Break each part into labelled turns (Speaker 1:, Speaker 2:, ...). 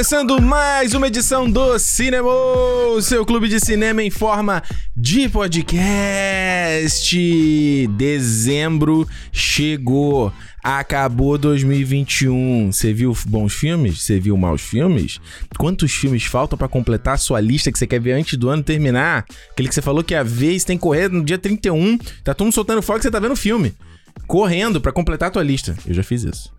Speaker 1: começando mais uma edição do Cinema, seu clube de cinema em forma de podcast. Dezembro chegou. Acabou 2021. Você viu bons filmes? Você viu maus filmes? Quantos filmes faltam pra completar a sua lista que você quer ver antes do ano terminar? Aquele que você falou que ver, você tem que correr no dia 31. Tá todo mundo soltando fogo que você tá vendo filme. Correndo pra completar a tua lista. Eu já fiz isso.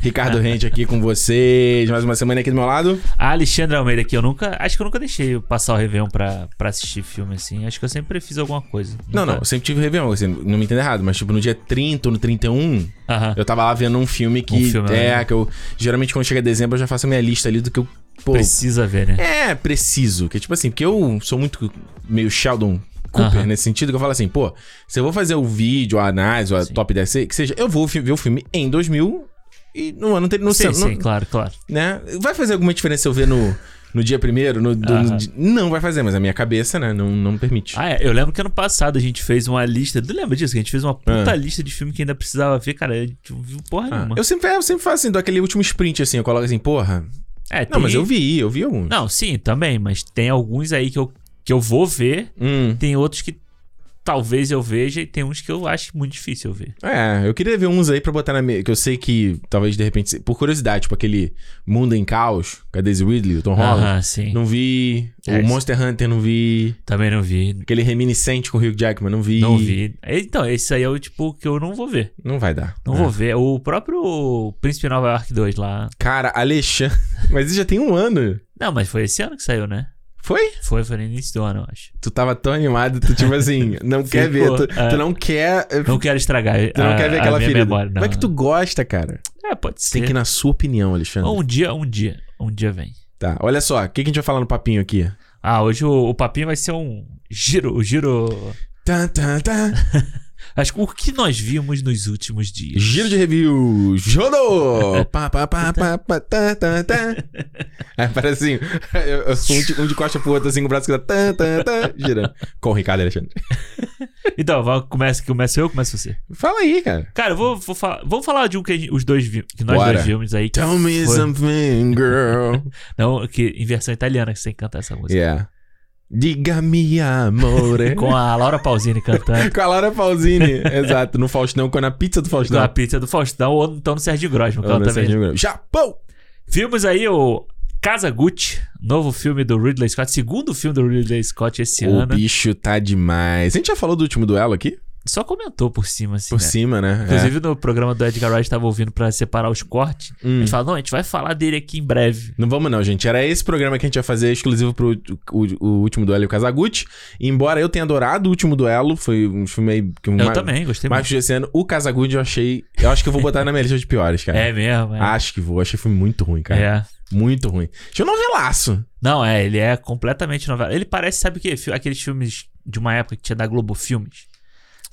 Speaker 1: Ricardo Rente aqui com vocês. Mais uma semana aqui do meu lado.
Speaker 2: Alexandre Almeida aqui, eu nunca. Acho que eu nunca deixei passar o Réveillon pra, pra assistir filme assim. Acho que eu sempre fiz alguma coisa.
Speaker 1: Não,
Speaker 2: Nunca-
Speaker 1: não, eu sempre tive Réveillon, assim, não me entenda errado, mas tipo, no dia 30 ou no 31,
Speaker 2: Aham.
Speaker 1: eu tava lá vendo um filme que.
Speaker 2: Um filme,
Speaker 1: é,
Speaker 2: né?
Speaker 1: que eu. Geralmente quando chega dezembro eu já faço a minha lista ali do que eu. Pô,
Speaker 2: Precisa ver, né?
Speaker 1: é, preciso. Que tipo assim, porque eu sou muito meio Sheldon Cooper
Speaker 2: Aham.
Speaker 1: nesse sentido, que eu falo assim, pô, se eu vou fazer o vídeo, a análise, a
Speaker 2: Sim.
Speaker 1: top 10, que seja, eu vou ver o filme em 2000 e no ano anterior. No
Speaker 2: sim,
Speaker 1: no-
Speaker 2: sim, claro, claro.
Speaker 1: né? Vai fazer alguma diferença eu ver no, no dia primeiro? No, do- no
Speaker 2: Aham.
Speaker 1: di- não vai fazer, mas a minha cabeça, né, não, não permite.
Speaker 2: Ah, é, eu lembro que ano passado a gente fez uma lista. Tu lembra disso? Que a gente fez uma puta
Speaker 1: Ah.
Speaker 2: lista de filme que ainda precisava ver, cara. Gente não viu porra
Speaker 1: Ah,
Speaker 2: nenhuma.
Speaker 1: eu sempre, eu sempre faço assim, dou aquele último sprint assim, eu coloco assim, porra.
Speaker 2: É,
Speaker 1: Não,
Speaker 2: tem-
Speaker 1: mas eu vi, eu vi alguns.
Speaker 2: Não, sim, também. Mas tem alguns aí que eu, que eu vou ver.
Speaker 1: Hum.
Speaker 2: Tem outros que talvez eu veja. E tem uns que eu acho muito difícil eu ver.
Speaker 1: É, eu queria ver uns aí pra botar na minha. Que eu sei que talvez de repente. Por curiosidade, tipo aquele Mundo em Caos, com a Daisy Ridley, o Tom Holland.
Speaker 2: Aham, sim.
Speaker 1: Não vi.
Speaker 2: É,
Speaker 1: o. Monster Hunter não vi.
Speaker 2: Também não vi.
Speaker 1: Aquele Reminiscente com o Hugh Jackman, não vi.
Speaker 2: Não vi. Então, esse aí é o tipo que eu não vou ver.
Speaker 1: Não vai dar.
Speaker 2: Não
Speaker 1: É.
Speaker 2: vou ver. O próprio Príncipe Nova York 2 lá.
Speaker 1: Cara, Alexandre. Mas isso já tem um ano.
Speaker 2: Não, mas foi esse ano que saiu, né?
Speaker 1: Foi?
Speaker 2: Foi, foi no início do ano, eu acho.
Speaker 1: Tu tava tão animado, tu tipo assim, não quer ver.
Speaker 2: Ficou,
Speaker 1: Tu,
Speaker 2: é.
Speaker 1: tu não quer.
Speaker 2: Não quero estragar.
Speaker 1: Tu não
Speaker 2: a,
Speaker 1: quer ver aquela
Speaker 2: minha
Speaker 1: ferida.
Speaker 2: memória, não.
Speaker 1: Como é que tu gosta, cara?
Speaker 2: É, pode ser.
Speaker 1: Tem que ir na sua opinião, Alexandre.
Speaker 2: Um dia, um dia. Um dia vem.
Speaker 1: Tá, olha só, o que, que a gente vai falar no papinho aqui?
Speaker 2: Ah, hoje o, o papinho vai ser um giro. O giro.
Speaker 1: Tá, tá, tá.
Speaker 2: Acho que o que nós vimos nos últimos dias.
Speaker 1: Giro de review. Jodo! pá, pá, pá, pá, pá, tá, tá, tá. Aí parece assim, eu, eu sou um de, um de costa pro outro, assim, com o braço que tá, tá, tá, tá, girando. Com o Ricardo Alexandre.
Speaker 2: Então, vai, começa, começa eu começa você?
Speaker 1: Fala aí, cara.
Speaker 2: Cara, eu vou, vou falar. Vamos falar de um que a gente- os dois vi, que nós
Speaker 1: Bora.
Speaker 2: dois vimos aí. que
Speaker 1: Tell me
Speaker 2: foi-
Speaker 1: something, girl.
Speaker 2: Não, que em versão italiana que você tem que cantar essa música.
Speaker 1: Yeah. Diga-me, amore.
Speaker 2: Com a Laura Pausini cantando.
Speaker 1: Com a Laura Pausini. Exato, no Faustão, com a pizza do Faustão.
Speaker 2: pizza do Faustão ou então no Sérgio Grosman.
Speaker 1: Ou no Grosman. Japão!
Speaker 2: Vimos aí o Casa Gucci, novo filme do Ridley Scott, segundo filme do Ridley Scott esse
Speaker 1: O
Speaker 2: ano.
Speaker 1: bicho tá demais. A gente já falou do último duelo aqui?
Speaker 2: Só comentou por cima, assim.
Speaker 1: Por
Speaker 2: né?
Speaker 1: cima, né?
Speaker 2: Inclusive no programa do Edgar Wright tava ouvindo pra separar os cortes.
Speaker 1: É. Hum.
Speaker 2: A gente fala, não, a gente vai falar dele aqui em breve.
Speaker 1: Não vamos não, gente. Era esse programa que a gente ia fazer exclusivo pro o, o último duelo e o Kazaguchi. E embora eu tenha adorado o último duelo, foi um filme aí que
Speaker 2: Eu também, gostei
Speaker 1: mais
Speaker 2: muito.
Speaker 1: esse ano. O Kazaguchi eu achei. Eu acho que eu vou botar na minha lista de piores, cara.
Speaker 2: É mesmo, é.
Speaker 1: Acho que vou. Achei filme muito ruim, cara.
Speaker 2: É.
Speaker 1: Muito ruim. Achei um novelaço.
Speaker 2: Não, é, ele é completamente novela. Ele parece, sabe o quê? Aqueles filmes de uma época que tinha da Globo Filmes.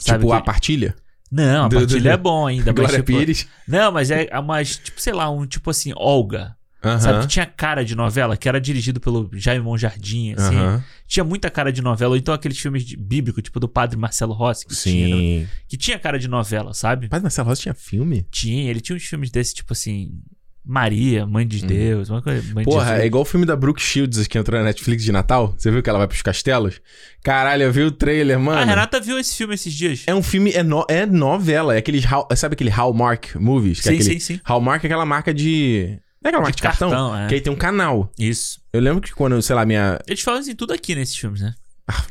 Speaker 2: Sabe
Speaker 1: tipo,
Speaker 2: que-
Speaker 1: a partilha.
Speaker 2: Não, a
Speaker 1: Do- do-
Speaker 2: partilha é bom ainda, mas
Speaker 1: Glória
Speaker 2: tipo...
Speaker 1: Pires.
Speaker 2: Não, mas é mais, tipo, sei lá, um tipo assim, Olga.
Speaker 1: Aham.
Speaker 2: Sabe, que tinha cara de novela, que era dirigido pelo Jaime Monjardim, assim.
Speaker 1: Aham.
Speaker 2: Tinha muita cara de novela. Ou então aqueles filmes bíblicos, tipo do Padre Marcelo Rossi, que tinha, né?
Speaker 1: Sim.
Speaker 2: que tinha cara de novela, sabe?
Speaker 1: Mas Marcelo Rossi tinha filme?
Speaker 2: Tinha, ele tinha uns filmes desse, tipo assim, Maria, Mãe de Deus, uma coisa. Mãe de.
Speaker 1: Porra,
Speaker 2: Jesus.
Speaker 1: é igual o filme da Brooke Shields que entrou na Netflix de Natal. Você viu que ela vai pros castelos? Caralho, eu vi o trailer, mano.
Speaker 2: A Renata viu esse filme esses dias.
Speaker 1: É um filme, é, no- é novela. É aqueles. Sabe aquele Hallmark Movies? É
Speaker 2: sim,
Speaker 1: aquele,
Speaker 2: sim, sim.
Speaker 1: Hallmark é aquela marca de. Não é aquela marca de, cartão?
Speaker 2: é.
Speaker 1: Que aí tem um canal.
Speaker 2: Isso.
Speaker 1: Eu lembro que quando, sei lá, minha.
Speaker 2: Eles fazem tudo aqui nesses filmes, né?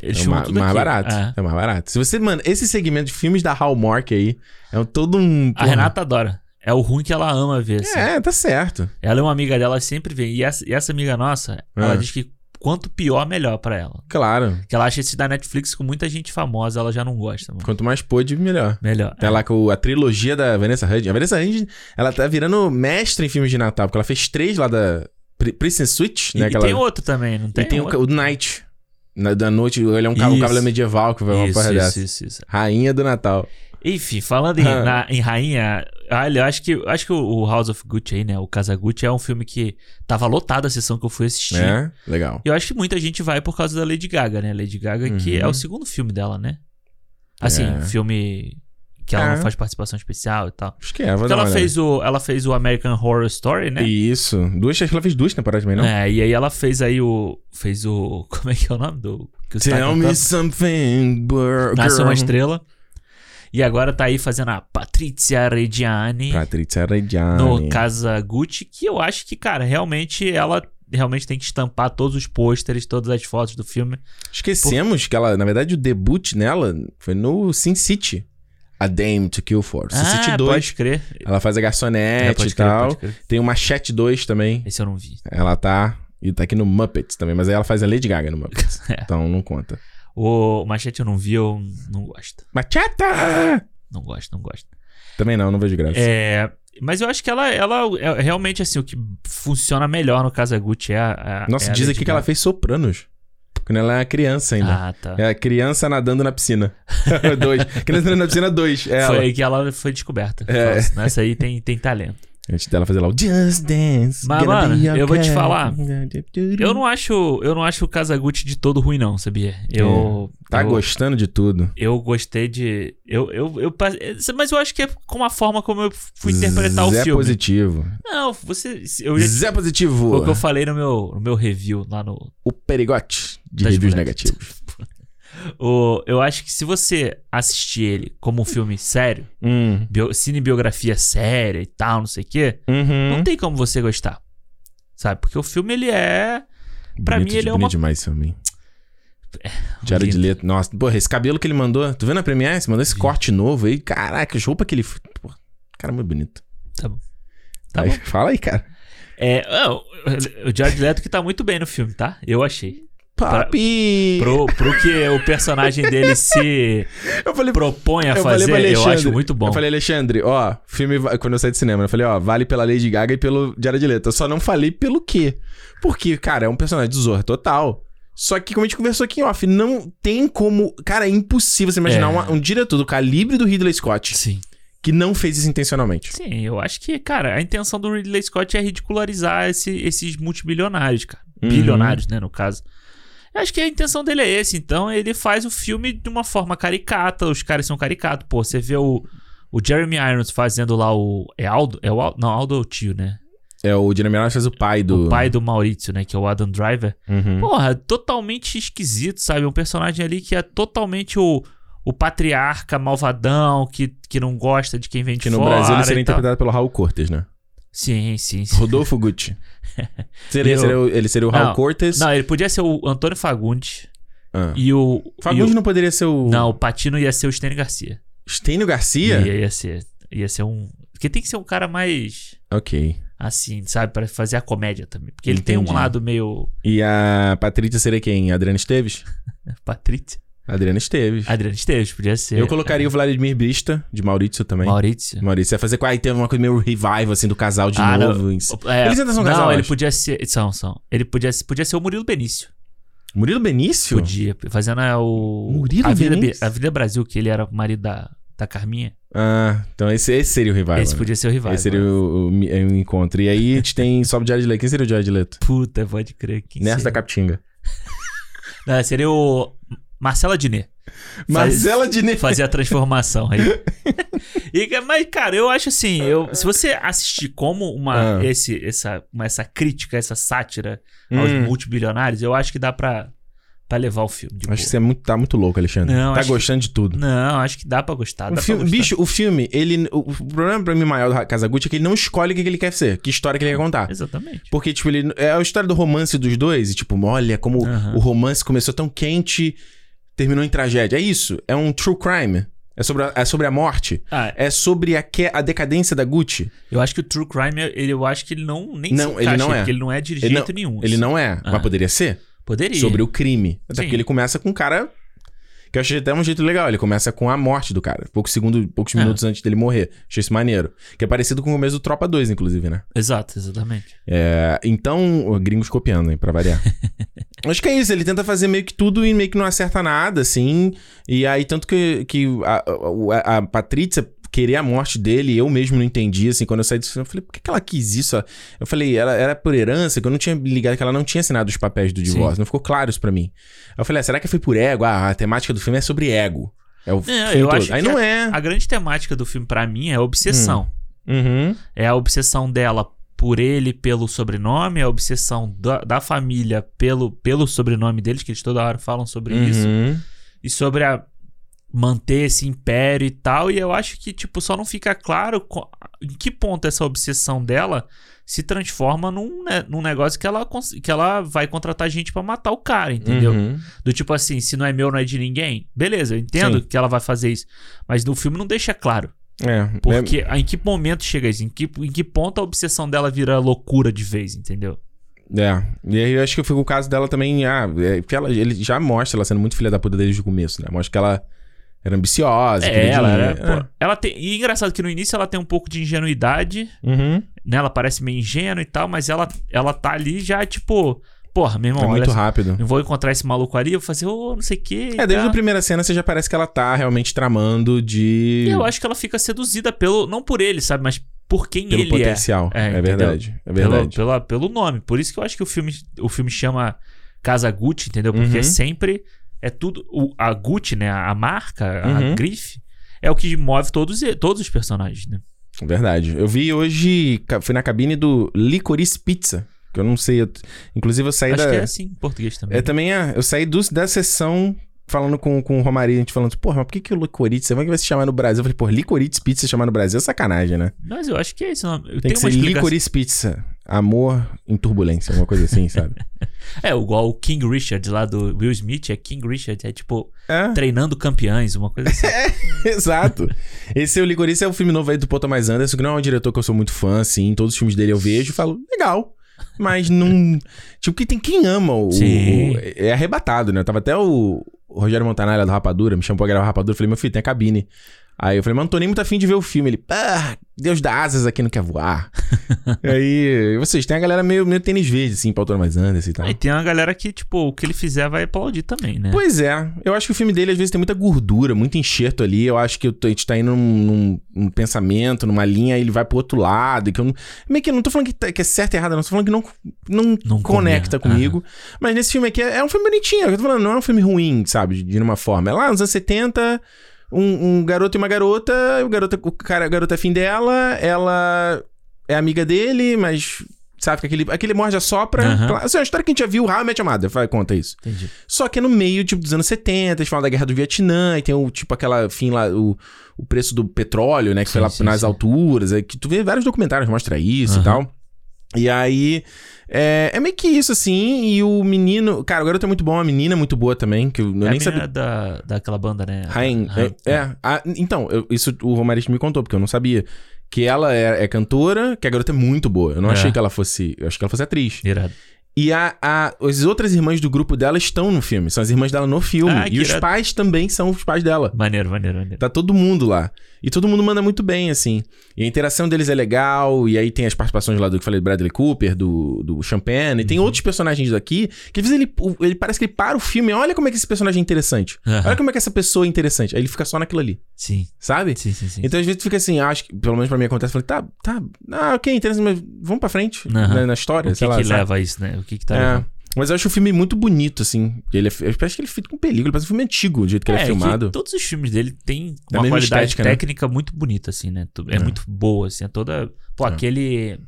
Speaker 2: Eles
Speaker 1: é mais
Speaker 2: aqui.
Speaker 1: barato.
Speaker 2: É.
Speaker 1: É. mais barato. Se você, mano, esse segmento de filmes da Hallmark aí é todo um.
Speaker 2: A Renata adora. É o ruim que ela ama ver, assim.
Speaker 1: É, tá certo.
Speaker 2: Ela é uma amiga dela, sempre vê. E essa, e essa amiga nossa, ela
Speaker 1: Ah.
Speaker 2: diz que quanto pior, melhor pra ela.
Speaker 1: Claro.
Speaker 2: Que ela acha esse da Netflix com muita gente famosa, ela já não gosta, mano.
Speaker 1: Quanto mais pôde, melhor.
Speaker 2: Melhor.
Speaker 1: Tem lá com a trilogia da Vanessa Hudgens. A Vanessa Hudgens, ela tá virando mestre em filmes de Natal, porque ela fez três lá da Pri- Princess Switch,
Speaker 2: E,
Speaker 1: né?
Speaker 2: e
Speaker 1: aquela-
Speaker 2: tem outro também, não tem?
Speaker 1: E tem o,
Speaker 2: outro?
Speaker 1: o Knight. Na, da noite, ele é um, um
Speaker 2: Isso.
Speaker 1: cavaleiro medieval que vai uma
Speaker 2: Isso,
Speaker 1: porra
Speaker 2: isso,
Speaker 1: dessa.
Speaker 2: isso, isso.
Speaker 1: Rainha do Natal.
Speaker 2: Enfim, falando em,
Speaker 1: Ah.
Speaker 2: na- em rainha, olha, eu acho que, acho que o House of Gucci aí, né, o Casa Gucci é um filme que tava lotado a sessão que eu fui assistir.
Speaker 1: É? Legal.
Speaker 2: E eu acho que muita gente vai por causa da Lady Gaga, né? Lady Gaga, que
Speaker 1: Uhum.
Speaker 2: é o segundo filme dela, né? Assim,
Speaker 1: É.
Speaker 2: filme Que ela
Speaker 1: É.
Speaker 2: não faz participação especial e tal.
Speaker 1: Acho que é,
Speaker 2: Porque ela fez, o, ela fez o American Horror Story, né?
Speaker 1: Isso. Duas, acho que ela fez duas temporadas também, não?
Speaker 2: É, e aí ela fez aí o. Fez o. Como é que é o nome do. Que você tá
Speaker 1: Tell me something, bur-
Speaker 2: Nasceu
Speaker 1: girl.
Speaker 2: uma estrela. E agora tá aí fazendo a Patrizia Reggiani
Speaker 1: Patrícia Reggiani.
Speaker 2: no Casa Gucci, que eu acho que, cara, realmente ela realmente tem que estampar todos os pôsteres, todas as fotos do filme.
Speaker 1: Esquecemos que ela, na verdade, o debut nela foi no Sin City. A Dame to Kill For. Sin City 2.
Speaker 2: Ah, pode crer.
Speaker 1: Ela faz a
Speaker 2: É,
Speaker 1: garçonete
Speaker 2: pode
Speaker 1: e tal.
Speaker 2: crer.
Speaker 1: Tem o Machete 2 também.
Speaker 2: Esse eu não vi.
Speaker 1: Ela tá. E tá aqui no Muppets também, mas aí ela faz a Lady Gaga no Muppets.
Speaker 2: É.
Speaker 1: Então não conta.
Speaker 2: O Machete eu não vi, eu não gosto.
Speaker 1: Macheta!
Speaker 2: Não gosto, não gosto.
Speaker 1: Também não, não vejo graça.
Speaker 2: É, mas eu acho que ela, ela é realmente assim, o que funciona melhor no Casa Gucci é a. a-
Speaker 1: Nossa,
Speaker 2: é a
Speaker 1: diz aqui que ela fez Sopranos. Quando ela é criança ainda.
Speaker 2: Ah, tá.
Speaker 1: É a criança nadando na piscina. dois. Criança nadando na piscina, dois. É
Speaker 2: Foi
Speaker 1: ela.
Speaker 2: aí que ela foi descoberta.
Speaker 1: É.
Speaker 2: Nossa, Nessa aí tem, tem talento.
Speaker 1: Antes dela fazer lá o Just Dance.
Speaker 2: Mas, mano, eu vou te falar, Eu não acho, eu não acho o Kazaguchi de todo ruim, não, sabia? Eu.
Speaker 1: Tá
Speaker 2: eu,
Speaker 1: gostando de tudo.
Speaker 2: Eu gostei de. Eu, eu, eu, mas eu acho que é com a forma como eu fui interpretar o
Speaker 1: Zé
Speaker 2: filme.
Speaker 1: positivo.
Speaker 2: Não, você. Eu já,
Speaker 1: Zé positivo.
Speaker 2: foi o que eu falei no meu, no meu review lá no.
Speaker 1: O perigote de reviews
Speaker 2: mulheres.
Speaker 1: negativos.
Speaker 2: O, eu acho que se você assistir ele como um filme sério,
Speaker 1: Hum.
Speaker 2: bio, cinebiografia séria e tal, não sei o quê,
Speaker 1: Uhum.
Speaker 2: não tem como você gostar. Sabe? Porque o filme ele é. pra
Speaker 1: Bonito
Speaker 2: mim, ele é uma-
Speaker 1: demais também. Diário de letra. Nossa, porra, esse cabelo que ele mandou. Tu vendo a Premiere? Mandou esse
Speaker 2: Vi.
Speaker 1: corte novo aí. Caraca, as roupas que ele. Porra, cara, muito bonito.
Speaker 2: Tá bom. Tá
Speaker 1: Aí,
Speaker 2: bom.
Speaker 1: Fala aí, cara.
Speaker 2: É, o- o Jared Leto que tá muito bem no filme, tá? Eu achei.
Speaker 1: Papi!
Speaker 2: Pro, pro que o personagem dele se
Speaker 1: Eu falei,
Speaker 2: propõe a
Speaker 1: eu
Speaker 2: fazer,
Speaker 1: pra
Speaker 2: eu acho muito bom.
Speaker 1: Eu falei, Alexandre, ó, filme. Quando eu saí do cinema, eu falei, ó, vale pela Lady Gaga e pelo Jared Leto. Eu só não falei pelo quê. Porque, cara, é um personagem de Zorra total. Só que, como a gente conversou aqui em off, não tem como. Cara, é impossível você imaginar
Speaker 2: É.
Speaker 1: uma- um diretor do calibre do Ridley Scott
Speaker 2: Sim.
Speaker 1: que não fez isso intencionalmente.
Speaker 2: Sim, eu acho que, cara, a intenção do Ridley Scott é ridicularizar esse- esses multimilionários, cara.
Speaker 1: Uhum.
Speaker 2: Bilionários, né, no caso. Eu acho que a intenção dele é esse. Então, ele faz o filme de uma forma caricata. Os caras são caricatos. Pô, você vê o, o Jeremy Irons fazendo lá o... É Aldo? É o Aldo? Não, Aldo é o tio, né?
Speaker 1: É, o Jeremy Irons faz o pai do.
Speaker 2: O pai do Maurício, né? Que é o Adam Driver.
Speaker 1: Uhum.
Speaker 2: Porra, totalmente esquisito, sabe? Um personagem ali que é totalmente o, o patriarca malvadão, que, que não gosta de quem vem de
Speaker 1: Que no
Speaker 2: fora.
Speaker 1: Brasil ele seria interpretado pelo Raul Cortes, né?
Speaker 2: Sim, sim, sim.
Speaker 1: Rodolfo Gucci. Seria, seria o- ele seria o Raul
Speaker 2: Não,
Speaker 1: Cortes.
Speaker 2: Não, ele podia ser o Antônio Fagundes
Speaker 1: Ah.
Speaker 2: e o.
Speaker 1: Fagundes
Speaker 2: e o-
Speaker 1: não poderia ser o.
Speaker 2: Não, o Patino ia ser o Stênio Garcia.
Speaker 1: Stênio Garcia?
Speaker 2: Ia, ia ser. Ia ser um. Porque tem que ser um cara mais.
Speaker 1: Ok.
Speaker 2: Assim, sabe? Pra fazer a comédia também. Porque ele tem um lado meio.
Speaker 1: E a Patrícia seria quem? Adriana Esteves?
Speaker 2: Patrícia.
Speaker 1: Adriana Esteves.
Speaker 2: Adriano Esteves, podia ser.
Speaker 1: Eu colocaria o Vladimir Brista, de Maurício também.
Speaker 2: Maurício.
Speaker 1: Maurício ia fazer. Aí teve uma coisa meio revival, assim, do casal de
Speaker 2: Ah, não.
Speaker 1: novo.
Speaker 2: É,
Speaker 1: Eles ainda são
Speaker 2: não,
Speaker 1: casal,
Speaker 2: ele
Speaker 1: acho.
Speaker 2: podia ser. São, são. Ele podia, podia ser o Murilo Benício.
Speaker 1: Murilo Benício?
Speaker 2: Podia. Fazendo é, o.
Speaker 1: Murilo
Speaker 2: a Vida,
Speaker 1: Benício?
Speaker 2: a Vida Brasil, que ele era o marido da, da Carminha.
Speaker 1: Ah, então esse, esse seria o revival.
Speaker 2: Esse
Speaker 1: né?
Speaker 2: podia ser o rival.
Speaker 1: Esse seria o, o, o encontro. E aí a gente tem sobe o Jared Leto. Quem seria o Jared Leto?
Speaker 2: Puta, pode crer. Quem
Speaker 1: Nessa da? Capitinga.
Speaker 2: Não, seria o Marcela Diné.
Speaker 1: Marcela Diné.
Speaker 2: Fazer a transformação aí. E, mas, cara, eu acho assim, eu, se você assistir como uma,
Speaker 1: Ah.
Speaker 2: esse, essa, uma- essa crítica, essa sátira aos
Speaker 1: Hum.
Speaker 2: multibilionários, eu acho que dá pra, pra levar o filme. de
Speaker 1: Acho que
Speaker 2: boa.
Speaker 1: você é muito, tá muito louco, Alexandre.
Speaker 2: Não,
Speaker 1: tá
Speaker 2: acho que-
Speaker 1: gostando de tudo.
Speaker 2: Não, acho que dá pra gostar.
Speaker 1: O
Speaker 2: dá
Speaker 1: filme,
Speaker 2: gostar.
Speaker 1: bicho, o filme, ele. O, o problema pra mim maior do Casagutti é que ele não escolhe o que que ele quer ser, que história que ele quer contar.
Speaker 2: Exatamente.
Speaker 1: Porque, tipo, ele. É a história do romance dos dois, e, tipo, olha como o romance começou tão quente, terminou em tragédia. É isso. É um true crime. É sobre a, é sobre a morte.
Speaker 2: Ah,
Speaker 1: É sobre a, que, a decadência da Gucci.
Speaker 2: eu acho que o True Crime, ele, eu acho que ele não nem
Speaker 1: Não,
Speaker 2: se
Speaker 1: ele não é.
Speaker 2: porque ele não é de
Speaker 1: Ele
Speaker 2: jeito nenhum.
Speaker 1: Ele
Speaker 2: assim.
Speaker 1: não é,
Speaker 2: Ah.
Speaker 1: mas poderia ser.
Speaker 2: Poderia.
Speaker 1: Sobre o crime. Até
Speaker 2: Sim.
Speaker 1: porque ele começa com um cara. Que eu achei até um jeito legal. Ele começa com a morte do cara. Poucos segundos, poucos
Speaker 2: É.
Speaker 1: minutos antes dele morrer. Achei isso maneiro. Que é parecido com o começo do Tropa 2, inclusive, né?
Speaker 2: Exato, exatamente.
Speaker 1: É, então, gringos copiando, hein, pra variar. Acho que é isso, ele tenta fazer meio que tudo e meio que não acerta nada, assim. E aí, tanto que, que a, a, a Patrícia querer a morte dele, eu mesmo não entendi, assim, quando eu saí disso, eu falei, por que, que ela quis isso? Eu falei, ela era por herança, que eu não tinha ligado que ela não tinha assinado os papéis do divórcio, não ficou claro isso pra mim. Aí eu falei, ah, será que foi por ego? Ah, a temática do filme é sobre ego. É o
Speaker 2: Não,
Speaker 1: filme
Speaker 2: eu
Speaker 1: todo.
Speaker 2: acho
Speaker 1: Aí não é.
Speaker 2: A grande temática do filme, pra mim, é a obsessão.
Speaker 1: Uhum.
Speaker 2: É a obsessão dela por ele pelo sobrenome, a obsessão da, da família pelo, pelo sobrenome deles, que eles toda hora falam sobre isso.
Speaker 1: Uhum.
Speaker 2: E sobre a manter esse império e tal. E eu acho que, tipo, só não fica claro em que ponto essa obsessão dela se transforma num, né, num negócio que ela, que ela vai contratar gente pra matar o cara, entendeu?
Speaker 1: Uhum.
Speaker 2: Do tipo assim, se não é meu, não é de ninguém. Beleza, eu entendo
Speaker 1: Sim.
Speaker 2: que ela vai fazer isso. Mas no filme não deixa claro.
Speaker 1: É,
Speaker 2: Porque em que momento chega isso? Em que, em que ponto a obsessão dela vira loucura de vez, entendeu?
Speaker 1: É, e aí eu acho que foi o caso dela também, ah, é, porque ela, ele já mostra ela sendo muito filha da puta desde o começo, né? Mostra que ela era ambiciosa,
Speaker 2: É,
Speaker 1: queria
Speaker 2: ela,
Speaker 1: dinheiro.
Speaker 2: era, pô, ela tem. E engraçado que no início ela tem um pouco de ingenuidade,
Speaker 1: É. Uhum.
Speaker 2: né? Ela parece meio ingênua e tal, mas ela, ela tá ali já, tipo, porra, meu irmão,
Speaker 1: É muito
Speaker 2: olha,
Speaker 1: rápido.
Speaker 2: eu vou encontrar esse maluco ali, eu vou fazer, ô, não sei o quê.
Speaker 1: É, desde
Speaker 2: tal.
Speaker 1: a primeira cena você já parece que ela tá realmente tramando de.
Speaker 2: E eu acho que ela fica seduzida pelo. Não por ele, sabe? Mas por quem
Speaker 1: pelo
Speaker 2: ele
Speaker 1: potencial.
Speaker 2: É,
Speaker 1: É,
Speaker 2: entendeu?
Speaker 1: verdade. É
Speaker 2: é.
Speaker 1: verdade.
Speaker 2: Pelo, pela, pelo nome. Por isso que eu acho que o filme, o filme chama Casa Gucci, entendeu? Porque
Speaker 1: Uhum.
Speaker 2: é sempre. É tudo. O, a Gucci, né? A marca,
Speaker 1: Uhum.
Speaker 2: a grife, é o que move todos, todos os personagens, né?
Speaker 1: Verdade. Eu vi hoje, fui na cabine do Licorice Pizza, que eu não sei, eu- inclusive eu saí
Speaker 2: Acho
Speaker 1: da...
Speaker 2: que é assim em português também.
Speaker 1: É, também é, eu saí do, da sessão falando com, com o Romaria, a gente falando, porra, mas por que que o Licorice, como é que vai se chamar no Brasil? Eu falei, porra, Licorice Pizza chamar no Brasil é sacanagem, né?
Speaker 2: Mas eu acho que é esse nome.
Speaker 1: Tem
Speaker 2: Tem
Speaker 1: que
Speaker 2: uma
Speaker 1: ser
Speaker 2: explicação.
Speaker 1: Licorice Pizza, amor em turbulência, alguma coisa assim, sabe?
Speaker 2: É, igual o King Richard lá do Will Smith, é King Richard, é tipo
Speaker 1: É,
Speaker 2: treinando campeões, uma coisa assim.
Speaker 1: exato. Esse é o Licorice, é o filme novo aí do Paul Thomas Anderson, que não é um diretor que eu sou muito fã, assim, todos os filmes dele eu vejo e falo, legal. Mas não. Tipo, que tem quem ama o. O- é arrebatado, né? Tava até o, o Rogério Montanalha do Rapadura, me chamou pra gravar Rapadura. Eu falei, meu filho, tem a cabine. Aí eu falei, mas não tô nem muito afim de ver o filme. Ele, pá, Deus dá asas aqui não quer voar. e aí, vocês, tem a galera meio, meio tênis verde, assim, Paul Thomas Anderson e tal.
Speaker 2: Aí tem uma galera que, tipo, o que ele fizer vai aplaudir também, né?
Speaker 1: Pois é, eu acho que o filme dele às vezes tem muita gordura, muito enxerto ali. Eu acho que eu tô- a gente tá indo num, num- pensamento, numa linha, aí ele vai pro outro lado. e Que eu não, meio que eu não tô falando que, tá- que é certo e errado, não. Tô falando que não, não,
Speaker 2: Não
Speaker 1: conecta comigo. Mas nesse filme aqui é, é um filme bonitinho. Eu tô falando, não é um filme ruim, sabe? De uma forma. É lá nos anos 70. Um, um garoto e uma garota, o, garoto, o cara, a garota é fim dela, ela é amiga dele, mas sabe que aquele, aquele morde a sopra. Claro, Assim, é uma história que a gente já viu, How I Met Mother, vai, conta isso.
Speaker 2: Entendi.
Speaker 1: Só que é no meio, tipo, dos anos 70, eles falam da guerra do Vietnã, e tem o, tipo, aquela, fim lá, o, o preço do petróleo, né, que foi
Speaker 2: Sim,
Speaker 1: lá
Speaker 2: sim,
Speaker 1: nas
Speaker 2: sim.
Speaker 1: alturas, é, que tu vê vários documentários que mostra isso e
Speaker 2: Aham.
Speaker 1: tal. E aí, é, é meio que isso, assim, e o menino... Cara, o garoto é muito bom, a menina é muito boa também, que eu, eu
Speaker 2: é a
Speaker 1: nem sabia...
Speaker 2: da, daquela banda, né?
Speaker 1: Rain, é, é. Ah, então, eu- isso o Romarista me contou, porque eu não sabia. Que ela é, é cantora, que a garota é muito boa. Eu não
Speaker 2: É.
Speaker 1: achei que ela fosse... Eu achei que ela fosse atriz.
Speaker 2: Irado.
Speaker 1: E a, a- as outras irmãs do grupo dela estão no filme. São as irmãs dela no filme.
Speaker 2: Ah,
Speaker 1: e os
Speaker 2: irado.
Speaker 1: pais também são os pais dela.
Speaker 2: Maneiro, maneiro, maneiro.
Speaker 1: Tá todo mundo lá. E todo mundo manda muito bem, assim. E a interação deles é legal. E aí tem as participações lá do que falei do Bradley Cooper, do, do Champagne. E
Speaker 2: Uhum.
Speaker 1: tem outros personagens daqui. Que às vezes ele, ele parece que ele para o filme. Olha como é que esse personagem é interessante.
Speaker 2: Aham.
Speaker 1: Olha como é que essa pessoa é interessante. Aí ele fica só naquilo ali.
Speaker 2: Sim,
Speaker 1: Sabe?
Speaker 2: sim, sim, sim.
Speaker 1: Então às vezes tu fica assim, acho que, pelo menos pra mim acontece, eu falei, tá, tá, ah, ok, interessante, mas vamos pra frente
Speaker 2: Aham.
Speaker 1: na, na história,
Speaker 2: o que
Speaker 1: sei lá.
Speaker 2: que leva a isso, né? O que que tá
Speaker 1: É.
Speaker 2: levando?
Speaker 1: Mas eu acho o filme muito bonito, assim. Ele é, eu acho que ele é feito com película, parece um filme antigo, do jeito que ele é
Speaker 2: que
Speaker 1: filmado.
Speaker 2: todos os filmes dele têm uma qualidade
Speaker 1: estética, né?
Speaker 2: técnica muito bonita, assim, né? É,
Speaker 1: É.
Speaker 2: muito boa, assim. É toda. Pô,
Speaker 1: É.
Speaker 2: aquele.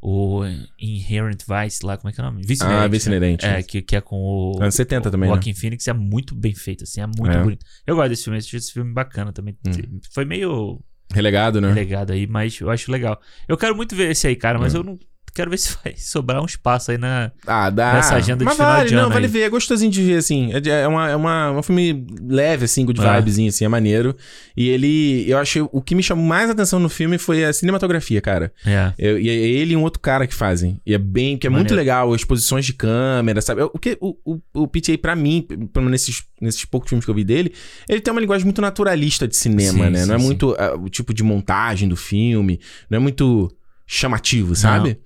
Speaker 2: O Inherent Vice lá, como é que é o nome? Vice
Speaker 1: Ah, Vice Inerente.
Speaker 2: É, que, que é com o.
Speaker 1: Anos 70 também,
Speaker 2: O
Speaker 1: né?
Speaker 2: Phoenix é muito bem feito, assim, é muito
Speaker 1: É.
Speaker 2: bonito. Eu gosto desse filme, assisti esse filme bacana também.
Speaker 1: Hum.
Speaker 2: Foi meio
Speaker 1: Relegado, né?
Speaker 2: legado aí, mas eu acho legal. Eu quero muito ver esse aí, cara, mas eu não quero ver se vai sobrar um espaço aí na.
Speaker 1: Ah, dá.
Speaker 2: Nessa agenda de
Speaker 1: Mas
Speaker 2: final
Speaker 1: vale,
Speaker 2: de
Speaker 1: não,
Speaker 2: ano
Speaker 1: vale
Speaker 2: aí.
Speaker 1: ver. É gostosinho de ver, assim. É, de- é uma, é uma, um filme leve, assim, good
Speaker 2: É.
Speaker 1: vibezinho, assim, é maneiro. E ele, eu achei, o que me chamou mais atenção no filme foi a cinematografia, cara.
Speaker 2: É.
Speaker 1: Eu- e é ele e um outro cara que fazem. E é bem, que é muito
Speaker 2: Maneiro.
Speaker 1: legal, as posições de câmera, sabe? O que o, o, o PTA, pra mim, pelo menos nesses, nesses poucos filmes que eu vi dele, ele tem uma linguagem muito naturalista de cinema,
Speaker 2: Sim,
Speaker 1: né?
Speaker 2: sim,
Speaker 1: não é
Speaker 2: sim.
Speaker 1: muito ah, o tipo de montagem do filme, não é muito chamativo, sabe?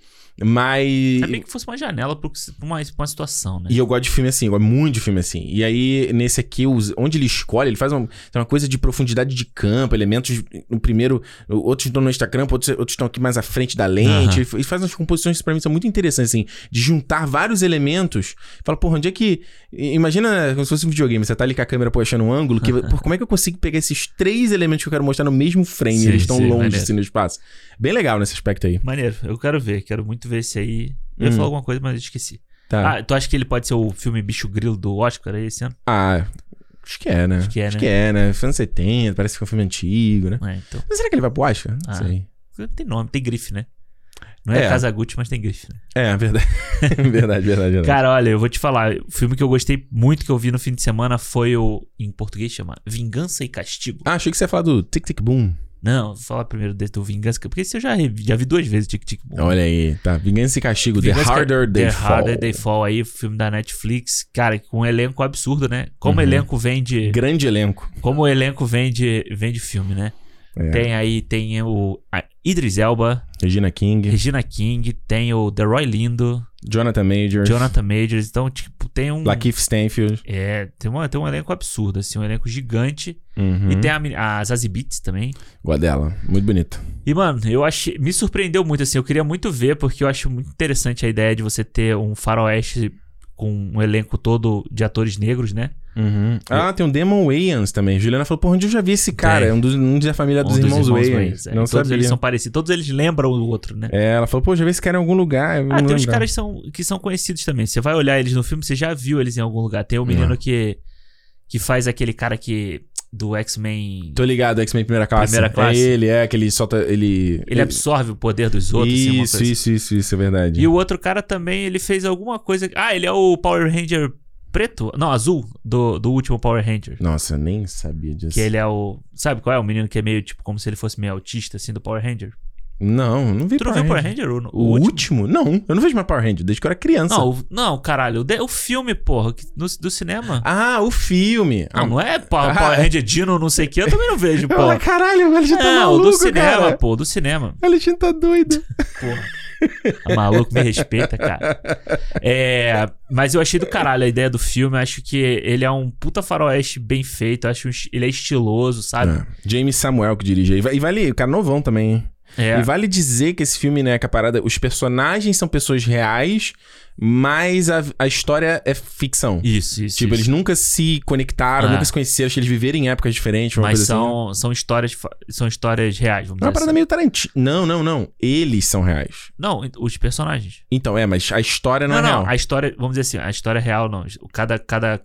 Speaker 1: Mas.
Speaker 2: É meio que fosse uma janela pra uma, pra uma situação, né?
Speaker 1: E eu gosto de filme assim, eu gosto muito de filme assim. E aí, nesse aqui, onde ele escolhe, ele faz uma, uma coisa de profundidade de campo, elementos. No primeiro, outros estão no campo, outros, outros estão aqui mais à frente da lente.
Speaker 2: Aham.
Speaker 1: Ele faz umas composições que pra mim são muito interessantes, assim, de juntar vários elementos. Fala, porra, onde é que. Imagina como se fosse um videogame, você tá ali com a câmera puxando um ângulo, que, porra, como é que eu consigo pegar esses três elementos que eu quero mostrar no mesmo frame?
Speaker 2: Sim,
Speaker 1: eles estão longe
Speaker 2: maneiro.
Speaker 1: assim no espaço. Bem legal nesse aspecto aí.
Speaker 2: Maneiro, eu quero ver, quero muito ver esse aí. Eu ia
Speaker 1: Hum.
Speaker 2: falar alguma coisa, mas eu esqueci.
Speaker 1: Tá.
Speaker 2: Ah, tu acha que ele pode ser o filme Bicho Grilo do Oscar aí esse ano?
Speaker 1: Ah, acho que é, né?
Speaker 2: Acho que é,
Speaker 1: Acho
Speaker 2: né?
Speaker 1: que é, né? Foi anos 70, parece que foi um filme antigo, né?
Speaker 2: É, então.
Speaker 1: Mas será que ele vai pro Oscar? Não
Speaker 2: Ah.
Speaker 1: sei.
Speaker 2: Tem nome, tem grife, né? Não é,
Speaker 1: É.
Speaker 2: Casagutti, mas tem grife, né?
Speaker 1: É, verdade. verdade, verdade, verdade.
Speaker 2: Cara, olha, eu vou te falar. O filme que eu gostei muito que eu vi no fim de semana foi o. Em português chama Vingança e Castigo.
Speaker 1: Ah, achei que você ia falar do Tic Tic Boom.
Speaker 2: Não, vou falar primeiro do Vingança, porque eu já, já vi duas vezes Tic Tic Boom.
Speaker 1: Olha aí, tá. Vingança e Castigo,
Speaker 2: Vingança
Speaker 1: The Harder They
Speaker 2: The
Speaker 1: Fall.
Speaker 2: Harder They Fall aí, filme da Netflix. Cara, com um elenco absurdo, né? Como
Speaker 1: Uhum.
Speaker 2: o elenco vem de.
Speaker 1: Grande elenco.
Speaker 2: Como o elenco vem de, vem de filme, né?
Speaker 1: É.
Speaker 2: Tem aí, tem o Idris Elba,
Speaker 1: Regina King,
Speaker 2: Regina King, tem o The Roy Lindo,
Speaker 1: Jonathan Majors,
Speaker 2: Jonathan Majors. Então, tipo, tem um.
Speaker 1: Lakeith Stanfield.
Speaker 2: É, tem, uma, tem um elenco absurdo, assim, um elenco gigante.
Speaker 1: Uhum.
Speaker 2: E tem a, a Zazie Beetz também.
Speaker 1: Dela. Muito bonita.
Speaker 2: E, mano, eu achei. Me surpreendeu muito, assim. Eu queria muito ver, porque eu acho muito interessante a ideia de você ter um faroeste com um elenco todo de atores negros, né?
Speaker 1: Uhum. Ah, tem o Damon Wayans também. Juliana falou, porra, onde eu já vi esse cara? É um, dos, um da família dos
Speaker 2: Um
Speaker 1: irmãos, Wayans.
Speaker 2: é.
Speaker 1: Não
Speaker 2: Todos
Speaker 1: sabia.
Speaker 2: eles são parecidos. Todos eles lembram o outro, né?
Speaker 1: É, ela falou, pô, já vi esse cara em algum lugar. eu
Speaker 2: Ah, tem uns caras que são, que são conhecidos também. Você vai olhar eles no filme, você já viu eles em algum lugar. Tem o menino
Speaker 1: Uhum.
Speaker 2: que, que faz aquele cara que. Do X-Men.
Speaker 1: Tô ligado, X-Men Primeira Classe.
Speaker 2: Primeira Classe.
Speaker 1: É ele, é, que ele solta. Ele.
Speaker 2: Ele absorve o poder dos outros. assim,
Speaker 1: Isso,
Speaker 2: coisa
Speaker 1: isso, isso, isso, é verdade.
Speaker 2: E o outro cara também, ele fez alguma coisa. Ah, ele é o Power Ranger preto? Não, azul, do, do último Power Ranger.
Speaker 1: Nossa, eu nem sabia disso.
Speaker 2: Que ele é o. Sabe qual é? O menino que é meio tipo como se ele fosse meio autista, assim, do Power Ranger.
Speaker 1: Não, não vi
Speaker 2: Tu não viu o Power Ranger? O,
Speaker 1: O, último? Não, eu não vejo mais Power Ranger desde que eu era criança.
Speaker 2: Não, o- não, caralho. O, filme, porra, no, do cinema.
Speaker 1: Ah, o filme.
Speaker 2: Não,
Speaker 1: ah,
Speaker 2: não é Power,
Speaker 1: Ah,
Speaker 2: Power
Speaker 1: é.
Speaker 2: Ranger Dino, não sei o que, eu também não vejo,
Speaker 1: falo, caralho, o Alexandre tá
Speaker 2: Não,
Speaker 1: maluco,
Speaker 2: do cinema,
Speaker 1: cara.
Speaker 2: pô, do cinema.
Speaker 1: O Alexandre tá doido.
Speaker 2: Porra. Tá maluco, me respeita, cara. É, mas eu achei do caralho a ideia do filme. eu Acho que ele é um puta faroeste bem feito. eu Acho ele é estiloso, sabe?
Speaker 1: É, James Samuel que dirige. E E vale, o cara novão também. hein?
Speaker 2: É.
Speaker 1: E vale dizer que esse filme, né, que a parada, os personagens são pessoas reais, mas a, a história é ficção.
Speaker 2: Isso, isso.
Speaker 1: tipo,
Speaker 2: isso.
Speaker 1: eles nunca se conectaram,
Speaker 2: Ah.
Speaker 1: nunca se conheceram, acho que eles viveram em épocas diferentes,
Speaker 2: Mas
Speaker 1: coisa assim.
Speaker 2: são, são histórias são histórias reais, vamos
Speaker 1: É uma
Speaker 2: dizer
Speaker 1: parada
Speaker 2: assim.
Speaker 1: meio Tarantino. Não, não, não. Eles são reais.
Speaker 2: Não, os personagens.
Speaker 1: Então, é, mas a história não,
Speaker 2: Não,
Speaker 1: é
Speaker 2: não,
Speaker 1: real.
Speaker 2: a história, vamos dizer assim, a história é real não. Cada, cada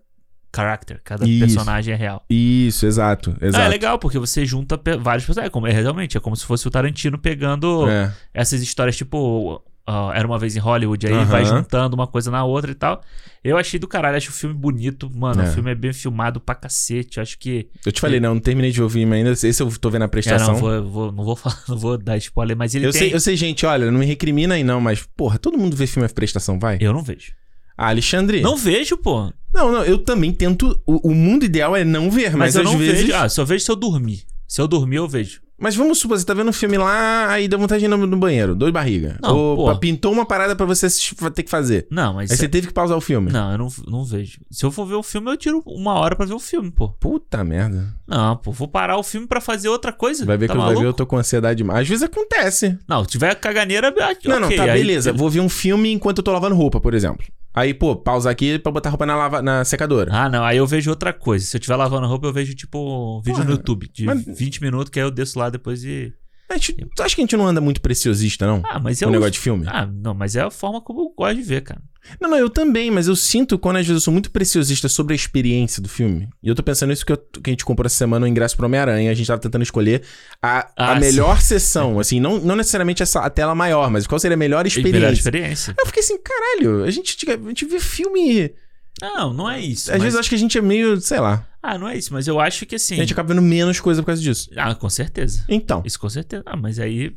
Speaker 2: character, cada
Speaker 1: Isso.
Speaker 2: personagem é real.
Speaker 1: Isso, exato, exato.
Speaker 2: Ah, é legal, porque você junta pe- vários personagens. É, como, é realmente, é como se fosse o Tarantino pegando
Speaker 1: É.
Speaker 2: essas histórias, tipo, ah, Era uma vez em Hollywood, aí
Speaker 1: Aham.
Speaker 2: vai juntando uma coisa na outra e tal. Eu achei do caralho, acho o filme bonito, mano.
Speaker 1: É.
Speaker 2: O filme é bem filmado pra cacete. Eu acho que.
Speaker 1: Eu te falei, não, não terminei de ouvir ainda. Esse eu tô vendo a
Speaker 2: É,
Speaker 1: prestação.
Speaker 2: não, vou, vou- não vou falar, não vou dar spoiler, mas ele
Speaker 1: eu,
Speaker 2: tem.
Speaker 1: sei, eu sei, gente, olha, não me recrimina aí não, mas, porra, todo mundo vê filme F prestação, vai?
Speaker 2: Eu não vejo.
Speaker 1: Ah, Alexandre.
Speaker 2: Não vejo, pô.
Speaker 1: Não, não, eu também tento. O, o mundo ideal é não ver, mas,
Speaker 2: Mas, eu
Speaker 1: às
Speaker 2: não
Speaker 1: vezes.
Speaker 2: vejo. Ah, só vejo se eu dormir. Se eu dormir, eu vejo.
Speaker 1: Mas vamos supor, você tá vendo um filme lá, aí dá vontade de ir no, no banheiro, dor de barriga.
Speaker 2: Não,
Speaker 1: Ou pintou uma parada pra você ter que fazer.
Speaker 2: Não, mas.
Speaker 1: Aí você teve que pausar o filme.
Speaker 2: Não, eu não, não vejo. Se eu for ver o filme, eu tiro uma hora pra ver o filme, pô.
Speaker 1: Puta merda.
Speaker 2: Não, pô, vou parar o filme pra fazer outra coisa.
Speaker 1: Vai ver
Speaker 2: tá
Speaker 1: que eu,
Speaker 2: maluco?
Speaker 1: ver, eu tô com ansiedade demais. Às vezes acontece.
Speaker 2: Não, se tiver caganeira, ah,
Speaker 1: Não, não,
Speaker 2: ok,
Speaker 1: tá,
Speaker 2: aí-
Speaker 1: beleza. Vou ver um filme enquanto eu tô lavando roupa, por exemplo. Aí, pô, pausar aqui pra botar roupa na, lava, na secadora.
Speaker 2: Ah, não, aí eu vejo outra coisa. Se eu estiver lavando roupa, eu vejo, tipo, um vídeo
Speaker 1: Porra,
Speaker 2: no YouTube de
Speaker 1: mas-
Speaker 2: 20 minutos, que aí eu desço lá depois e.
Speaker 1: A tu acha que a gente não anda muito preciosista, não?
Speaker 2: Ah, mas eu.
Speaker 1: o negócio de filme?
Speaker 2: Ah, não, mas é a forma como eu gosto de ver, cara.
Speaker 1: Não, não, eu também, mas eu sinto quando às vezes eu sou muito preciosista sobre a experiência do filme. E eu tô pensando nisso que, eu- que a gente comprou essa semana o ingresso pro Homem-Aranha. A gente tava tentando escolher a, a
Speaker 2: Ah, sim.
Speaker 1: melhor sessão. Assim, não, não necessariamente essa, a tela maior, mas qual seria a melhor experiência.
Speaker 2: Melhor experiência.
Speaker 1: Aí eu fiquei assim, caralho, a gente, a gente vê filme.
Speaker 2: Não, não é isso.
Speaker 1: Às
Speaker 2: mas-
Speaker 1: vezes eu acho que a gente é meio, sei lá.
Speaker 2: Ah, não é isso, mas eu acho que assim.
Speaker 1: A gente acaba vendo menos coisa por causa disso.
Speaker 2: Ah, com certeza.
Speaker 1: Então,
Speaker 2: Isso com certeza. Ah, mas aí.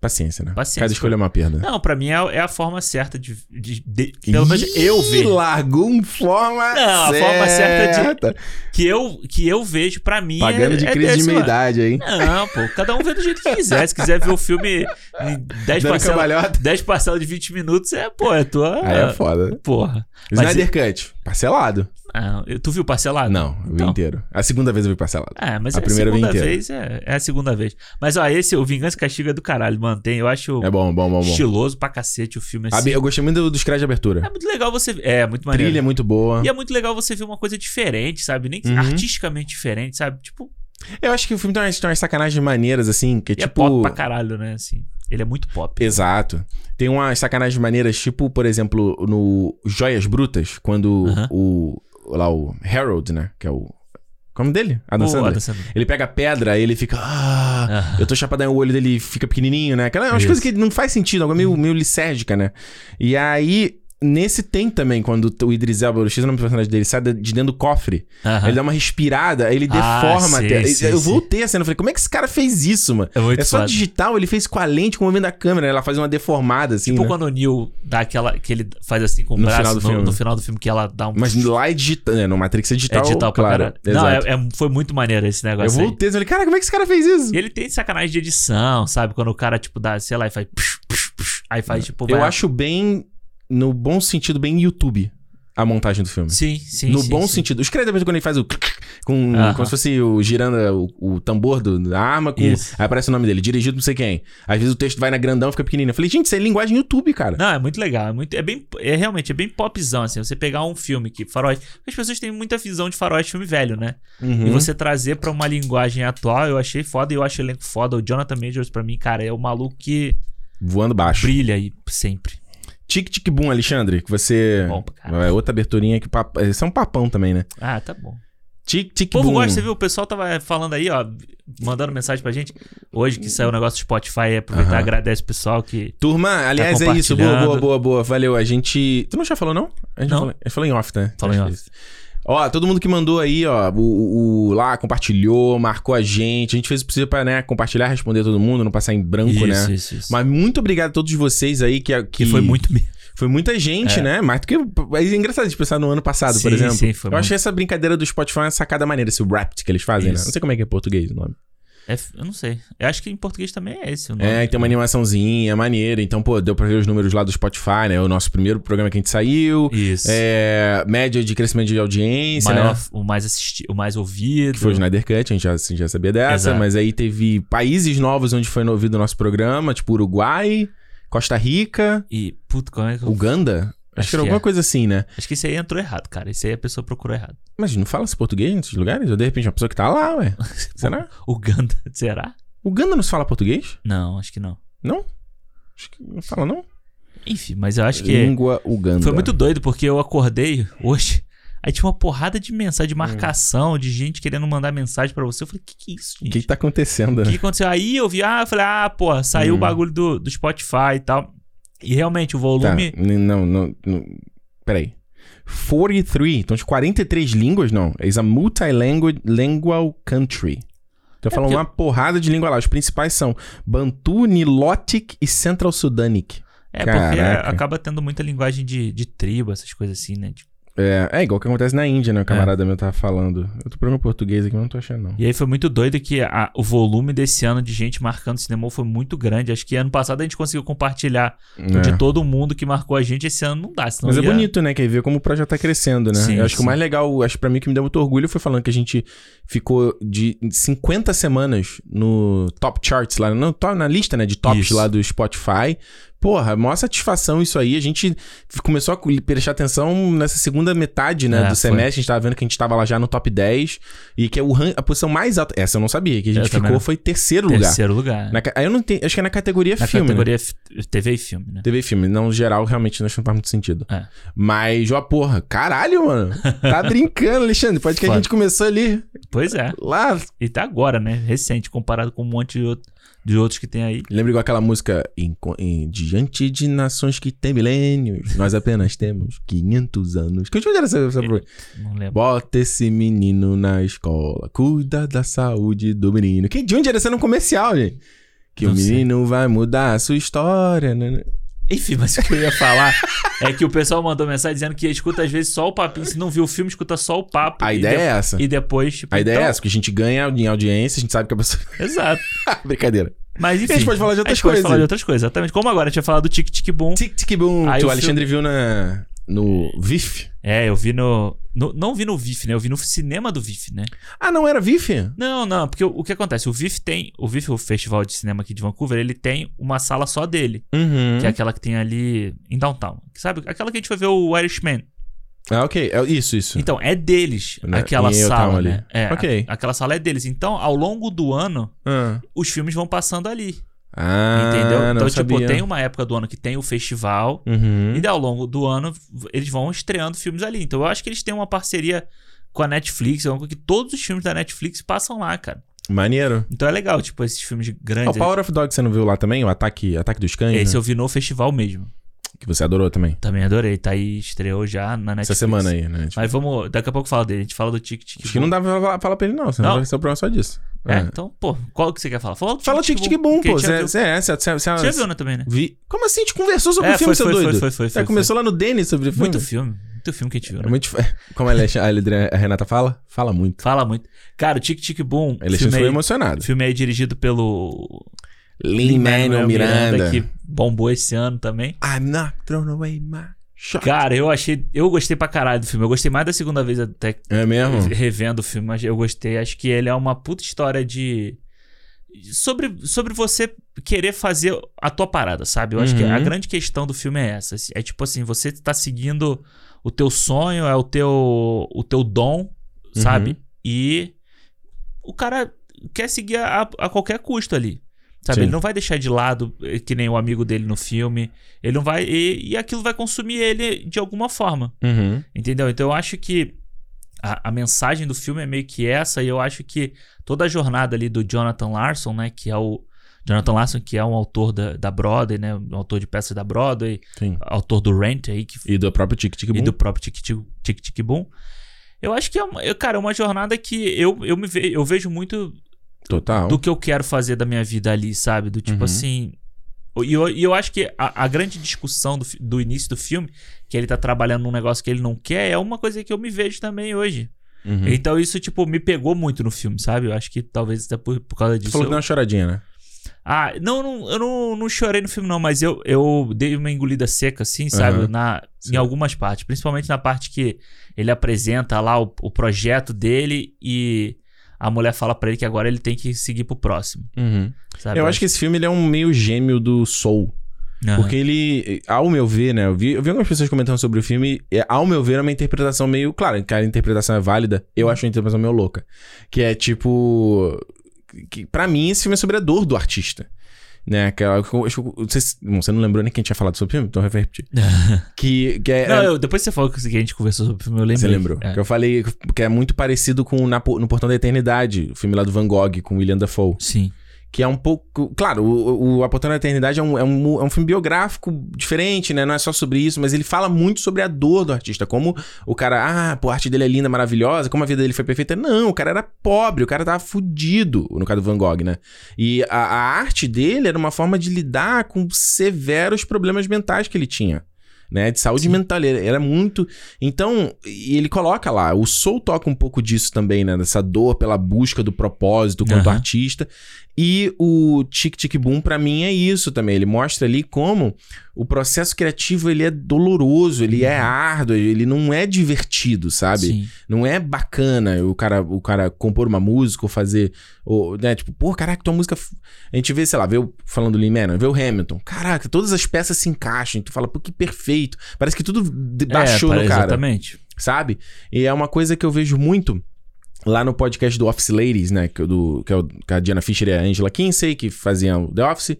Speaker 1: paciência, né?
Speaker 2: Paciência.
Speaker 1: Cada escolha é uma perda.
Speaker 2: Não, pra mim é, é a forma certa de. de- de- pelo menos eu vejo.
Speaker 1: largou uma forma
Speaker 2: Não, a
Speaker 1: certa.
Speaker 2: forma certa de- Que eu, que eu vejo, pra mim.
Speaker 1: Pagando
Speaker 2: é,
Speaker 1: de
Speaker 2: é
Speaker 1: crise de
Speaker 2: desse
Speaker 1: meia idade aí.
Speaker 2: Não, pô, cada um vê do jeito que quiser. Se quiser ver o filme Em 10
Speaker 1: Dando
Speaker 2: parcelas,
Speaker 1: cambalhota.
Speaker 2: 10 parcelas de 20 minutos é, pô, é tua.
Speaker 1: Aí é foda.
Speaker 2: Porra. Mas
Speaker 1: Snyder Cut, parcelado.
Speaker 2: Ah, tu viu parcelado?
Speaker 1: Não, eu vi
Speaker 2: Então.
Speaker 1: inteiro. A segunda vez eu vi parcelado.
Speaker 2: É, mas
Speaker 1: A
Speaker 2: é
Speaker 1: primeira
Speaker 2: segunda vez, é, é a segunda vez. Mas ó, esse, o Vingança e Castigo é do caralho, mantém. Eu acho
Speaker 1: É bom, bom, bom, bom.
Speaker 2: estiloso pra cacete o filme assim.
Speaker 1: Eu gostei muito do- dos créditos de abertura.
Speaker 2: É muito legal você. É, muito maneiro.
Speaker 1: Trilha é muito boa.
Speaker 2: E é muito legal você ver uma coisa diferente, sabe? Nem
Speaker 1: Uhum.
Speaker 2: artisticamente diferente, sabe? Tipo,
Speaker 1: Eu acho que o filme tem umas, tem umas sacanagens maneiras, assim, que é
Speaker 2: e é
Speaker 1: tipo.
Speaker 2: pop pra caralho, né? Assim, ele é muito pop.
Speaker 1: Exato. Tem umas sacanagens maneiras, tipo, por exemplo, no Joias Brutas, quando
Speaker 2: Aham.
Speaker 1: o. Lá, o Harold, né? Que é o. Como dele? Adam Sandler.
Speaker 2: Adam Sandler.
Speaker 1: Ele pega a pedra, ele fica. Ah,
Speaker 2: Ah.
Speaker 1: eu tô chapadão, o olho dele fica pequenininho, né? Aquela, umas
Speaker 2: Isso.
Speaker 1: coisas que não faz sentido, algo meio, meio lisérgica, né? E aí, nesse tem também, quando o Idris Elba, eu esqueci o nome do personagem dele, sai de dentro do cofre.
Speaker 2: Aham.
Speaker 1: Ele dá uma respirada, aí ele
Speaker 2: Ah,
Speaker 1: deforma
Speaker 2: sim,
Speaker 1: até.
Speaker 2: sim,
Speaker 1: eu
Speaker 2: sim.
Speaker 1: voltei a cena, eu falei, como é que esse cara fez isso, mano?
Speaker 2: É
Speaker 1: É só
Speaker 2: foda.
Speaker 1: digital, ele fez com a lente, com o movimento da câmera, ela faz uma deformada, assim,
Speaker 2: Tipo
Speaker 1: né?
Speaker 2: quando o Neil dá aquela. que ele faz assim com o
Speaker 1: No
Speaker 2: braço
Speaker 1: final do
Speaker 2: no,
Speaker 1: filme.
Speaker 2: no final do filme, que ela dá um.
Speaker 1: Mas lá é digital, né? No Matrix é
Speaker 2: é
Speaker 1: digital,
Speaker 2: digital pra
Speaker 1: claro.
Speaker 2: caralho. Não, é, é- foi muito maneiro esse
Speaker 1: Eu
Speaker 2: negócio. aí.
Speaker 1: voltei, eu falei, cara, como é que esse cara fez isso?
Speaker 2: E ele tem sacanagem de edição, sabe? Quando o cara, tipo, dá, sei lá, e faz. aí faz, tipo.
Speaker 1: Eu
Speaker 2: vai-
Speaker 1: acho bem, no bom sentido, bem YouTube, a montagem do filme.
Speaker 2: Sim, sim.
Speaker 1: no
Speaker 2: sim,
Speaker 1: bom
Speaker 2: sim.
Speaker 1: sentido. Os créditos quando ele faz o com
Speaker 2: Aham.
Speaker 1: como se fosse o girando o, o tambor do- da arma com
Speaker 2: Isso.
Speaker 1: aí aparece o nome dele, dirigido não sei quem. Às vezes o texto vai na grandão, fica pequenininho. Eu falei, gente, isso é linguagem YouTube, cara.
Speaker 2: Não, é muito legal. É, muito, é bem. É realmente, é bem popzão, assim. Você pegar um filme que. Faroeste. As pessoas têm muita visão de faroeste filme velho, né?
Speaker 1: Uhum.
Speaker 2: E você trazer pra uma linguagem atual, eu achei foda e eu acho o elenco foda. O Jonathan Majors, pra mim, cara, é o maluco que
Speaker 1: voando baixo.
Speaker 2: brilha aí sempre.
Speaker 1: Tic tic boom, Alexandre, que você
Speaker 2: Bom
Speaker 1: é outra aberturinha que papo... esse é um papão também, né?
Speaker 2: Ah, tá bom.
Speaker 1: Tic tic
Speaker 2: O povo
Speaker 1: boom.
Speaker 2: gosta, você viu? O pessoal tava falando aí, ó, mandando mensagem pra gente. Hoje que saiu o negócio do Spotify, aproveitar
Speaker 1: Aham.
Speaker 2: e agradece o pessoal que.
Speaker 1: Turma, aliás, é isso. Boa, boa, boa, boa. Valeu. A gente. Tu não já falou, não? A gente,
Speaker 2: Não.
Speaker 1: Falou, a gente falou em off, né?
Speaker 2: Falou em off.
Speaker 1: é isso. Ó, todo mundo que mandou aí, ó, o, o- lá, compartilhou, marcou a gente. A gente fez o possível pra, né, compartilhar, responder todo mundo, não passar em branco,
Speaker 2: isso,
Speaker 1: né?
Speaker 2: isso, isso.
Speaker 1: Mas muito obrigado a todos vocês aí que.
Speaker 2: Que foi muito.
Speaker 1: Foi muita gente,
Speaker 2: É.
Speaker 1: né? Mais do que. É engraçado de pensar no ano passado, por
Speaker 2: Sim,
Speaker 1: exemplo.
Speaker 2: sim, foi
Speaker 1: Eu
Speaker 2: muito.
Speaker 1: achei essa brincadeira do Spotify uma sacada maneira, esse Wrapped que eles fazem, né? Não sei como é que é em português o nome.
Speaker 2: É, eu não sei. Eu acho que em português também é esse o nome.
Speaker 1: É, tem uma animaçãozinha maneira. Então, pô, deu pra ver os números lá do Spotify, né? O nosso primeiro programa que a gente saiu.
Speaker 2: Isso.
Speaker 1: É, média de crescimento de audiência,
Speaker 2: Maior,
Speaker 1: né?
Speaker 2: o mais assistido, o mais ouvido.
Speaker 1: Que foi o Snyder Cut, a gente já, a gente já sabia dessa.
Speaker 2: Exato.
Speaker 1: Mas aí teve países novos onde foi ouvido o nosso programa, tipo Uruguai, Costa Rica,
Speaker 2: E, puto, como é que eu...
Speaker 1: Uganda. Acho,
Speaker 2: Acho
Speaker 1: que era
Speaker 2: que
Speaker 1: alguma
Speaker 2: é.
Speaker 1: coisa assim, né?
Speaker 2: Acho que isso aí entrou errado, cara. Isso aí a pessoa procurou errado.
Speaker 1: Mas não fala-se português nesses lugares? Ou de repente uma pessoa que tá lá, ué? Será?
Speaker 2: Uganda, será?
Speaker 1: Uganda não se fala português?
Speaker 2: Não, acho que não.
Speaker 1: Não? Acho que não fala, não.
Speaker 2: Enfim, mas eu acho que
Speaker 1: Língua Uganda.
Speaker 2: foi muito doido porque eu acordei hoje. Aí tinha uma porrada de mensagem, de marcação, de gente querendo mandar mensagem pra você. Eu falei, que que é isso,
Speaker 1: O
Speaker 2: gente?
Speaker 1: que, que tá acontecendo,
Speaker 2: O
Speaker 1: né?
Speaker 2: que aconteceu? Aí eu vi, ah, eu falei, ah, pô, saiu
Speaker 1: Hum.
Speaker 2: o bagulho do, do Spotify e tal. E realmente o
Speaker 1: Tá,
Speaker 2: volume.
Speaker 1: n- não, não, não. Peraí. 43, então de 43 línguas, não. É a multilingual country. Então falam
Speaker 2: porque-
Speaker 1: uma porrada de língua lá. Os principais são Bantu, Nilotic e Central Sudanic.
Speaker 2: É, porque
Speaker 1: Caraca.
Speaker 2: acaba tendo muita linguagem de, de tribo, essas coisas assim, né? De-
Speaker 1: É, é igual que acontece na Índia,
Speaker 2: É.
Speaker 1: né? O camarada meu tava falando. Eu tô procurando português aqui, mas não tô achando, não.
Speaker 2: E aí foi muito doido que a- o volume desse ano de gente marcando cinema foi muito grande. Acho que ano passado a gente conseguiu compartilhar
Speaker 1: É.
Speaker 2: de todo mundo que marcou a gente. Esse ano não dá, senão
Speaker 1: Mas é
Speaker 2: ia-
Speaker 1: bonito, né? Quer ver como o projeto tá crescendo, né?
Speaker 2: Sim,
Speaker 1: eu acho que o
Speaker 2: sim.
Speaker 1: mais legal, acho que pra mim que me deu muito orgulho foi falando que a gente ficou de 50 semanas no top charts lá, top- na lista, né, de tops
Speaker 2: Isso.
Speaker 1: lá do Spotify. Porra, maior satisfação isso aí. A gente começou a prestar atenção nessa segunda metade, né,
Speaker 2: É,
Speaker 1: do
Speaker 2: foi.
Speaker 1: semestre. A gente tava vendo que a gente tava lá já no top 10 e que é o a posição mais alta. Essa eu não sabia, que a gente
Speaker 2: Eu
Speaker 1: ficou foi terceiro lugar.
Speaker 2: terceiro lugar.
Speaker 1: Na ca- aí eu não tenho, acho que é na categoria
Speaker 2: Na
Speaker 1: filme. né?
Speaker 2: categoria f- TV e filme, né?
Speaker 1: TV e filme. Não, no geral, realmente não faz muito sentido.
Speaker 2: É.
Speaker 1: Mas, ó, porra, caralho, mano. Tá brincando, Alexandre. Pode que a gente começou ali,
Speaker 2: Pois é.
Speaker 1: lá.
Speaker 2: E tá agora, né? Recente, comparado com um monte de, outro- de outros que tem aí.
Speaker 1: Lembra igual aquela música em, em- Diante de nações que têm milênios, nós apenas temos 500 anos. Que onde era essa, essa
Speaker 2: Não lembro.
Speaker 1: Bota esse menino na escola, cuida da saúde do menino. Que, de onde era essa no comercial, gente? Que
Speaker 2: Não
Speaker 1: o
Speaker 2: sei.
Speaker 1: menino vai mudar a sua história, né?
Speaker 2: Enfim, mas o que eu ia falar é que o pessoal mandou mensagem dizendo que escuta às vezes só o papinho. Se não viu o filme, escuta só o papo.
Speaker 1: A ideia
Speaker 2: de-
Speaker 1: é essa.
Speaker 2: E depois, tipo.
Speaker 1: A ideia
Speaker 2: então-
Speaker 1: é essa, porque a gente ganha em audiência, a gente sabe que a pessoa...
Speaker 2: Exato.
Speaker 1: Brincadeira.
Speaker 2: Mas enfim.
Speaker 1: a gente pode falar de outras
Speaker 2: a gente pode
Speaker 1: coisas.
Speaker 2: falar de outras coisas, exatamente. Como agora a gente vai falar do Tic Tic Boom.
Speaker 1: Tic Tic Boom,
Speaker 2: Aí
Speaker 1: que o
Speaker 2: o
Speaker 1: Alexandre viu na, no VIF.
Speaker 2: É, eu vi no, no- Não vi no VIF, né? Eu vi no cinema do VIF, né?
Speaker 1: Ah, não era VIF?
Speaker 2: Não, não, porque o, o que acontece? O VIF tem. O VIF, o Festival de Cinema aqui de Vancouver, ele tem uma sala só dele.
Speaker 1: Uhum.
Speaker 2: Que é aquela que tem ali em Downtown. Sabe? Aquela que a gente foi ver o Irishman.
Speaker 1: Ah, ok. É, isso, isso.
Speaker 2: Então, é deles
Speaker 1: Né?
Speaker 2: aquela sala,
Speaker 1: ali.
Speaker 2: né? É,
Speaker 1: Ok.
Speaker 2: a- aquela sala é deles. Então, ao longo do ano,
Speaker 1: Ah,
Speaker 2: os filmes vão passando ali.
Speaker 1: Ah,
Speaker 2: entendeu?
Speaker 1: não
Speaker 2: Então, tipo,
Speaker 1: sabia.
Speaker 2: tem uma época do ano que tem o festival.
Speaker 1: Uhum.
Speaker 2: E daí, ao longo do ano, eles vão estreando filmes ali. Então, eu acho que eles têm uma parceria com a Netflix. É que todos os filmes da Netflix passam lá, cara.
Speaker 1: Maneiro.
Speaker 2: Então é legal, tipo, esses filmes
Speaker 1: Ah, o
Speaker 2: grandes.
Speaker 1: Power of Dog você não viu lá também? O Ataque, Ataque dos Cães?
Speaker 2: Esse
Speaker 1: né?
Speaker 2: eu vi no festival mesmo.
Speaker 1: Que você adorou também.
Speaker 2: Também adorei. Tá aí, estreou já na Netflix.
Speaker 1: Essa semana aí, né? Tipo,
Speaker 2: Mas vamos, daqui a pouco fala dele. A gente fala do Tic Tic
Speaker 1: acho que não dá pra falar, falar pra ele, não. Senão
Speaker 2: Não?
Speaker 1: vai ser o problema só disso.
Speaker 2: É,
Speaker 1: É.
Speaker 2: então, pô, qual que você quer falar? Fala,
Speaker 1: Fala Tic Tic Boom, pô. Você é, você Você
Speaker 2: já viu, né, também, né?
Speaker 1: Vi. Como assim? A gente conversou sobre
Speaker 2: É,
Speaker 1: o filme, seu doido?
Speaker 2: foi, foi, foi,
Speaker 1: É, começou lá no Denis sobre o filme.
Speaker 2: Muito filme. Muito filme que a gente viu,
Speaker 1: É
Speaker 2: né?
Speaker 1: muito... Como a, Renata fala? Fala muito.
Speaker 2: Fala muito. Cara, o Tic Tic Boom,
Speaker 1: Ele foi emocionado.
Speaker 2: filme aí dirigido pelo
Speaker 1: Lin-Manuel Miranda.
Speaker 2: que bombou esse ano também.
Speaker 1: I'm not throwing away my shot.
Speaker 2: Cara, eu achei. Eu gostei pra caralho do filme. Eu gostei mais da segunda vez até
Speaker 1: É mesmo?
Speaker 2: revendo o filme, mas eu gostei. Acho que ele é uma puta história de. Sobre, sobre você querer fazer a tua parada, sabe? Eu acho que
Speaker 1: Uhum.
Speaker 2: a grande questão do filme é essa. É tipo assim, você tá seguindo o teu sonho, é o teu, o teu dom, sabe?
Speaker 1: Uhum.
Speaker 2: E o cara quer seguir a, a qualquer custo ali. Sabe?
Speaker 1: Sim.
Speaker 2: Ele não vai deixar de lado, eh, que nem o amigo dele no filme. Ele não vai. E, e aquilo vai consumir ele de alguma forma.
Speaker 1: Uhum.
Speaker 2: Entendeu? Então eu acho que a, a mensagem do filme é meio que essa, e eu acho que toda a jornada ali do Jonathan Larson, né? Que é o. Jonathan Larson, que é um autor da, da Broadway, né? Um autor de peças da Broadway,
Speaker 1: Sim.
Speaker 2: autor do Rent aí, que,
Speaker 1: E do próprio Tic Tic Boom.
Speaker 2: e do próprio Tic Tic, Tic Tic Boom. Eu acho que é uma, eu- cara, é uma jornada que eu, eu, me ve, eu vejo muito
Speaker 1: Total.
Speaker 2: do que eu quero fazer da minha vida ali, sabe? Do tipo
Speaker 1: Uhum.
Speaker 2: assim. E eu, e eu acho que a, a grande discussão do, do início do filme, que ele tá trabalhando num negócio que ele não quer, é uma coisa que eu me vejo também hoje.
Speaker 1: Uhum.
Speaker 2: Então isso, tipo, me pegou muito no filme, sabe? Eu acho que talvez até por, por causa
Speaker 1: Você
Speaker 2: disso.
Speaker 1: falou
Speaker 2: eu-
Speaker 1: que deu uma choradinha, né?
Speaker 2: Ah, não, não, eu não, não chorei no filme, não, mas eu, eu dei uma engolida seca, assim, sabe?
Speaker 1: Aham.
Speaker 2: Na,
Speaker 1: Sim.
Speaker 2: em algumas partes. Principalmente na parte que ele apresenta lá o, o projeto dele e a mulher fala pra ele que agora ele tem que seguir pro próximo.
Speaker 1: Uhum.
Speaker 2: Sabe?
Speaker 1: Eu acho que esse filme ele é um meio gêmeo do Soul.
Speaker 2: Aham.
Speaker 1: Porque ele, ao meu ver, né? Eu vi, eu vi algumas pessoas comentando sobre o filme. é, ao meu ver, é uma interpretação meio. Claro, que a interpretação é válida. Eu acho uma interpretação meio louca. Que é tipo. Que, pra mim, esse filme é sobre a dor do artista. Né? Eu, sei se- bom, você não lembrou nem que a gente tinha falado sobre o filme? Então eu vou repetir. que, que é.
Speaker 2: Não,
Speaker 1: é-
Speaker 2: eu- depois você falou que a gente conversou sobre o filme, eu lembrei.
Speaker 1: você lembrou?
Speaker 2: É.
Speaker 1: Que eu falei que é muito parecido com Na No Portão da Eternidade, o filme lá do Van Gogh, com William Dafoe.
Speaker 2: Sim.
Speaker 1: Que é um pouco. Claro, o, o A Portão da Eternidade é um, é, um, é um filme biográfico diferente, né? Não é só sobre isso, mas ele fala muito sobre a dor do artista. Como o cara, ah, pô, a arte dele é linda, maravilhosa, como a vida dele foi perfeita. Não, o cara era pobre, o cara tava fudido, no caso do Van Gogh, né? E a, a arte dele era uma forma de lidar com severos problemas mentais que ele tinha. Né, de saúde
Speaker 2: Sim.
Speaker 1: mental, ele era muito. Então, e ele coloca lá, o Soul toca um pouco disso também, né? Dessa dor pela busca do propósito quanto
Speaker 2: Aham.
Speaker 1: artista. E o Tic Tic Boom, pra mim, é isso também. Ele mostra ali como o processo criativo ele é doloroso, ele é árduo, ele não é divertido, sabe?
Speaker 2: Sim.
Speaker 1: Não é bacana o cara, o cara compor uma música ou fazer. Ou, né, tipo, pô, caraca, tua música. A gente vê, sei lá, vê o, falando do Lee Manor, vê o Hamilton. Caraca, todas as peças se encaixam. Tu fala, pô, que perfeito. Parece que tudo de- baixou
Speaker 2: é,
Speaker 1: no cara
Speaker 2: Exatamente.
Speaker 1: sabe? E é uma coisa que eu vejo muito lá no podcast do Office Ladies, né? Que, é o do, que é o, que a Diana Fisher e a Angela Kinsey, que faziam The Office.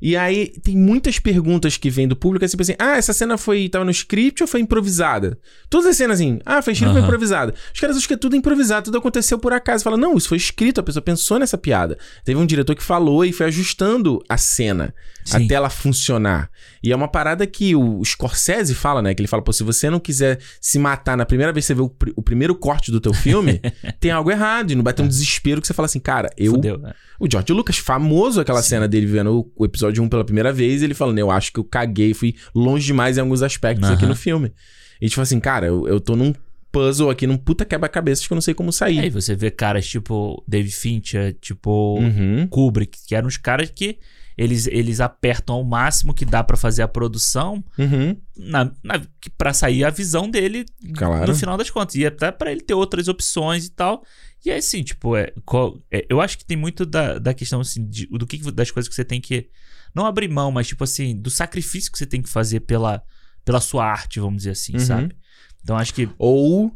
Speaker 1: E aí tem muitas perguntas que vêm do público, é tipo assim, ah, essa cena foi tava no script ou foi improvisada? Todas as cenas assim, ah, foi escrito ou foi improvisada? Os caras acham que é tudo improvisado, tudo aconteceu por acaso. Fala, não, isso foi escrito, a pessoa pensou nessa piada. Teve um diretor que falou e foi ajustando a cena
Speaker 2: Sim.
Speaker 1: até ela funcionar. E é uma parada que o Scorsese fala, né? Que ele fala, pô, se você não quiser se matar na primeira vez que você vê o, pri- o primeiro corte do teu filme, tem algo errado. E não vai ter um desespero que você fala assim, cara, eu.
Speaker 2: Fudeu. é.
Speaker 1: O George Lucas, famoso aquela cena dele vendo o, o episódio 1 pela primeira vez, ele falando, eu acho que eu caguei, fui longe demais em alguns aspectos aqui
Speaker 2: Aham.
Speaker 1: no filme. E tipo assim, cara, eu, eu tô num puzzle aqui num puta quebra-cabeças que eu não sei como sair.
Speaker 2: Aí você vê caras tipo David Fincher, tipo
Speaker 1: Uhum.
Speaker 2: Kubrick, que eram os caras que eles, eles apertam ao máximo que dá pra fazer a produção
Speaker 1: Uhum.
Speaker 2: na, na, pra sair a visão dele
Speaker 1: Claro.
Speaker 2: no final das contas. E até pra ele ter outras opções e tal. E aí, assim, tipo, é, qual- é, eu acho que tem muito da, da questão, assim, de- do que, das coisas que você tem que. Não abrir mão, mas, tipo assim, do sacrifício que você tem que fazer pela, pela sua arte, vamos dizer assim,
Speaker 1: Uhum.
Speaker 2: sabe? Então acho que.
Speaker 1: Ou,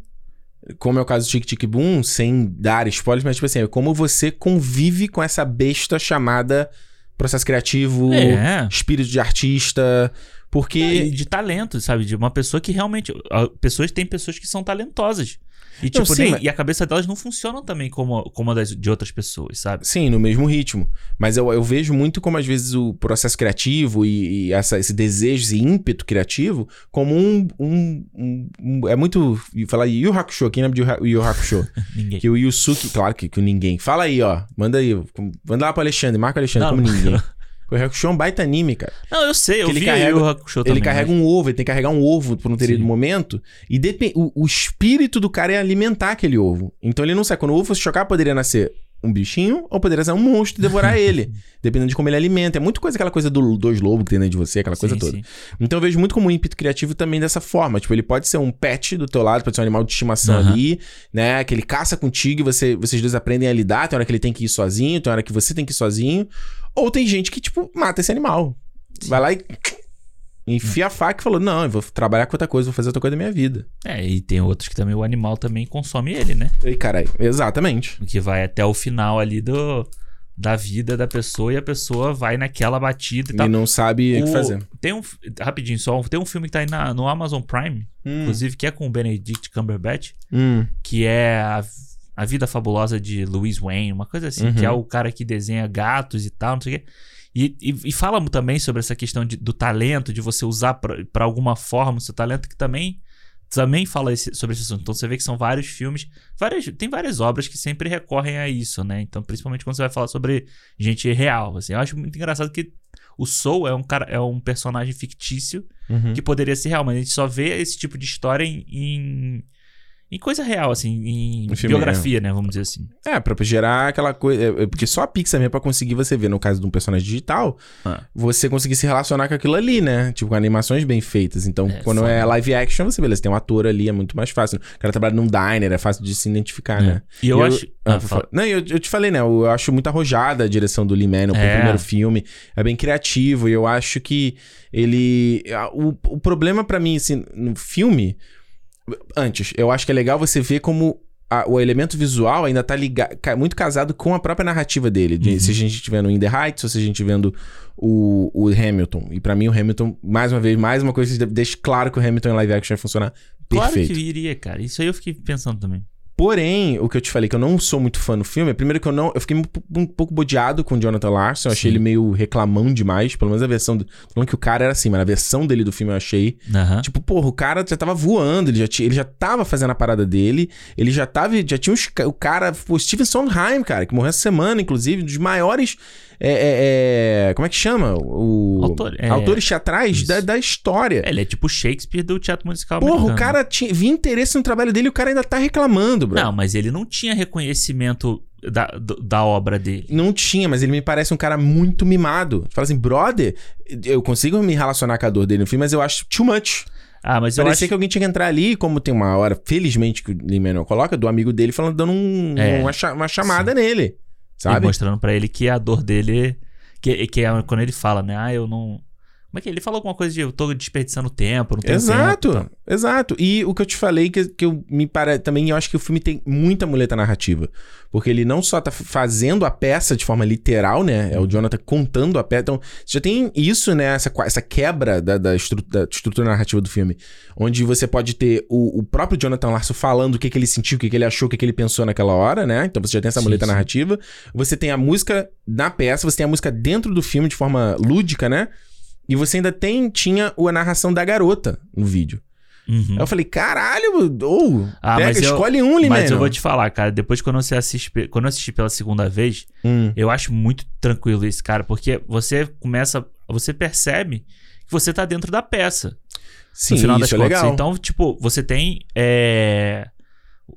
Speaker 1: como é o caso do Tic Tic Boom, sem dar spoilers, mas tipo assim, é como você convive com essa besta chamada processo criativo,
Speaker 2: É.
Speaker 1: espírito de artista, porque...
Speaker 2: E de talento, sabe? De uma pessoa que realmente. Pessoas tem pessoas que são talentosas. E,
Speaker 1: Não,
Speaker 2: tipo,
Speaker 1: sim,
Speaker 2: nem-
Speaker 1: mas-
Speaker 2: e a cabeça delas não funciona também como, como a das, de outras pessoas, sabe?
Speaker 1: Sim, no mesmo ritmo. Mas eu, eu vejo muito como, às vezes, o processo criativo e, e essa- esse desejo, esse ímpeto criativo, como um. um- um- um- é muito. Falar Yu Hakusho, quem lembra de Yu Ha- Yu Hakusho?
Speaker 2: Ninguém.
Speaker 1: que o Yusuke, claro que, que o ninguém. Fala aí, ó. Manda aí. Manda lá pro Alexandre, marca o Alexandre
Speaker 2: Não,
Speaker 1: como ninguém. O Hakusho é um baita anime, cara.
Speaker 2: Não, eu sei, eu
Speaker 1: ele
Speaker 2: vi
Speaker 1: carrega-
Speaker 2: Yu Hakusho também.
Speaker 1: ele carrega um ovo, ele tem que carregar um ovo por um determinado momento. E depen- o, o espírito do cara é alimentar aquele ovo. Então ele não sabe. Quando o ovo fosse chocar, poderia nascer um bichinho ou poderia ser um monstro e devorar ele. Dependendo de como ele alimenta. É muito coisa aquela coisa do dois lobos que tem dentro de você, aquela coisa
Speaker 2: Sim,
Speaker 1: toda.
Speaker 2: sim.
Speaker 1: Então eu vejo muito como um ímpeto criativo também dessa forma. Tipo, ele pode ser um pet do teu lado, pode ser um animal de estimação
Speaker 2: Aham.
Speaker 1: ali, né? Que ele caça contigo e você, vocês dois aprendem a lidar. Tem hora que ele tem que ir sozinho, tem hora que você tem que ir sozinho. Ou tem gente que, tipo, mata esse animal. Vai lá e. Enfia a faca e falou: Não, eu vou trabalhar com outra coisa, vou fazer outra coisa da minha vida.
Speaker 2: É, e tem outros que também o animal também consome ele, né?
Speaker 1: E caralho, exatamente.
Speaker 2: O que vai até o final ali do, da vida da pessoa e a pessoa vai naquela batida e tal.
Speaker 1: E não sabe o que fazer.
Speaker 2: Tem um. Rapidinho só, tem um filme que tá aí na- no Amazon Prime,
Speaker 1: Hum,
Speaker 2: inclusive, que é com o Benedict Cumberbatch,
Speaker 1: hum,
Speaker 2: que é a, a Vida Fabulosa de Louis Wayne, uma coisa assim,
Speaker 1: Uhum.
Speaker 2: que é o cara que desenha gatos e tal, não sei o quê. E, e, e fala também sobre essa questão de- do talento, de você usar pra pra alguma forma o seu talento, que também também fala esse- sobre esse assunto. Então você vê que são vários filmes, várias, tem várias obras que sempre recorrem a isso, né? Então, principalmente quando você vai falar sobre gente real, assim. Eu acho muito engraçado que o Soul é um cara, é um personagem fictício
Speaker 1: uhum.
Speaker 2: que poderia ser real, mas a gente só vê esse tipo de história em, em, em coisa real, assim, em biografia, né? Vamos dizer assim.
Speaker 1: É, pra gerar aquela coisa. é, é, Porque só a Pixar mesmo pra conseguir você ver, no caso de um personagem digital,
Speaker 2: Ah.
Speaker 1: você conseguir se relacionar com aquilo ali, né? Tipo, com animações bem feitas. Então,
Speaker 2: É,
Speaker 1: quando é live action, você, beleza, tem um ator ali, é muito mais fácil. O cara trabalha num diner, é fácil de se identificar, né?
Speaker 2: E eu,
Speaker 1: E
Speaker 2: acho.
Speaker 1: Ah,
Speaker 2: Ah, fala.
Speaker 1: Não, eu, eu te falei, né? Eu acho muito arrojada a direção do Lee Mann,
Speaker 2: É.
Speaker 1: o primeiro filme. É bem criativo e eu acho que ele... O, o problema pra mim, assim, no filme... Antes, eu acho que é legal você ver como a- o elemento visual ainda tá liga, ca- muito casado com a própria narrativa dele. De-
Speaker 2: Uhum.
Speaker 1: Se a gente estiver no In The Heights, ou se a gente vendo o, o Hamilton. E pra mim o Hamilton, mais uma vez, mais uma coisa que deixa claro que o Hamilton em live action vai funcionar
Speaker 2: Claro
Speaker 1: perfeito.
Speaker 2: que iria, cara. Isso aí eu fiquei pensando também.
Speaker 1: Porém, o que eu te falei que eu não sou muito fã no filme, é primeiro que eu não. Eu fiquei um, um pouco bodeado com o Jonathan Larson. Eu achei
Speaker 2: Sim.
Speaker 1: ele meio reclamão demais. Pelo menos a versão. Do, falando que o cara era assim, mas a versão dele do filme eu achei.
Speaker 2: Aham.
Speaker 1: Tipo, porra, o cara já tava voando, ele já, tinha, ele já tava fazendo a parada dele. Ele já tava. Já tinha ca- o cara. O Steven Sondheim, cara, que morreu essa semana, inclusive, um dos maiores. é, é, é, como é que chama? O,
Speaker 2: Autor- é,
Speaker 1: autores teatrais da, da história.
Speaker 2: Ele é tipo Shakespeare do teatro musical
Speaker 1: Porra, o
Speaker 2: americano.
Speaker 1: cara tinha, via interesse no trabalho dele e o cara ainda tá reclamando,
Speaker 2: Não, mas ele não tinha reconhecimento da, da obra dele.
Speaker 1: Não tinha, mas ele me parece um cara muito mimado. Fala assim, brother, eu consigo me relacionar com a dor dele no filme, mas eu acho too much.
Speaker 2: Ah, mas eu
Speaker 1: Parecia
Speaker 2: acho
Speaker 1: que alguém tinha que entrar ali, como tem uma hora, felizmente, que o Lin-Manuel coloca, do amigo dele falando, dando um-
Speaker 2: É.
Speaker 1: uma, uma chamada nele.
Speaker 2: ele
Speaker 1: Sabe?
Speaker 2: mostrando pra ele que a dor dele. Que, que é quando ele fala, né? Ah, eu não. Como é que é? ele falou alguma coisa de eu tô desperdiçando tempo, não tenho
Speaker 1: Exato,
Speaker 2: tempo. tal.
Speaker 1: exato. E o que eu te falei, que, que eu, me parece também, eu acho que o filme tem muita muleta narrativa. Porque ele não só tá fazendo a peça de forma literal, né? É o Jonathan contando a peça. Então, você já tem isso, né? Essa, essa quebra da, da, estru- da estrutura narrativa do filme. Onde você pode ter o, o próprio Jonathan Larson falando o que, que ele sentiu, o que, que ele achou, o que, que ele pensou naquela hora, né? Então você já tem essa
Speaker 2: Sim,
Speaker 1: muleta
Speaker 2: sim.
Speaker 1: narrativa. Você tem a música na peça, você tem a música dentro do filme de forma lúdica, né? E você ainda tem, tinha a narração da garota no vídeo.
Speaker 2: Uhum.
Speaker 1: Aí eu falei, caralho, ou
Speaker 2: Ah,
Speaker 1: pega,
Speaker 2: eu-
Speaker 1: escolhe um, Limeno.
Speaker 2: Mas eu vou te falar, cara, depois quando você assiste, quando eu assisti pela segunda vez,
Speaker 1: Hum,
Speaker 2: eu acho muito tranquilo isso, cara, porque você começa, você percebe que você tá dentro da peça,
Speaker 1: sim,
Speaker 2: no final
Speaker 1: isso
Speaker 2: das
Speaker 1: é
Speaker 2: contas.
Speaker 1: legal.
Speaker 2: Então, tipo, você tem é,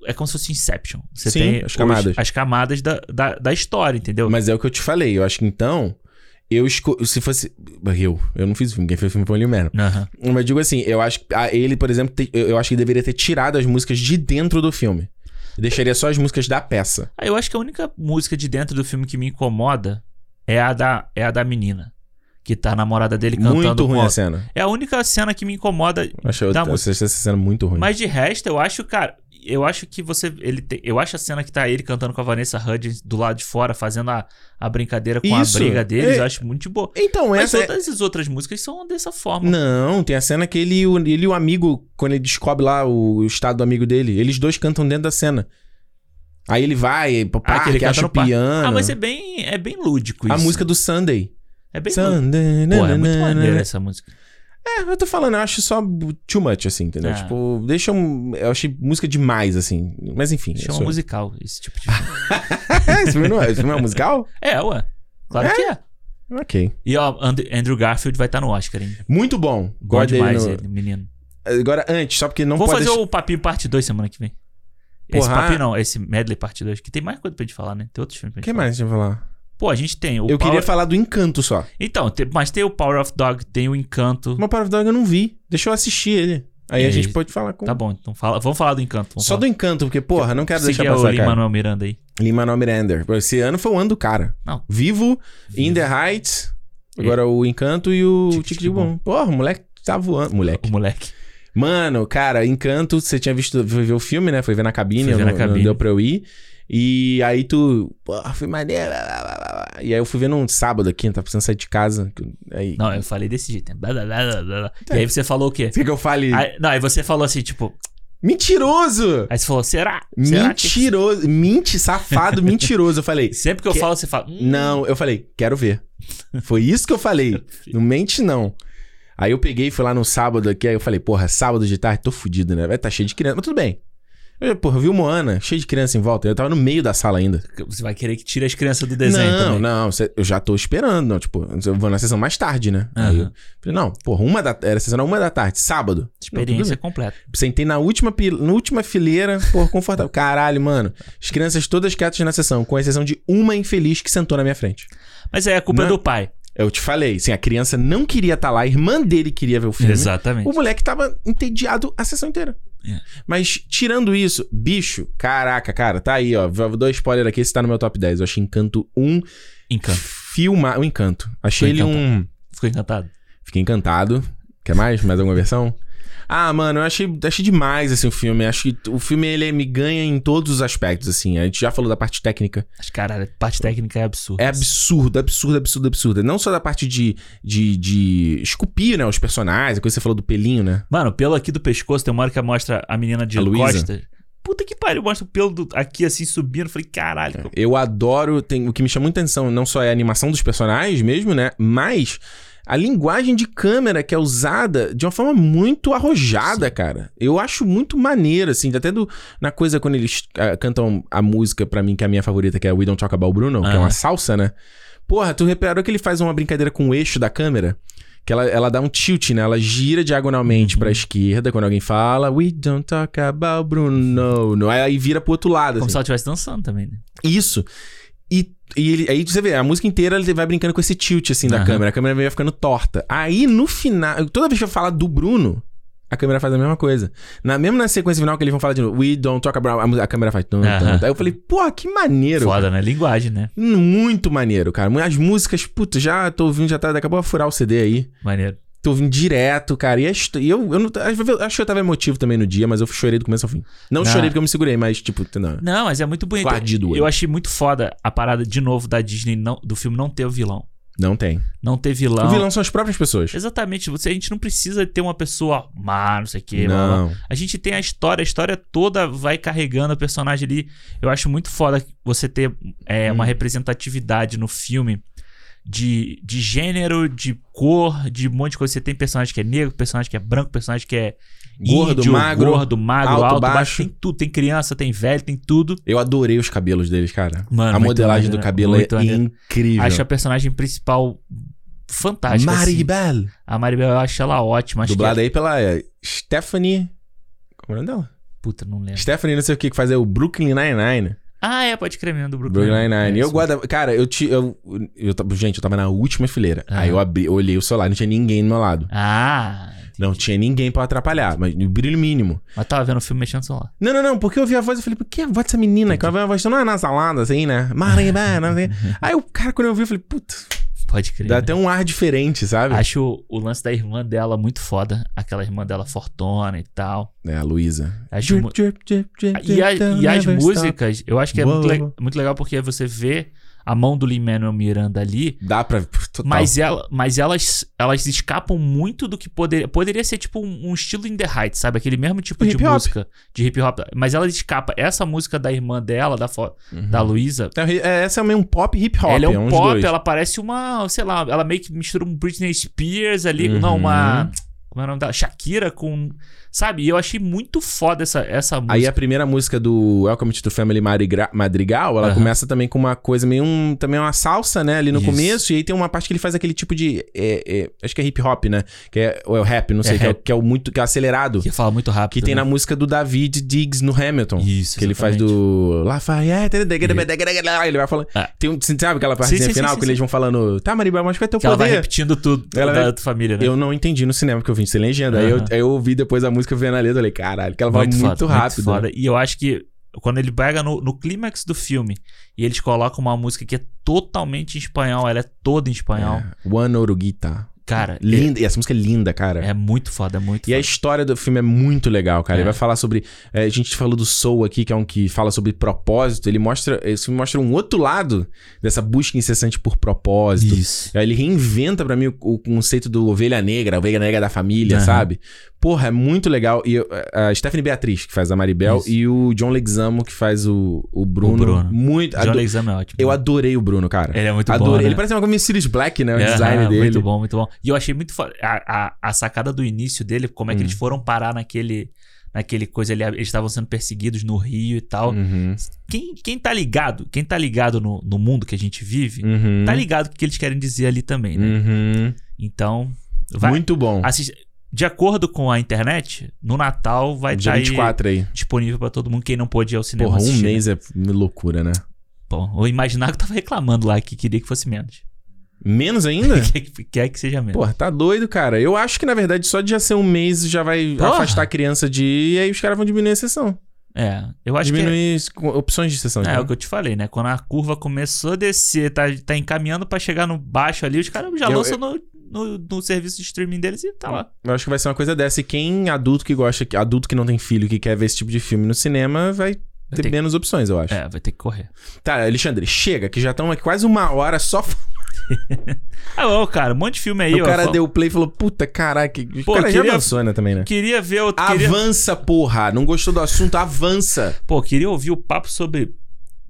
Speaker 2: É como se fosse Inception. Você
Speaker 1: Sim,
Speaker 2: tem
Speaker 1: as
Speaker 2: os-
Speaker 1: camadas.
Speaker 2: as camadas da, da, da história, entendeu?
Speaker 1: Mas é o que eu te falei. Eu acho que então. Eu esco... Se fosse. Eu. Eu não fiz o filme. Quem fez o filme foi o Manuel.
Speaker 2: Aham.
Speaker 1: Mas digo assim, eu acho que ah, ele, por exemplo, te- eu eu acho que deveria ter tirado as músicas de dentro do filme. Deixaria só as músicas da peça.
Speaker 2: Ah, eu acho que a única música de dentro do filme que me incomoda é a da, é a da menina. Que tá a namorada dele cantando.
Speaker 1: Muito ruim a cena.
Speaker 2: É a única cena que me incomoda.
Speaker 1: Acho
Speaker 2: Da
Speaker 1: eu,
Speaker 2: música.
Speaker 1: essa cena muito ruim.
Speaker 2: Mas de resto, eu acho, cara. Eu acho que você. Ele tem- eu acho a cena que tá ele cantando com a Vanessa Hudgens do lado de fora, fazendo a, a brincadeira com
Speaker 1: Isso,
Speaker 2: a briga deles,
Speaker 1: é-
Speaker 2: eu acho muito boa.
Speaker 1: Então,
Speaker 2: Mas
Speaker 1: essa. é-
Speaker 2: todas as outras músicas são dessa forma.
Speaker 1: Não, tem a cena que ele, e o- ele e o amigo, quando ele descobre lá o estado do amigo dele, eles dois cantam dentro da cena. Aí ele vai pro
Speaker 2: Ah, que ele canta
Speaker 1: acha o piano.
Speaker 2: Ah, mas é bem, é bem lúdico isso.
Speaker 1: A música do Sunday.
Speaker 2: É bem lúdico.
Speaker 1: Sunday.
Speaker 2: Pô, é muito maneira essa música.
Speaker 1: É, eu tô falando, eu acho só too much, assim, entendeu?
Speaker 2: Ah.
Speaker 1: Tipo, deixa um. Eu achei música demais, assim. Mas enfim.
Speaker 2: Chama
Speaker 1: sou-
Speaker 2: musical, esse tipo de filme.
Speaker 1: esse, filme não é, esse filme é musical?
Speaker 2: é, ué. Claro que é.
Speaker 1: Ok.
Speaker 2: E ó, And- Andrew Garfield vai estar no Oscar, hein?
Speaker 1: Muito bom.
Speaker 2: Bom demais
Speaker 1: no-
Speaker 2: ele, menino.
Speaker 1: Agora, antes, só porque não
Speaker 2: Vou
Speaker 1: pode.
Speaker 2: fazer
Speaker 1: deixar-
Speaker 2: o Papinho Parte 2 semana que vem. Esse
Speaker 1: Porra.
Speaker 2: Papinho não, esse Medley Parte 2, que tem mais coisa pra gente falar, né? Tem outros filmes pra
Speaker 1: O
Speaker 2: gente
Speaker 1: que
Speaker 2: falar.
Speaker 1: mais deixa eu falar?
Speaker 2: Pô, a gente tem o
Speaker 1: eu
Speaker 2: Power...
Speaker 1: queria falar do Encanto só.
Speaker 2: Então, tem- mas tem o Power of Dog, tem o Encanto.
Speaker 1: Uma Power of Dog eu não vi. Deixa eu assistir ele. Aí
Speaker 2: E
Speaker 1: a
Speaker 2: aí?
Speaker 1: gente pode falar com.
Speaker 2: Tá bom, então fala, vamos falar do Encanto.
Speaker 1: Só do Encanto, porque, porra, não quero
Speaker 2: Seguir
Speaker 1: deixar
Speaker 2: o
Speaker 1: passar, cara.
Speaker 2: Lin-Manuel Miranda aí.
Speaker 1: Lin-Manuel Miranda. Esse ano foi o ano do cara.
Speaker 2: Não.
Speaker 1: Vivo, In the Heights, agora o Encanto e o
Speaker 2: Tic,
Speaker 1: Tic Boom. Porra, o moleque tá voando. Moleque.
Speaker 2: O moleque.
Speaker 1: Mano, cara, Encanto, você tinha visto, foi ver o filme, né? Foi ver na cabine,
Speaker 2: Fui ver
Speaker 1: eu
Speaker 2: na
Speaker 1: não, não
Speaker 2: cabine.
Speaker 1: deu pra eu ir. E aí tu, porra, foi maneiro. blá, blá, blá, blá. E aí eu fui ver num sábado aqui, não tava precisando sair de casa. Aí,
Speaker 2: Não, eu falei desse jeito. né? Blá, blá, blá, blá, blá. E aí você falou o quê?
Speaker 1: Você quer que eu fale?
Speaker 2: Aí- não, aí você falou assim, tipo...
Speaker 1: Mentiroso!
Speaker 2: Aí você falou, será? Será que-
Speaker 1: Mentiroso. Mente, safado, mentiroso. Eu falei,
Speaker 2: Sempre que eu
Speaker 1: Que-
Speaker 2: falo, você fala... hum,
Speaker 1: não, eu falei, quero ver. Foi isso que eu falei. Não mente, não. Aí eu peguei e fui lá no sábado aqui, aí eu falei, porra, sábado de tarde, tô fudido, né? Vai estar cheio de criança. Mas tudo bem. Eu, porra, eu vi o Moana, cheio de criança em volta. Eu tava no meio da sala ainda.
Speaker 2: Você vai querer que tire as crianças do desenho
Speaker 1: não,
Speaker 2: também.
Speaker 1: não, cê- eu já tô esperando. Não, tipo, eu vou na sessão mais tarde, né? Aí eu falei, não, porra, uma da, era a sessão uma da tarde, sábado. Não,
Speaker 2: Experiência
Speaker 1: bem.
Speaker 2: completa.
Speaker 1: Sentei na última, na última fileira, porra, confortável. Caralho, mano. As crianças todas quietas na sessão, com exceção de uma infeliz que sentou na minha frente.
Speaker 2: Mas aí a culpa é
Speaker 1: Não.
Speaker 2: do pai.
Speaker 1: Eu te falei, assim, a criança não queria estar lá, a irmã dele queria ver o filme.
Speaker 2: Exatamente.
Speaker 1: O moleque tava entediado a sessão inteira.
Speaker 2: É.
Speaker 1: Mas, tirando isso, bicho, caraca, cara, tá aí, ó. Vou dar spoiler aqui, esse tá no meu top 10. Eu achei Encanto um
Speaker 2: Encanto.
Speaker 1: filma... Um encanto. Achei
Speaker 2: Ficou
Speaker 1: ele um...
Speaker 2: Ficou encantado?
Speaker 1: Fiquei encantado. Quer mais? Mais alguma versão? Ah, mano, eu achei, achei demais, assim, o filme. Acho que o filme, ele me ganha em todos os aspectos, assim. A gente já falou da parte técnica.
Speaker 2: Mas, caralho, a parte técnica é absurda.
Speaker 1: É absurdo, absurdo, absurdo, absurdo. Não só da parte de, de, de esculpir, né, os personagens, a coisa que você falou do pelinho, né?
Speaker 2: Mano, pelo aqui do pescoço, tem uma hora que mostra a menina de
Speaker 1: A
Speaker 2: costas. Puta que pariu, mostra o pelo do- aqui assim subindo. Eu Falei, caralho.
Speaker 1: Eu adoro. Tem, o que me chama muita atenção não só é a animação dos personagens mesmo, né? Mas a linguagem de câmera que é usada de uma forma muito arrojada, cara. Eu acho muito maneiro, assim. Até do, na coisa quando eles ah, cantam a música, pra mim, que é a minha favorita, que é We Don't Talk About Bruno, que é uma salsa, né? Porra, tu reparou que ele faz uma brincadeira com o eixo da câmera? Que ela, ela dá um tilt, né? Ela gira diagonalmente pra esquerda quando alguém fala We don't talk about Bruno. No. Aí, aí vira pro outro lado.
Speaker 2: Como
Speaker 1: assim.
Speaker 2: se ela estivesse dançando também, né?
Speaker 1: Isso. E, ele, aí você vê, a música inteira ele vai brincando com esse tilt, assim, da
Speaker 2: Aham.
Speaker 1: câmera. A câmera vai ficando torta. Aí, no final... Toda vez que eu falar do Bruno, a câmera faz a mesma coisa. Na, mesmo na sequência final que eles vão falar de novo, We don't talk about... A, câmera faz... Tum, tum. Aí eu falei, porra, que maneiro.
Speaker 2: Foda, né? Linguagem, né?
Speaker 1: Muito maneiro, cara. As músicas, puta, já tô ouvindo, já tá... Acabou a furar o CD aí.
Speaker 2: Maneiro.
Speaker 1: Tô ouvindo direto, cara. E, e eu, eu não... eu Acho que eu tava emotivo também no dia, mas eu chorei do começo ao fim. Não
Speaker 2: Ah.
Speaker 1: chorei porque eu me segurei, mas, tipo... Não.
Speaker 2: Não, mas é muito bonito.
Speaker 1: Guardido.
Speaker 2: Eu achei muito foda a parada de novo da Disney não, do filme não ter o vilão.
Speaker 1: Não tem.
Speaker 2: Não ter vilão.
Speaker 1: O vilão são as próprias pessoas.
Speaker 2: Exatamente. Você, a gente não precisa ter uma pessoa má, não sei o quê. blá, blá, blá.
Speaker 1: Não.
Speaker 2: A gente tem a história, a história toda vai carregando o personagem ali. Eu acho muito foda você ter é,
Speaker 1: Hum.
Speaker 2: uma representatividade no filme de, de gênero, de cor, de um monte de coisa. Você tem personagem que é negro, personagem que é branco, personagem que é
Speaker 1: Gordo,
Speaker 2: índio,
Speaker 1: magro,
Speaker 2: gordo, magro,
Speaker 1: alto,
Speaker 2: alto, baixo.
Speaker 1: baixo.
Speaker 2: Tem tudo. Tem criança, tem velho, tem tudo.
Speaker 1: Eu adorei os cabelos deles, cara.
Speaker 2: Mano,
Speaker 1: a modelagem
Speaker 2: maneiro,
Speaker 1: do cabelo é
Speaker 2: maneiro.
Speaker 1: incrível.
Speaker 2: Acho a personagem principal fantástica. assim.
Speaker 1: Maribel.
Speaker 2: A Maribel, eu acho ela ótima. Acho
Speaker 1: Dublada
Speaker 2: que
Speaker 1: aí pela é, Stephanie. Como é o nome dela?
Speaker 2: Puta, não lembro.
Speaker 1: Stephanie, não sei o que, que faz é o Brooklyn Nine-Nine.
Speaker 2: Ah, é, pode crer mesmo, do Brooklyn.
Speaker 1: Brooklyn Nine-Nine.
Speaker 2: É,
Speaker 1: eu guarda. Cara, eu te. Eu, eu, tava- gente, eu tava na última fileira.
Speaker 2: Ah.
Speaker 1: Aí eu abri, eu olhei o celular, não tinha ninguém do meu lado.
Speaker 2: Ah,
Speaker 1: Não tinha ninguém pra atrapalhar, mas o brilho mínimo.
Speaker 2: mas tava vendo o filme mexendo no celular.
Speaker 1: Não, não, não, porque eu ouvi a voz e falei, por que a voz dessa menina? Que ela vai a voz, não é na salada, assim, né? Não sei. Aí o cara, quando eu ouvi, eu falei, puta,
Speaker 2: Pode crer.
Speaker 1: dá até um ar diferente, sabe?
Speaker 2: Acho o, o lance da irmã dela muito foda. Aquela irmã dela fortona e tal.
Speaker 1: É, a Luísa.
Speaker 2: Acho E, a- e as
Speaker 1: never stop.
Speaker 2: músicas, eu acho que é muito, le- muito legal porque você vê a mão do Lin-Manuel Miranda ali,
Speaker 1: Dá pra. Total.
Speaker 2: mas, ela, mas elas, elas escapam muito do que poderia... Poderia ser tipo um, um estilo In The Heights, sabe? Aquele mesmo tipo de
Speaker 1: Hip hop.
Speaker 2: música de hip hop. Mas ela escapa. Essa música da irmã dela, da,
Speaker 1: Uhum.
Speaker 2: da Luísa,
Speaker 1: É, essa é meio um pop hip hop.
Speaker 2: ela é um
Speaker 1: uns
Speaker 2: pop,
Speaker 1: dois.
Speaker 2: ela parece uma, sei lá, ela meio que mistura um Britney Spears ali,
Speaker 1: Uhum.
Speaker 2: não, uma, como é o nome dela? Shakira com, sabe? E eu achei muito foda essa, essa música.
Speaker 1: Aí a primeira música do Welcome to the Family Madrigal, ela
Speaker 2: Aham.
Speaker 1: começa também com uma coisa meio um, também uma salsa, né, ali no
Speaker 2: Isso.
Speaker 1: começo, e aí tem uma parte que ele faz aquele tipo de, é, é, acho que é hip hop, né, que é, ou é o rap, não sei,
Speaker 2: É
Speaker 1: que, é, o- que é o muito, que é acelerado,
Speaker 2: Que fala muito rápido.
Speaker 1: que tem
Speaker 2: né?
Speaker 1: na música do David Diggs no Hamilton.
Speaker 2: Isso,
Speaker 1: Que ele faz
Speaker 2: exatamente.
Speaker 1: do Lafayette, ele vai falando.
Speaker 2: É.
Speaker 1: Tem um, sabe aquela partezinha
Speaker 2: Sim, sim,
Speaker 1: final
Speaker 2: sim,
Speaker 1: que eles vão falando, tá, Maribel, mas vai ter o
Speaker 2: Que ela vai
Speaker 1: poder.
Speaker 2: repetindo tudo
Speaker 1: Ela
Speaker 2: da tua família, né?
Speaker 1: Eu não entendi no cinema, porque eu vim sem legenda. Aí, eu, eu ouvi depois a música vendo a letra, eu falei, caralho, que ela vai muito,
Speaker 2: foda,
Speaker 1: rápido.
Speaker 2: foda. E eu acho que quando ele pega no, no clímax do filme e eles colocam uma música que é totalmente em espanhol, ela é toda em espanhol.
Speaker 1: É, One Oruguita.
Speaker 2: Cara,
Speaker 1: Linda. E essa música é linda, cara.
Speaker 2: é, é muito foda, é muito
Speaker 1: E a
Speaker 2: foda.
Speaker 1: história do filme é muito legal, cara.
Speaker 2: É.
Speaker 1: Ele vai falar sobre. é, a gente falou do Soul aqui, que é um que fala sobre propósito. Ele mostra. Esse filme mostra um outro lado dessa busca incessante por propósito.
Speaker 2: Isso.
Speaker 1: Aí ele reinventa pra mim o, o conceito do ovelha negra, a ovelha negra da família,
Speaker 2: Aham.
Speaker 1: sabe? Porra, é muito legal. E eu- a Stephanie Beatriz, que faz a Maribel,
Speaker 2: Isso.
Speaker 1: e o John Leguizamo, que faz o, o Bruno.
Speaker 2: Bruno.
Speaker 1: Muito.
Speaker 2: John Leguizamo é ótimo.
Speaker 1: Eu adorei o Bruno, cara.
Speaker 2: Ele é muito bom,
Speaker 1: adorei.
Speaker 2: né?
Speaker 1: Ele parece uma coisa Sirius Black, né? O
Speaker 2: É,
Speaker 1: design dele.
Speaker 2: Muito bom, muito bom. E eu achei muito foda. A, a, a sacada do início dele, como é que
Speaker 1: Hum.
Speaker 2: eles foram parar naquele. Naquele coisa ali, eles estavam sendo perseguidos no Rio e tal.
Speaker 1: Uhum.
Speaker 2: Quem, quem tá ligado, quem tá ligado no, no mundo que a gente vive,
Speaker 1: Uhum.
Speaker 2: tá ligado o que eles querem dizer ali também, né?
Speaker 1: Uhum.
Speaker 2: Então, vai.
Speaker 1: Muito bom.
Speaker 2: assiste- de acordo com a internet, no Natal vai estar aí
Speaker 1: 24 aí.
Speaker 2: disponível pra todo mundo. Quem não pôde ir ao cinema
Speaker 1: Porra, um
Speaker 2: assistir, né?
Speaker 1: mês é loucura, né?
Speaker 2: Bom, o Imaginário tava reclamando lá que queria que fosse menos.
Speaker 1: Menos ainda?
Speaker 2: quer, que- que seja menos.
Speaker 1: Porra, tá doido, cara. Eu acho que, na verdade, só de já ser um mês já vai
Speaker 2: Porra.
Speaker 1: afastar a criança de ir, e aí os caras vão diminuir a sessão.
Speaker 2: É, eu acho que.
Speaker 1: diminuir com- opções de sessão.
Speaker 2: É, é
Speaker 1: entendeu?
Speaker 2: o que eu te falei, né? Quando a curva começou a descer, tá, tá encaminhando pra chegar no baixo ali, os caras já
Speaker 1: Eu-
Speaker 2: lançam no, no, no serviço de streaming deles e tá lá.
Speaker 1: Eu acho que vai ser uma coisa dessa. E quem adulto que gosta, adulto que não tem filho, que quer ver esse tipo de filme no cinema, vai ter
Speaker 2: ter-
Speaker 1: menos opções, eu acho.
Speaker 2: É, vai ter que correr.
Speaker 1: Tá, Alexandre, chega, que já estamos aqui quase uma hora só.
Speaker 2: Ah, ô, cara, um monte de filme aí,
Speaker 1: o
Speaker 2: ó.
Speaker 1: cara
Speaker 2: Fal-
Speaker 1: deu play e falou: Puta, caraca. O
Speaker 2: Pô,
Speaker 1: cara já
Speaker 2: queria-
Speaker 1: avançou, né, também, né?
Speaker 2: Queria ver outro. Queria...
Speaker 1: Avança, porra. Não gostou do assunto? Avança.
Speaker 2: Pô, queria ouvir o papo sobre.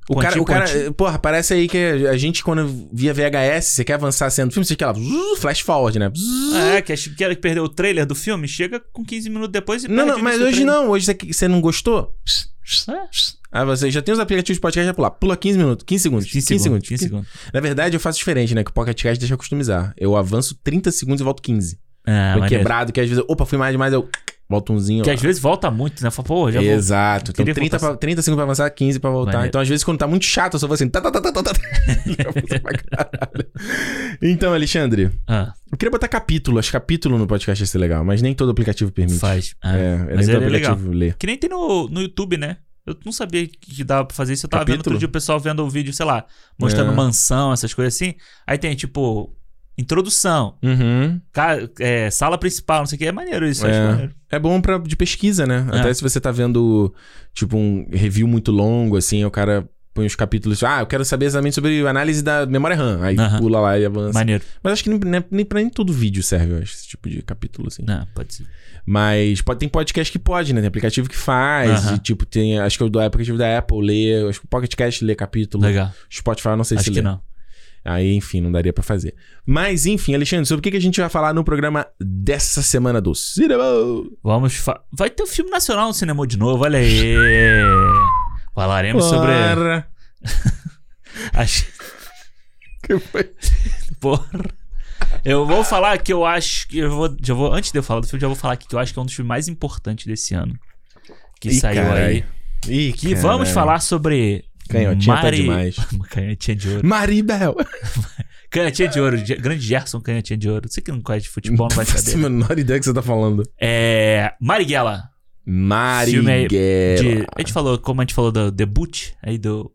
Speaker 1: O cara, o cara, porra, parece aí que a gente, quando via VHS, você quer avançar sendo filme, você quer lá, flash forward, né? Zzz.
Speaker 2: É, que acho que perdeu o trailer do filme, chega com 15 minutos depois e
Speaker 1: Não, não, mas hoje não. Hoje você, não gostou?
Speaker 2: É,
Speaker 1: Ah, você já tem os aplicativos de podcast, já pula. Pula 15 minutos, 15 segundos.
Speaker 2: 15 segundos. 15 segundos.
Speaker 1: Na verdade, eu faço diferente, né? Que o Pocket Cast deixa eu customizar. Eu avanço 30 segundos e volto 15.
Speaker 2: É,
Speaker 1: Foi
Speaker 2: maneiro.
Speaker 1: quebrado, que às vezes, opa, fui mais demais, eu volto umzinho.
Speaker 2: Que às vezes volta muito, né? Fala, pô, já vou.
Speaker 1: Exato. Então,
Speaker 2: Queria
Speaker 1: 30,
Speaker 2: voltar
Speaker 1: pra, 30 segundos pra avançar, 15 pra voltar.
Speaker 2: Maneiro.
Speaker 1: Então, às vezes, quando tá muito chato, eu só vou assim. Tá, tá, tá, tá, tá, tá. Caralho. então, Alexandre,
Speaker 2: Ah,
Speaker 1: eu queria botar capítulo. Acho que capítulo no podcast ia ser legal, mas nem todo aplicativo permite.
Speaker 2: faz. Ah,
Speaker 1: É,
Speaker 2: mas
Speaker 1: nem todo
Speaker 2: é legal.
Speaker 1: aplicativo lê.
Speaker 2: Que nem tem no, no YouTube, né? Eu não sabia que dava pra fazer isso. Eu tava vendo
Speaker 1: Capítulo?
Speaker 2: outro dia o pessoal vendo o vídeo, sei lá, mostrando
Speaker 1: É.
Speaker 2: mansão, essas coisas assim. Aí tem, tipo, introdução,
Speaker 1: Uhum.
Speaker 2: é, sala principal, não sei o que. É maneiro isso,
Speaker 1: É.
Speaker 2: acho maneiro.
Speaker 1: É bom pra, de pesquisa, né?
Speaker 2: É.
Speaker 1: Até se você tá vendo, tipo, um review muito longo, assim, o cara põe os capítulos. Ah, eu quero saber exatamente sobre análise da memória RAM. Aí
Speaker 2: Aham.
Speaker 1: pula lá e avança.
Speaker 2: Maneiro.
Speaker 1: Mas acho que nem, nem, nem pra nem todo vídeo serve, eu acho, esse tipo de capítulo, assim.
Speaker 2: Não, pode ser.
Speaker 1: Mas pode, tem podcast que pode, né? Tem aplicativo que faz.
Speaker 2: Aham.
Speaker 1: E, tipo, tem. Acho que o do aplicativo da Apple lê. Acho que o Pocket Cast lê capítulo.
Speaker 2: Legal.
Speaker 1: Spotify, não sei
Speaker 2: Acho
Speaker 1: se
Speaker 2: que
Speaker 1: lê.
Speaker 2: não.
Speaker 1: Aí, enfim, não daria pra fazer. Mas, enfim, Alexandre, sobre o que que a gente vai falar no programa dessa semana do Cinema?
Speaker 2: Vamos. Fa... Vai ter um filme nacional no cinema de novo, olha aí. Falaremos sobre.
Speaker 1: Bora.
Speaker 2: Acho...
Speaker 1: Que foi?
Speaker 2: Porra. Eu vou falar que eu acho que eu vou, já vou antes de eu falar do filme, já vou falar aqui que eu acho que é um dos filmes mais importantes desse ano, que
Speaker 1: Ih,
Speaker 2: saiu
Speaker 1: carai.
Speaker 2: aí.
Speaker 1: Ih,
Speaker 2: E vamos falar sobre.
Speaker 1: Canhotinha tá demais.
Speaker 2: Canhotinha de ouro.
Speaker 1: Maribel.
Speaker 2: Canhotinha de ouro. Grande Gerson, canhotinha de ouro. Você que não conhece de futebol, não vai
Speaker 1: faço a
Speaker 2: saber.
Speaker 1: menor ideia que você tá falando.
Speaker 2: É. Marighella.
Speaker 1: Marighella.
Speaker 2: de- a gente falou, como a gente falou do debut aí do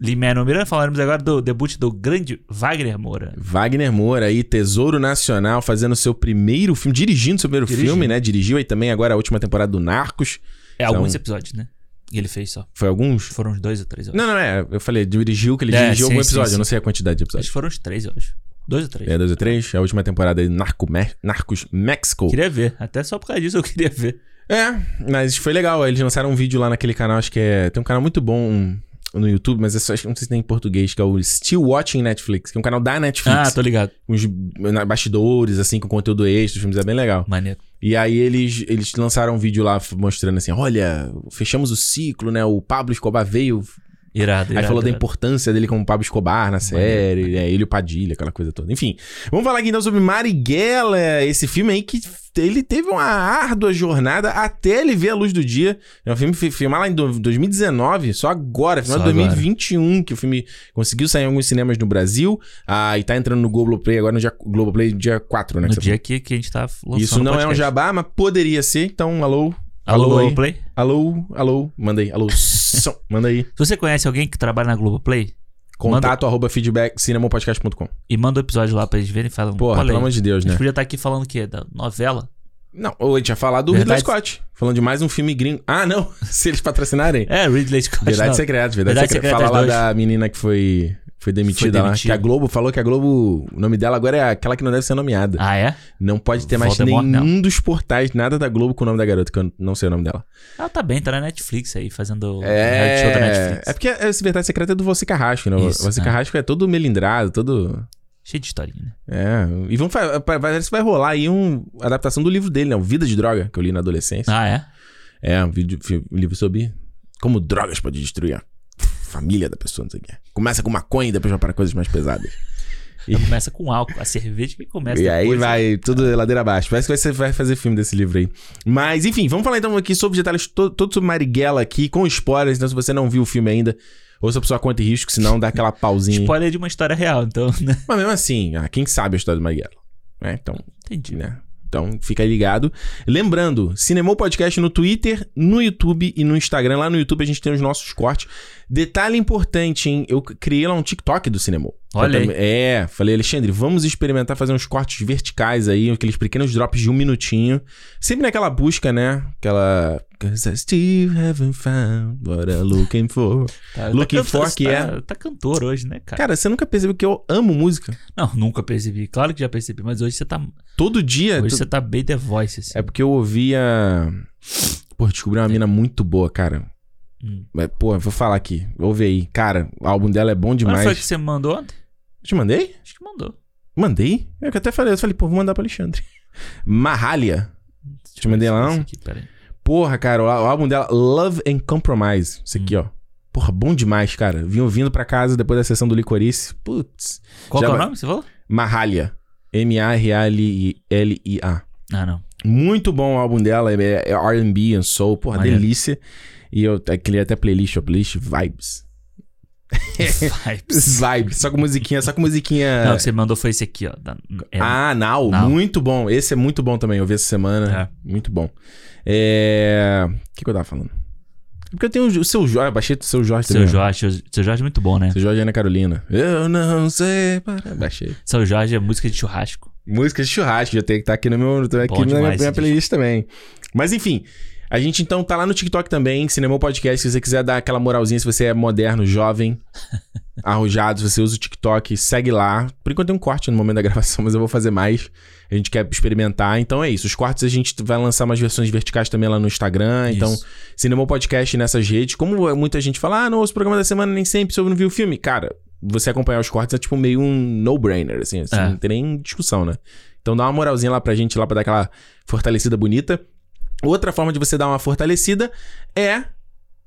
Speaker 2: Lin-Manuel Miranda, falaremos agora do debut do grande Wagner Moura.
Speaker 1: Wagner Moura aí, Tesouro Nacional, fazendo seu primeiro filme, dirigindo seu primeiro
Speaker 2: Dirigindo.
Speaker 1: filme, né? Dirigiu aí também agora a última temporada do Narcos.
Speaker 2: É
Speaker 1: Então-
Speaker 2: alguns episódios, né? E ele fez só.
Speaker 1: Foi alguns?
Speaker 2: Foram uns dois ou três, eu.
Speaker 1: Não, não, é. Eu falei, dirigiu, que ele
Speaker 2: É,
Speaker 1: dirigiu
Speaker 2: sim,
Speaker 1: algum
Speaker 2: sim,
Speaker 1: episódio.
Speaker 2: sim.
Speaker 1: Eu não sei a quantidade de
Speaker 2: Acho
Speaker 1: episódios.
Speaker 2: que foram uns três, eu acho. Dois ou três.
Speaker 1: É, dois ou três. A última temporada aí, Narco Me- Narcos Mexico.
Speaker 2: Queria ver. Até só por causa disso eu queria ver.
Speaker 1: É, mas foi legal. Eles lançaram um vídeo lá naquele canal, acho que é. Tem um canal muito bom no YouTube, mas é só, acho que não sei se tem em português, que é o Still Watching Netflix, que é um canal da Netflix.
Speaker 2: Ah, tô ligado.
Speaker 1: Com os na- bastidores, assim, com conteúdo extra, os filmes é bem legal.
Speaker 2: Maneiro.
Speaker 1: E aí eles, eles lançaram um vídeo lá mostrando assim: olha, fechamos o ciclo, né? O Pablo Escobar veio.
Speaker 2: Irado,
Speaker 1: Aí
Speaker 2: irado,
Speaker 1: falou da importância dele como Pablo Escobar na série, é, ele e o Padilha, aquela coisa toda. Enfim, vamos falar aqui então sobre Marighella, esse filme aí que ele teve uma árdua jornada até ele ver a luz do dia. É um filme fi- filmado lá em do- 2019, só agora, final de
Speaker 2: agora.
Speaker 1: 2021, que o filme conseguiu sair em alguns cinemas no Brasil. Ah, e tá entrando no Globoplay agora no dia, Globoplay dia 4, né?
Speaker 2: No dia que, que a gente tá lançando
Speaker 1: isso não é um jabá, mas poderia ser. Então, alô.
Speaker 2: Alô,
Speaker 1: Alô.
Speaker 2: Globoplay?
Speaker 1: Alô, alô. Manda aí. Alô. Manda aí.
Speaker 2: Se você conhece alguém que trabalha na Globoplay
Speaker 1: Contato arroba feedback cinemopodcast.com.
Speaker 2: e manda o episódio lá pra eles verem e falam.
Speaker 1: Porra, pelo amor de Deus,
Speaker 2: A gente
Speaker 1: né?
Speaker 2: podia estar aqui falando o quê? Da novela?
Speaker 1: Não, ou a gente ia falar do
Speaker 2: Verdade-
Speaker 1: Ridley Scott. Falando de mais um filme gringo. Ah, não. Se eles patrocinarem.
Speaker 2: É, Ridley Scott.
Speaker 1: Verdade
Speaker 2: não.
Speaker 1: Secreta, Verdade,
Speaker 2: Verdade
Speaker 1: Secreta.
Speaker 2: Secreta
Speaker 1: Fala lá da menina que foi, foi demitida
Speaker 2: Foi
Speaker 1: lá.
Speaker 2: demitida.
Speaker 1: Que a Globo falou que a Globo. O nome dela agora é aquela que não deve ser nomeada.
Speaker 2: Ah, é?
Speaker 1: Não pode ter mais
Speaker 2: Voldemort,
Speaker 1: nenhum dos portais, nada da Globo com o nome da garota, que eu não sei o nome dela.
Speaker 2: Ela tá bem, tá na Netflix aí, fazendo reality show da
Speaker 1: É,
Speaker 2: Netflix.
Speaker 1: é porque esse Verdade Secreta é do Você Carrasco, né?
Speaker 2: Isso,
Speaker 1: Você
Speaker 2: é.
Speaker 1: Carrasco é todo melindrado, todo.
Speaker 2: Cheio de historinha, né?
Speaker 1: É. E vamos parece que vai rolar aí uma adaptação do livro dele, né? O Vida de Droga, que eu li na adolescência.
Speaker 2: Ah, é?
Speaker 1: É, um, vídeo, um livro sobre como drogas podem destruir família da pessoa, não sei o que. Começa com maconha e depois vai para coisas mais pesadas. E-
Speaker 2: começa com álcool. A cerveja que começa
Speaker 1: E aí
Speaker 2: né?
Speaker 1: vai tudo ladeira abaixo. Parece que vai, ser- vai fazer filme desse livro aí. Mas, enfim, vamos falar então aqui sobre detalhes to- todos sobre Marighella aqui, com spoilers. Então, se você não viu o filme ainda, ouça por sua conta e risco, senão dá aquela pausinha.
Speaker 2: Spoiler de uma história real, então, né?
Speaker 1: Mas mesmo assim, ah, quem sabe a história do Marighella? Né? Então,
Speaker 2: Entendi.
Speaker 1: né? Então, fica aí ligado. Lembrando, Cinemou Podcast no Twitter, no YouTube e no Instagram. Lá no YouTube a gente tem os nossos cortes. Detalhe importante, hein? Eu criei lá um TikTok do Cinemou.
Speaker 2: Olha aí.
Speaker 1: É, falei, Alexandre, vamos experimentar fazer uns cortes verticais aí, aqueles pequenos drops de um minutinho. Sempre naquela busca, né? Aquela... 'Cause I still haven't found what I'm looking for.
Speaker 2: Tá,
Speaker 1: Looking
Speaker 2: tá
Speaker 1: for, que
Speaker 2: tá,
Speaker 1: é-
Speaker 2: Tá cantor hoje, né, cara?
Speaker 1: Cara, você nunca percebeu que eu amo música?
Speaker 2: Não, nunca percebi. Claro que já percebi, mas hoje você tá.
Speaker 1: Todo dia...
Speaker 2: Hoje
Speaker 1: tu-
Speaker 2: você tá bem The Voice, assim.
Speaker 1: É porque eu ouvia. Pô, descobri uma mina muito boa, cara.
Speaker 2: Hum.
Speaker 1: Mas, Pô, vou falar aqui. Ouve aí. Cara, o álbum dela é bom demais.
Speaker 2: foi que você mandou ontem?
Speaker 1: Te mandei?
Speaker 2: Acho que mandou.
Speaker 1: Mandei? É que eu até falei. Eu falei, pô, vou mandar pro Alexandre.
Speaker 2: Deixa
Speaker 1: Te mandei lá, não?
Speaker 2: Aqui.
Speaker 1: Porra, cara, o, álbum dela, Love and Compromise. Isso aqui,
Speaker 2: Hum.
Speaker 1: ó. Porra, bom demais, cara. Vim ouvindo pra casa depois da sessão do Licorice. Putz.
Speaker 2: Qual que é o nome que você falou?
Speaker 1: Mahalia. M-A-R-A-L-I-A.
Speaker 2: Ah, não.
Speaker 1: Muito bom o álbum dela, é, é R&B and soul, porra,
Speaker 2: Maneiro.
Speaker 1: delícia. E eu criei até playlist, ó, playlist Vibes.
Speaker 2: Vibes.
Speaker 1: Vibes, só com musiquinha, só com musiquinha...
Speaker 2: Não, o que você mandou foi esse aqui, ó. da- é-
Speaker 1: ah, Now,
Speaker 2: Now.
Speaker 1: muito bom. Esse é muito bom também, eu vi essa semana. Muito bom. É... O que, que eu tava falando? Porque eu tenho o seu Jorge, eu baixei o seu Jorge
Speaker 2: Seu
Speaker 1: também. ó.
Speaker 2: Jorge, seu- seu Jorge é muito bom, né?
Speaker 1: Seu Jorge e Ana Carolina. Eu não sei para... Baixei.
Speaker 2: Seu Jorge é música de churrasco.
Speaker 1: Música de churrasco, já tem que estar aqui no meu, tá aqui
Speaker 2: Bom
Speaker 1: na minha,
Speaker 2: demais
Speaker 1: minha playlist também. Mas enfim, a gente então tá lá no TikTok também, Cinema Podcast, se você quiser dar aquela moralzinha, se você é moderno, jovem, arrojado, se você usa o TikTok, segue lá. Por enquanto tem um corte no momento da gravação, mas eu vou fazer mais. A gente quer experimentar, então é isso. Os cortes a gente vai lançar umas versões verticais também lá no Instagram, então
Speaker 2: Isso.
Speaker 1: Cinema Podcast nessas redes. Como muita gente fala, ah, não ouço o programa da semana nem sempre se eu não vi o filme. Cara, você acompanhar os cortes é tipo meio um no-brainer, assim, assim
Speaker 2: É.
Speaker 1: não tem nem discussão, né? Então dá uma moralzinha lá pra gente, lá pra dar aquela fortalecida bonita. Outra forma de você dar uma fortalecida é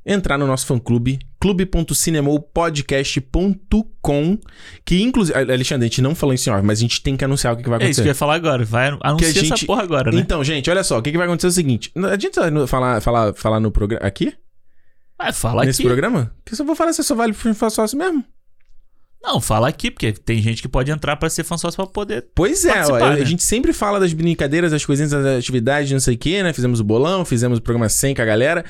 Speaker 1: entrar no nosso fã-clube, clube.cinemopodcast.com, que inclusive... Alexandre, a gente não falou isso em off, mas a gente tem que anunciar o que, que vai
Speaker 2: É isso
Speaker 1: acontecer.
Speaker 2: que eu ia falar agora. Vai anunciar
Speaker 1: gente-
Speaker 2: essa porra agora, né?
Speaker 1: Então, gente, olha só, o que, que vai acontecer é o seguinte. A gente vai falar, falar, falar no programa... Aqui?
Speaker 2: Vai, fala
Speaker 1: Nesse
Speaker 2: aqui.
Speaker 1: programa? Porque se eu vou falar, se só vale pro sócio mesmo.
Speaker 2: Não, fala aqui, porque tem gente que pode entrar pra ser fã sócio pra poder.
Speaker 1: Pois é, ó,
Speaker 2: Participar,
Speaker 1: a
Speaker 2: né?
Speaker 1: gente sempre fala das brincadeiras, das coisinhas, das atividades, não sei o quê, né? Fizemos o bolão, fizemos o programa 100 com a galera.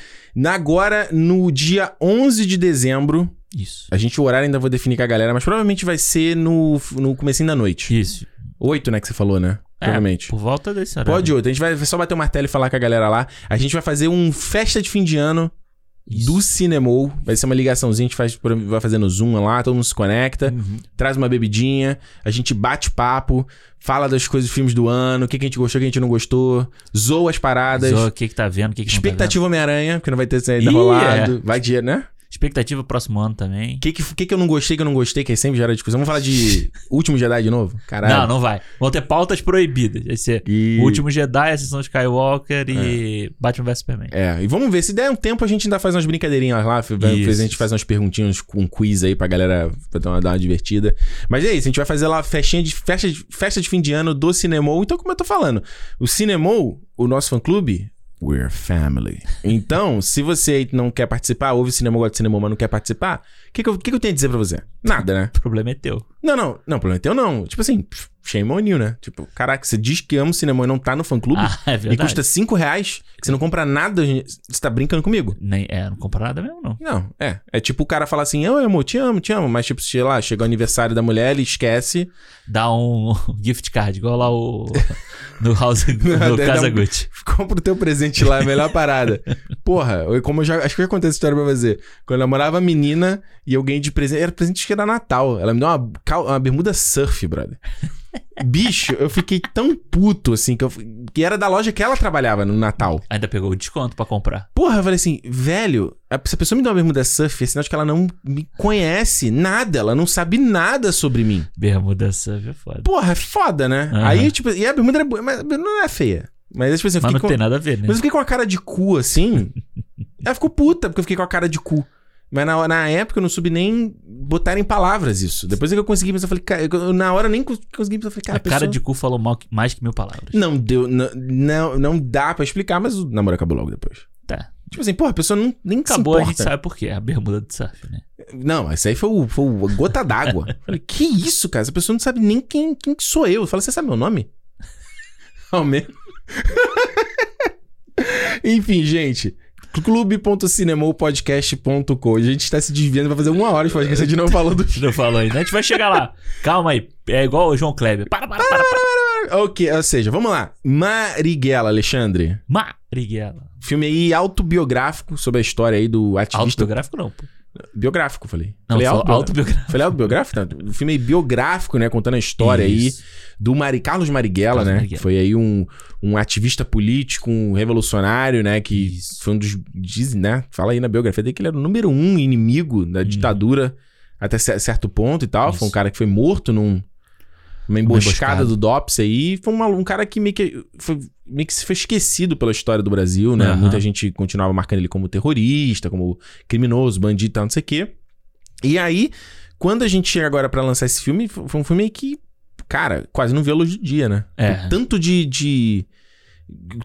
Speaker 1: Agora, no dia 11 de dezembro,
Speaker 2: Isso.
Speaker 1: a gente, o horário ainda vou definir com a galera, mas provavelmente vai ser no, no comecinho da noite.
Speaker 2: Isso.
Speaker 1: 8, né, que você falou, né? Provavelmente.
Speaker 2: É, por volta desse horário.
Speaker 1: Pode 8. A gente vai só bater o martelo e falar com a galera lá. A gente vai fazer um festa de fim de ano
Speaker 2: Isso.
Speaker 1: do Cinemol. Vai ser uma ligaçãozinha, a gente faz, vai fazer no Zoom lá, todo mundo se conecta.
Speaker 2: Uhum.
Speaker 1: traz uma bebidinha, a gente bate papo, fala das coisas dos filmes do ano, o que, que a gente gostou, o que a gente não gostou, zoa as paradas.
Speaker 2: Zoa, O que que tá vendo, o que que tá
Speaker 1: Expectativa Homem-Aranha, porque não vai ter saída
Speaker 2: Ih,
Speaker 1: rolado.
Speaker 2: é.
Speaker 1: Vai de, né?
Speaker 2: Expectativa próximo ano também.
Speaker 1: O que, que, que, eu não gostei, que eu não gostei, que sempre gera discussão. Vamos falar de Último Jedi de novo? Caralho.
Speaker 2: Não, não vai. Vão ter pautas proibidas. Vai ser
Speaker 1: E...
Speaker 2: O Último Jedi, a Sessão Skywalker e Batman vs Superman.
Speaker 1: É, e vamos ver, se der um tempo a gente ainda faz umas brincadeirinhas lá,
Speaker 2: Isso.
Speaker 1: a gente faz umas perguntinhas com um quiz aí pra galera pra dar uma, dar uma divertida. Mas é isso, a gente vai fazer lá festinha de, festa, de, festa de fim de ano do Cinemol. Então, como eu tô falando, o Cinemol, o nosso fã-clube, we're family. Então, se você não quer participar, ouve o Cinemol, gosta de Cinemol, mas não quer participar, o que, que, eu- que, que eu tenho a dizer pra você? Nada, né?
Speaker 2: O problema é teu.
Speaker 1: Não, não, não, problema é teu não. Tipo assim, shame on you, né? Tipo, caraca, você diz que ama o Cinemol e não tá no fã-clube
Speaker 2: Ah, é
Speaker 1: e
Speaker 2: verdade.
Speaker 1: custa 5 reais, que você não compra nada, você tá brincando comigo.
Speaker 2: Nem, é, não compra nada mesmo, não.
Speaker 1: Não, é. É tipo o cara falar assim, eu amo, te amo, te amo. Mas, tipo, sei lá, chega o aniversário da mulher, ele esquece.
Speaker 2: Dá um gift card, igual lá o. No House. No Casa
Speaker 1: um-
Speaker 2: Gucci.
Speaker 1: Compra o teu presente lá, é a melhor parada. Porra, eu- como eu já. Acho que eu já contei essa história pra você. Quando eu namorava a menina e eu ganhei de presente. Era presente que era Natal. Ela me deu uma, cal- uma bermuda surf, brother. Bicho, eu fiquei tão puto, assim, que, eu, que era da loja que ela trabalhava no Natal.
Speaker 2: Ainda pegou o desconto pra comprar.
Speaker 1: Porra, eu falei assim, velho, se a pessoa me dá uma bermuda surf, é sinal de que ela não me conhece nada, ela não sabe nada sobre mim.
Speaker 2: Bermuda surf é foda.
Speaker 1: Porra, é foda, né?
Speaker 2: Aham.
Speaker 1: Aí, tipo, e a bermuda era boa, mas não é feia. Mas, tipo assim, eu
Speaker 2: Mas
Speaker 1: fiquei
Speaker 2: não
Speaker 1: com...
Speaker 2: tem nada a ver, né?
Speaker 1: Mas eu fiquei com a cara de cu, assim. Ela ficou puta, porque eu fiquei com a cara de cu. Mas na, na época eu não soube nem botar em palavras isso. Depois é que eu consegui pensar, eu falei, cara, eu- na hora eu nem cons- consegui pensar, eu falei, cara,
Speaker 2: a cara
Speaker 1: pessoa-
Speaker 2: de cu falou mal que- mais que mil palavras.
Speaker 1: Não deu, não, não, não dá pra explicar, mas o namoro acabou logo depois.
Speaker 2: Tá.
Speaker 1: Tipo assim, porra, a pessoa não, nem
Speaker 2: Acabou,
Speaker 1: se
Speaker 2: a
Speaker 1: importa.
Speaker 2: gente sabe por quê. A bermuda de surf, né?
Speaker 1: Não, esse aí foi, o, foi a gota d'água. Falei, que isso, cara? Essa pessoa não sabe nem quem, quem que sou eu. Eu falei, você sabe meu nome? Ao menos. Enfim, gente. clube.cinemopodcast.com A gente tá se desviando, vai fazer uma hora de podcast, a gente não falou do...
Speaker 2: Não falou ainda. A gente vai chegar lá. Calma aí. É igual o João Kleber. Para, para, para, para.
Speaker 1: Ok, ou seja, vamos lá. Marighella, Alexandre.
Speaker 2: Marighella.
Speaker 1: Filme aí autobiográfico sobre a história aí do ativista...
Speaker 2: Autobiográfico não, pô.
Speaker 1: Biográfico, falei.
Speaker 2: Não,
Speaker 1: falei
Speaker 2: autobiográfico.
Speaker 1: Falei autobiográfico? Não, um filme aí biográfico, né? Contando a história aí
Speaker 2: Isso.
Speaker 1: do Mari, Carlos Marighella,
Speaker 2: Carlos
Speaker 1: né?
Speaker 2: Marighella.
Speaker 1: Foi aí um, um ativista político, um revolucionário, né? Que
Speaker 2: Isso.
Speaker 1: foi um dos. Diz, né? Fala aí na biografia dele que ele era o número um inimigo da ditadura até cer- certo ponto e tal.
Speaker 2: Isso.
Speaker 1: Foi um cara que foi morto num. Uma emboscada, do DOPS aí. Foi uma- um cara que meio que. Foi, meio que se foi esquecido pela história do Brasil, né?
Speaker 2: Aham.
Speaker 1: Muita gente continuava marcando ele como terrorista, como criminoso, bandido e tal, não sei o quê. E aí, quando a gente chega agora pra lançar esse filme, foi um filme que, cara, quase não vê a luz do dia, né?
Speaker 2: É.
Speaker 1: Tanto de, de.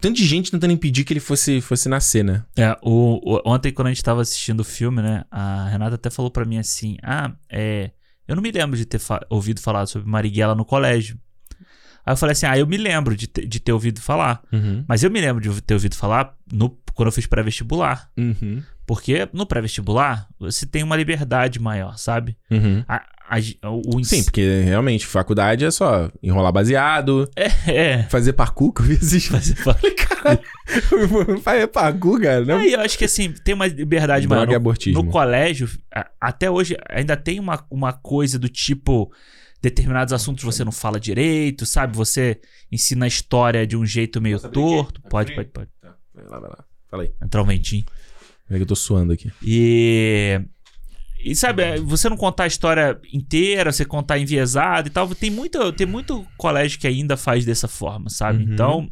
Speaker 1: Tanto de gente tentando impedir que ele fosse, fosse nascer, né?
Speaker 2: É, o, o- ontem quando a gente tava assistindo o filme, né, a Renata até falou pra mim assim, ah, é, eu não me lembro de ter fa- ouvido falar sobre Marighella no colégio. Aí eu falei assim, ah, eu me lembro de, ter- de ter ouvido falar,
Speaker 1: Uhum.
Speaker 2: mas eu me lembro de ter ouvido falar no, quando eu fiz pré-vestibular.
Speaker 1: Uhum.
Speaker 2: Porque no pré-vestibular, você tem uma liberdade maior, sabe?
Speaker 1: Uhum.
Speaker 2: A- o,
Speaker 1: Sim, porque realmente, faculdade é só enrolar baseado,
Speaker 2: É,
Speaker 1: fazer parkour, que eu vi esses...
Speaker 2: fazer
Speaker 1: caralho, fazer parkour, cara, não?
Speaker 2: Aí eu acho que assim, tem uma liberdade maior.
Speaker 1: Droga e
Speaker 2: No,
Speaker 1: abortismo.
Speaker 2: no colégio, a- até hoje, ainda tem uma, uma coisa do tipo. Determinados assuntos você não fala direito, sabe? Você ensina a história de um jeito meio
Speaker 1: aqui?
Speaker 2: torto.
Speaker 1: Pode
Speaker 2: pode, pode.
Speaker 1: Tá, vai lá, vai lá. Fala aí.
Speaker 2: Entrar um ventinho.
Speaker 1: É que eu tô suando aqui.
Speaker 2: E. E sabe, você não contar a história inteira, você contar enviesado e tal. Tem muito, tem muito colégio que ainda faz dessa forma, sabe?
Speaker 1: Uhum.
Speaker 2: Então,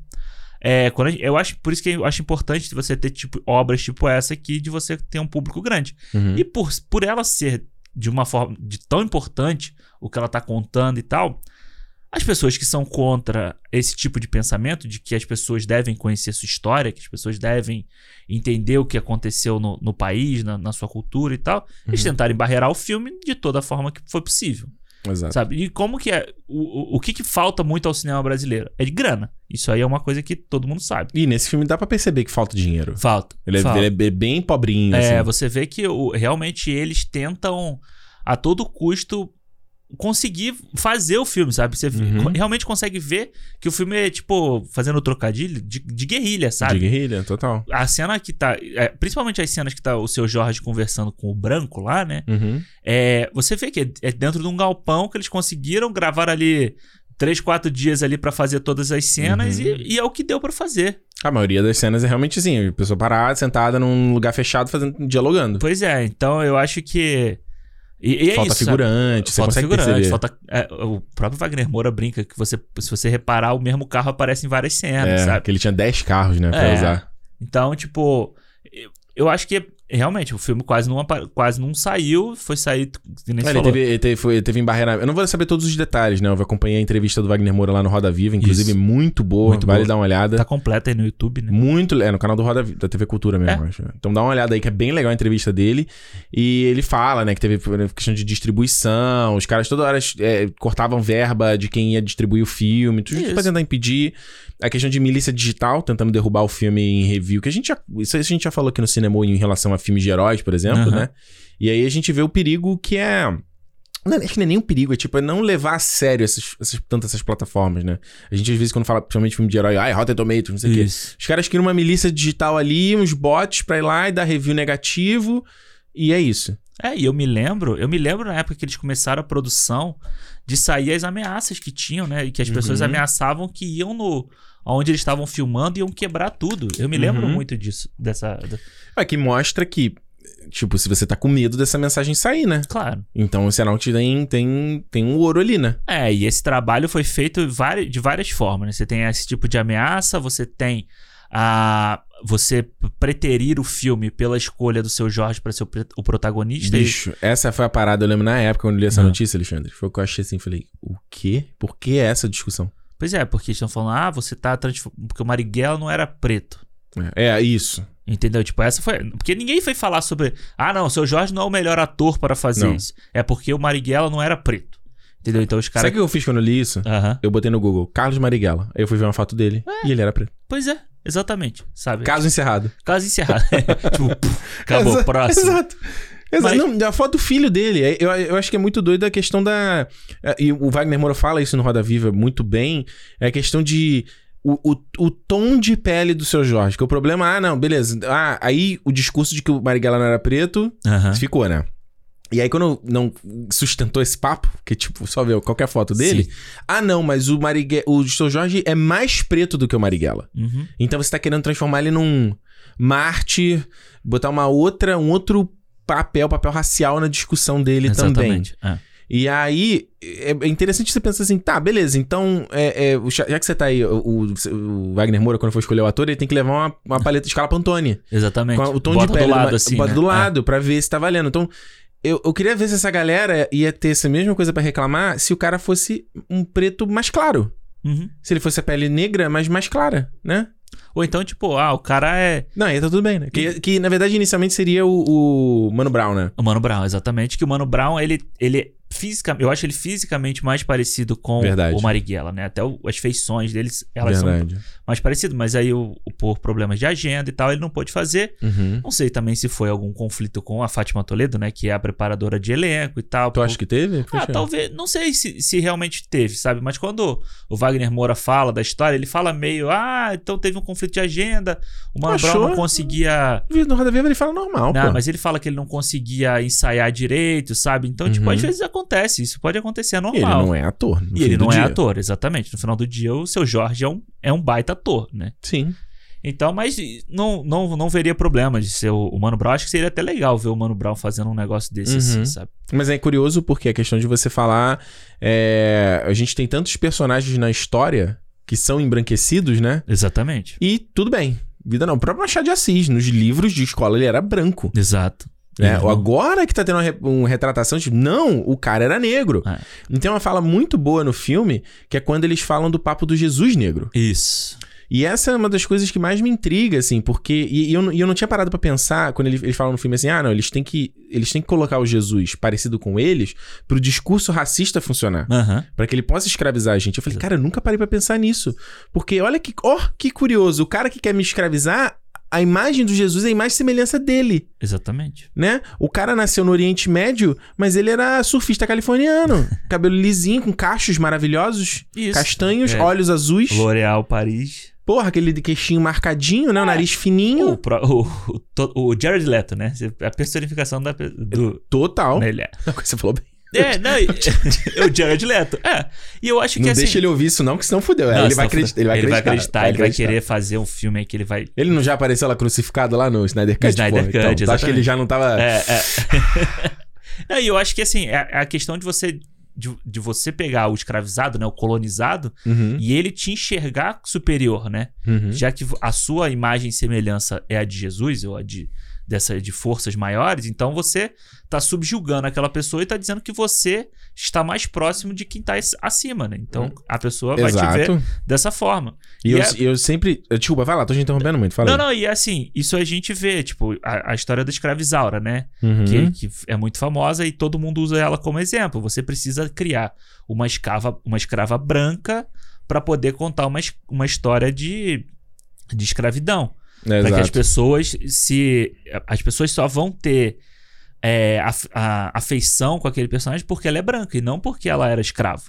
Speaker 2: É, quando gente- eu acho, por isso que eu acho importante você ter tipo, obras tipo essa aqui, de você ter um público grande.
Speaker 1: Uhum.
Speaker 2: E por, por ela ser de uma forma de tão importante o que ela tá contando e tal, as pessoas que são contra esse tipo de pensamento, de que as pessoas devem conhecer sua história, que as pessoas devem entender o que aconteceu no, no país, na, na sua cultura e tal, eles
Speaker 1: Uhum.
Speaker 2: tentarem barrerar o filme de toda a forma que foi possível.
Speaker 1: Exato.
Speaker 2: Sabe? E como que é. O, o, o que, que falta muito ao cinema brasileiro? É de grana. Isso aí é uma coisa que todo mundo sabe.
Speaker 1: E nesse filme dá pra perceber que falta dinheiro.
Speaker 2: Falta.
Speaker 1: Ele é,
Speaker 2: falta.
Speaker 1: ele é bem pobrinho,
Speaker 2: É,
Speaker 1: assim.
Speaker 2: você vê que o- realmente eles tentam a todo custo conseguir fazer o filme, sabe? Você
Speaker 1: Uhum.
Speaker 2: realmente consegue ver que o filme é, tipo, fazendo trocadilho de, de guerrilha, sabe?
Speaker 1: De guerrilha, total.
Speaker 2: A cena que tá. é, principalmente as cenas que tá o seu Jorge conversando com o branco lá, né?
Speaker 1: Uhum.
Speaker 2: É, você vê que é- dentro de um galpão que eles conseguiram gravar ali três, quatro dias ali pra fazer todas as cenas
Speaker 1: Uhum.
Speaker 2: e, e é o que deu pra fazer.
Speaker 1: A maioria das cenas é realmente assim, a pessoa parada, sentada num lugar fechado, fazendo, dialogando.
Speaker 2: Pois é, então eu acho que. E, e é
Speaker 1: falta
Speaker 2: isso, sabe?
Speaker 1: figurante, você
Speaker 2: falta
Speaker 1: consegue
Speaker 2: figurante,
Speaker 1: perceber.
Speaker 2: falta. é, o próprio Wagner Moura brinca que você, se você reparar, o mesmo carro aparece em várias cenas,
Speaker 1: é,
Speaker 2: sabe?
Speaker 1: que ele tinha 10 carros, né, pra
Speaker 2: É.
Speaker 1: usar.
Speaker 2: Então, tipo, eu acho que realmente o filme quase não, quase não saiu, foi sair. nem
Speaker 1: É, Ele teve, ele teve, foi- ele teve em Barreira. Eu não vou saber todos os detalhes, né? Eu acompanhei a entrevista do Wagner Moura lá no Roda Viva, inclusive
Speaker 2: Isso.
Speaker 1: muito boa,
Speaker 2: Muito
Speaker 1: vale
Speaker 2: boa.
Speaker 1: dar uma olhada.
Speaker 2: Tá completa aí no YouTube, né?
Speaker 1: Muito. É, no canal do Roda Viva, da TV Cultura mesmo, acho. Então dá uma olhada aí, que é bem legal a entrevista dele. E ele fala, né, que teve questão de distribuição, os caras toda hora é, cortavam verba de quem ia distribuir o filme, tudo
Speaker 2: Isso.
Speaker 1: pra tentar impedir. A questão de milícia digital, tentando derrubar o filme em review, que a gente já. Isso a gente já falou aqui no cinema em relação a filmes de heróis, por exemplo,
Speaker 2: Aham.
Speaker 1: né? E aí a gente vê o perigo que é. Não, acho que não é nem um perigo, é tipo, é não levar a sério essas, essas, tanto essas plataformas, né? A gente às vezes quando fala, principalmente filme de herói, ai, Rotten Tomatoes, não sei o quê.
Speaker 2: Isso.
Speaker 1: Os caras criam uma milícia digital ali, uns bots pra ir lá e dar review negativo, e é isso.
Speaker 2: É, e eu me lembro, eu me lembro na época que eles começaram a produção de sair as ameaças que tinham, né? E que as pessoas
Speaker 1: Uhum.
Speaker 2: ameaçavam que iam no. onde eles estavam filmando e iam quebrar tudo. Eu me lembro
Speaker 1: Uhum.
Speaker 2: muito disso. Dessa.
Speaker 1: É que mostra que, tipo, se você tá com medo dessa mensagem sair, né?
Speaker 2: Claro.
Speaker 1: Então o sinal te tem, tem, tem um ouro ali, né?
Speaker 2: É, e esse trabalho foi feito de várias formas, né? Você tem esse tipo de ameaça, você tem a. Você preterir o filme pela escolha do seu Jorge pra ser o, o protagonista. e-
Speaker 1: Bicho, essa foi a parada, eu lembro na época quando li essa
Speaker 2: Ah.
Speaker 1: notícia, Alexandre. Foi o que eu achei assim, falei, o quê? Por que essa discussão?
Speaker 2: Pois é, porque estão falando, ah, você tá transformando. Porque o Marighella não era preto.
Speaker 1: É, é isso.
Speaker 2: Entendeu? Tipo, essa foi. Porque ninguém foi falar sobre. Ah, não, o seu Jorge não é o melhor ator para fazer
Speaker 1: Não.
Speaker 2: isso. É porque o Marighella não era preto. Entendeu? Então os
Speaker 1: Sabe
Speaker 2: caras.
Speaker 1: o que eu fiz quando eu li isso?
Speaker 2: Aham.
Speaker 1: Eu botei no Google, Carlos Marighella. Aí eu fui ver uma foto dele e ele era preto.
Speaker 2: Pois é, exatamente. Sabe?
Speaker 1: Caso encerrado.
Speaker 2: Caso encerrado. tipo, puf, acabou,
Speaker 1: Exa-
Speaker 2: próximo.
Speaker 1: Exato. Exato.
Speaker 2: Mas-
Speaker 1: Não, a foto do filho dele. É, Eu, eu acho que é muito doido a questão da. é, E o Wagner Moura fala isso no Roda Viva muito bem. É a questão de. O, o, o tom de pele do seu Jorge. Que o problema, ah, não, beleza. Ah, aí o discurso de que o Marighella não era preto
Speaker 2: Aham.
Speaker 1: ficou, né? E aí, quando não sustentou esse papo, que tipo, só ver qualquer foto dele.
Speaker 2: Sim.
Speaker 1: Ah, não, mas o Marighella, o seu Jorge é mais preto do que o Marighella.
Speaker 2: Uhum.
Speaker 1: Então você tá querendo transformar ele num mártir, botar uma outra, um outro papel, papel racial na discussão dele também.
Speaker 2: Exatamente. É.
Speaker 1: E aí, é é interessante você pensar assim, tá, beleza, então, é, é, já que você tá aí, o, o- Wagner Moura, quando for escolher o ator, ele tem que levar uma, uma paleta de escala Pantone.
Speaker 2: Exatamente.
Speaker 1: Com o tom
Speaker 2: Bota
Speaker 1: de pele
Speaker 2: do lado,
Speaker 1: ma-
Speaker 2: assim.
Speaker 1: bota
Speaker 2: né?
Speaker 1: do lado, pra ver se tá valendo. Então, eu, eu queria ver se essa galera ia ter essa mesma coisa pra reclamar se o cara fosse um preto mais claro.
Speaker 2: Uhum.
Speaker 1: Se ele fosse a pele negra, mas mais clara, né?
Speaker 2: Ou então, tipo, ah, o cara é.
Speaker 1: Não, aí tá tudo bem, né? Que, que, na verdade, inicialmente seria o, o Mano Brown, né?
Speaker 2: O Mano Brown, exatamente. Que o Mano Brown, ele, ele fisicamente. Eu acho ele fisicamente mais parecido com
Speaker 1: Verdade.
Speaker 2: o Marighella, né? Até o- as feições deles, elas são
Speaker 1: verdade.
Speaker 2: mais parecidas. Mas aí, o, o- por problemas de agenda e tal, ele não pôde fazer.
Speaker 1: Uhum.
Speaker 2: Não sei também se foi algum conflito com a Fátima Toledo, né? Que é a preparadora de elenco e tal.
Speaker 1: Tu acha que teve?
Speaker 2: Ah,
Speaker 1: Poxa.
Speaker 2: talvez. Não sei se, se realmente teve, sabe? Mas quando o Wagner Moura fala da história, ele fala meio. Ah, então teve um conflito de agenda. O Mano? Brown não conseguia.
Speaker 1: No Roda Viva ele fala normal,
Speaker 2: Não,
Speaker 1: pô.
Speaker 2: mas ele fala que ele não conseguia ensaiar direito, sabe? Então, tipo,
Speaker 1: Uhum.
Speaker 2: às vezes acontece. Isso pode acontecer, é normal.
Speaker 1: ele não é ator.
Speaker 2: E ele não é
Speaker 1: dia.
Speaker 2: ator, exatamente. No final do dia, o seu Jorge é um, é um baita ator, né?
Speaker 1: Sim.
Speaker 2: Então, mas não, não, não veria problema de ser o, o Mano Brown. Acho que seria até legal ver o Mano Brown fazendo um negócio desse
Speaker 1: Uhum.
Speaker 2: assim, sabe?
Speaker 1: Mas é curioso porque a questão de você falar. é, A gente tem tantos personagens na história que são embranquecidos, né?
Speaker 2: Exatamente.
Speaker 1: E tudo bem. Vida não. O próprio Machado de Assis, nos livros de escola, ele era branco.
Speaker 2: Exato.
Speaker 1: Né?
Speaker 2: Não-
Speaker 1: Agora que tá tendo uma, re- uma retratação, tipo, não, o cara era negro.
Speaker 2: É.
Speaker 1: E tem uma fala muito boa no filme, que é quando eles falam do papo do Jesus negro.
Speaker 2: Isso.
Speaker 1: E essa é uma das coisas que mais me intriga, assim, porque. E, e eu, não- e eu não tinha parado pra pensar, quando ele- eles falam no filme assim, ah, não, eles têm que. Eles têm que colocar o Jesus parecido com eles pro discurso racista funcionar.
Speaker 2: Aham.
Speaker 1: Pra que ele possa escravizar a gente. Eu falei, cara, eu nunca parei pra pensar nisso. Porque olha que. Ó, que curioso. O cara que quer me escravizar, a imagem do Jesus é a imagem e semelhança dele
Speaker 2: Exatamente.
Speaker 1: né? O cara nasceu no Oriente Médio, mas ele era surfista californiano. cabelo lisinho, com cachos maravilhosos,
Speaker 2: Isso.
Speaker 1: castanhos,
Speaker 2: É.
Speaker 1: olhos azuis.
Speaker 2: L'Oréal Paris.
Speaker 1: Porra, aquele queixinho marcadinho, né? O nariz fininho.
Speaker 2: O, pró- o, o, o Jared Leto, né? A personificação da, do.
Speaker 1: Total.
Speaker 2: Ele é.
Speaker 1: Você falou bem.
Speaker 2: É, não, o Jared Leto. É. E eu acho que
Speaker 1: Não
Speaker 2: assim.
Speaker 1: deixa ele ouvir isso não, que senão fudeu.
Speaker 2: Não,
Speaker 1: ele,
Speaker 2: senão
Speaker 1: vai acreditar, ele vai acreditar.
Speaker 2: acreditar, ele vai querer fazer um filme aí que ele vai.
Speaker 1: Ele não já apareceu lá crucificado lá no Snyder Cut?
Speaker 2: Snyder
Speaker 1: pô?
Speaker 2: Cut,
Speaker 1: então, tu acha que ele já não tava...
Speaker 2: É, é. Não, e eu acho que assim, é é a questão de você. De, de você pegar o escravizado, né? O colonizado,
Speaker 1: Uhum,
Speaker 2: e ele te enxergar superior, né?
Speaker 1: uhum.
Speaker 2: Já que a sua imagem e semelhança é a de Jesus, ou a de, dessa, de forças maiores, então você tá subjugando aquela pessoa e tá dizendo que você está mais próximo de quem tá acima, né? Então a pessoa vai te ver
Speaker 1: Exato.
Speaker 2: dessa forma.
Speaker 1: E,
Speaker 2: E
Speaker 1: eu,
Speaker 2: é-
Speaker 1: eu sempre... Desculpa, vai lá, tô te interrompendo muito, fala
Speaker 2: Não, não, e assim, isso a gente vê, tipo, a, a história da escravizaura, né?
Speaker 1: Uhum.
Speaker 2: Que, que é muito famosa e todo mundo usa ela como exemplo. Você precisa criar uma escrava, uma escrava branca para poder contar uma, uma história de, de escravidão.
Speaker 1: É,
Speaker 2: Para que as
Speaker 1: exato.
Speaker 2: pessoas se. As pessoas só vão ter é, af- a, afeição com aquele personagem porque ela é branca e não porque ela era escrava.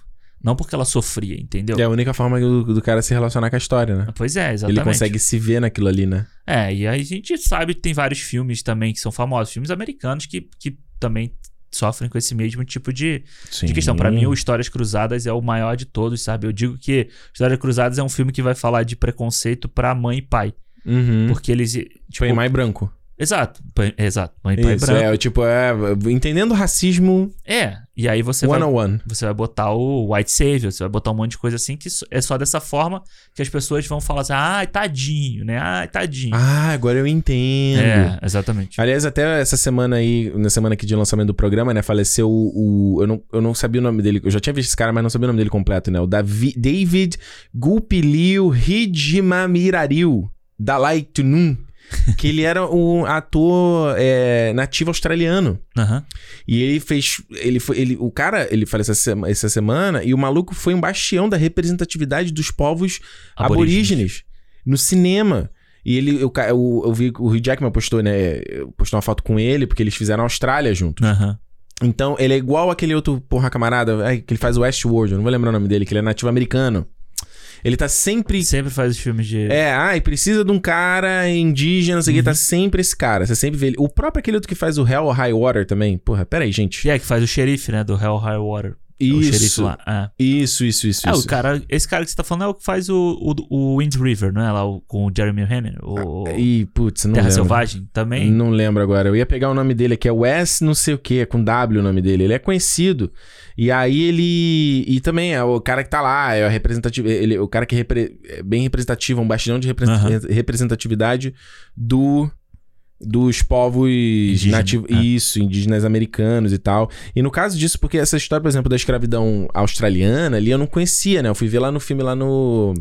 Speaker 2: Não porque ela sofria, entendeu?
Speaker 1: É a única forma do, do cara se relacionar com a história, né?
Speaker 2: Pois é, exatamente.
Speaker 1: Ele consegue se ver naquilo ali, né?
Speaker 2: É, e aí a gente sabe que tem vários filmes também que são famosos, filmes americanos que, que também sofrem com esse mesmo tipo de, de questão. Pra mim, o Histórias Cruzadas é o maior de todos, sabe? Eu digo que Histórias Cruzadas é um filme que vai falar de preconceito pra mãe e pai.
Speaker 1: Uhum.
Speaker 2: Porque eles. Tipo,
Speaker 1: Tipo, mais branco.
Speaker 2: Exato, pai- exato. Mãe e pai
Speaker 1: Isso,
Speaker 2: branco.
Speaker 1: é, tipo, é, entendendo o racismo
Speaker 2: É, e aí você
Speaker 1: one
Speaker 2: vai,
Speaker 1: on one.
Speaker 2: você vai botar o white savior, você vai botar um monte de coisa assim que é só dessa forma que as pessoas vão falar assim, ai, tadinho, né? Ai, tadinho.
Speaker 1: Ah, agora eu entendo.
Speaker 2: é, exatamente.
Speaker 1: Aliás, até essa semana aí, na semana aqui de lançamento do programa, né, faleceu o. o- eu, não, eu não sabia o nome dele. Eu já tinha visto esse cara, mas não sabia o nome dele completo, né? O Davi, David Hijimamirariu Dalai Tunum. que ele era um ator é, nativo australiano.
Speaker 2: Aham.
Speaker 1: E ele fez. Ele foi. Ele, o cara, ele faleceu essa, sema- essa semana, e o maluco foi um bastião da representatividade dos povos
Speaker 2: Aborígenes.
Speaker 1: aborígenes, no cinema. E ele, eu, eu, eu vi que o Hugh Jackman postou, né? Postou uma foto com ele, porque eles fizeram a Austrália junto.
Speaker 2: Aham.
Speaker 1: Então, ele é igual aquele outro, porra, camarada, ai, que ele faz o Westworld, eu não vou lembrar o nome dele, que ele é nativo americano. Ele tá sempre.
Speaker 2: Sempre faz os filmes de.
Speaker 1: É, ai, precisa de um cara indígena, não sei o
Speaker 2: Uhum.
Speaker 1: que, tá sempre esse cara. Você sempre vê ele. O próprio aquele outro que faz o Hell or High Water também. Porra, pera aí, gente.
Speaker 2: Que é, que faz o xerife, né? Do Hell High Water. É
Speaker 1: Isso.
Speaker 2: lá. É.
Speaker 1: Isso, isso, isso.
Speaker 2: É,
Speaker 1: isso.
Speaker 2: o cara, esse cara que você tá falando é o que faz o, o, o Wind River, não é? Lá o- com o Jeremy Renner. O
Speaker 1: Ih, putz, não
Speaker 2: Terra
Speaker 1: lembro.
Speaker 2: Selvagem também.
Speaker 1: Não lembro agora. Eu ia pegar o nome dele aqui, é Wes não sei o que, é com W o nome dele. Ele é conhecido. E aí ele. E também é o cara que tá lá, é o representativo. Ele, o cara que repre- é bem representativo, um bastião de repre-
Speaker 2: Aham.
Speaker 1: representatividade do. Dos povos
Speaker 2: Indígena,
Speaker 1: nativos.
Speaker 2: é.
Speaker 1: Isso, indígenas americanos e tal. E no caso disso, porque essa história, por exemplo, da escravidão australiana ali, eu não conhecia, né? Eu fui ver lá no filme, lá no.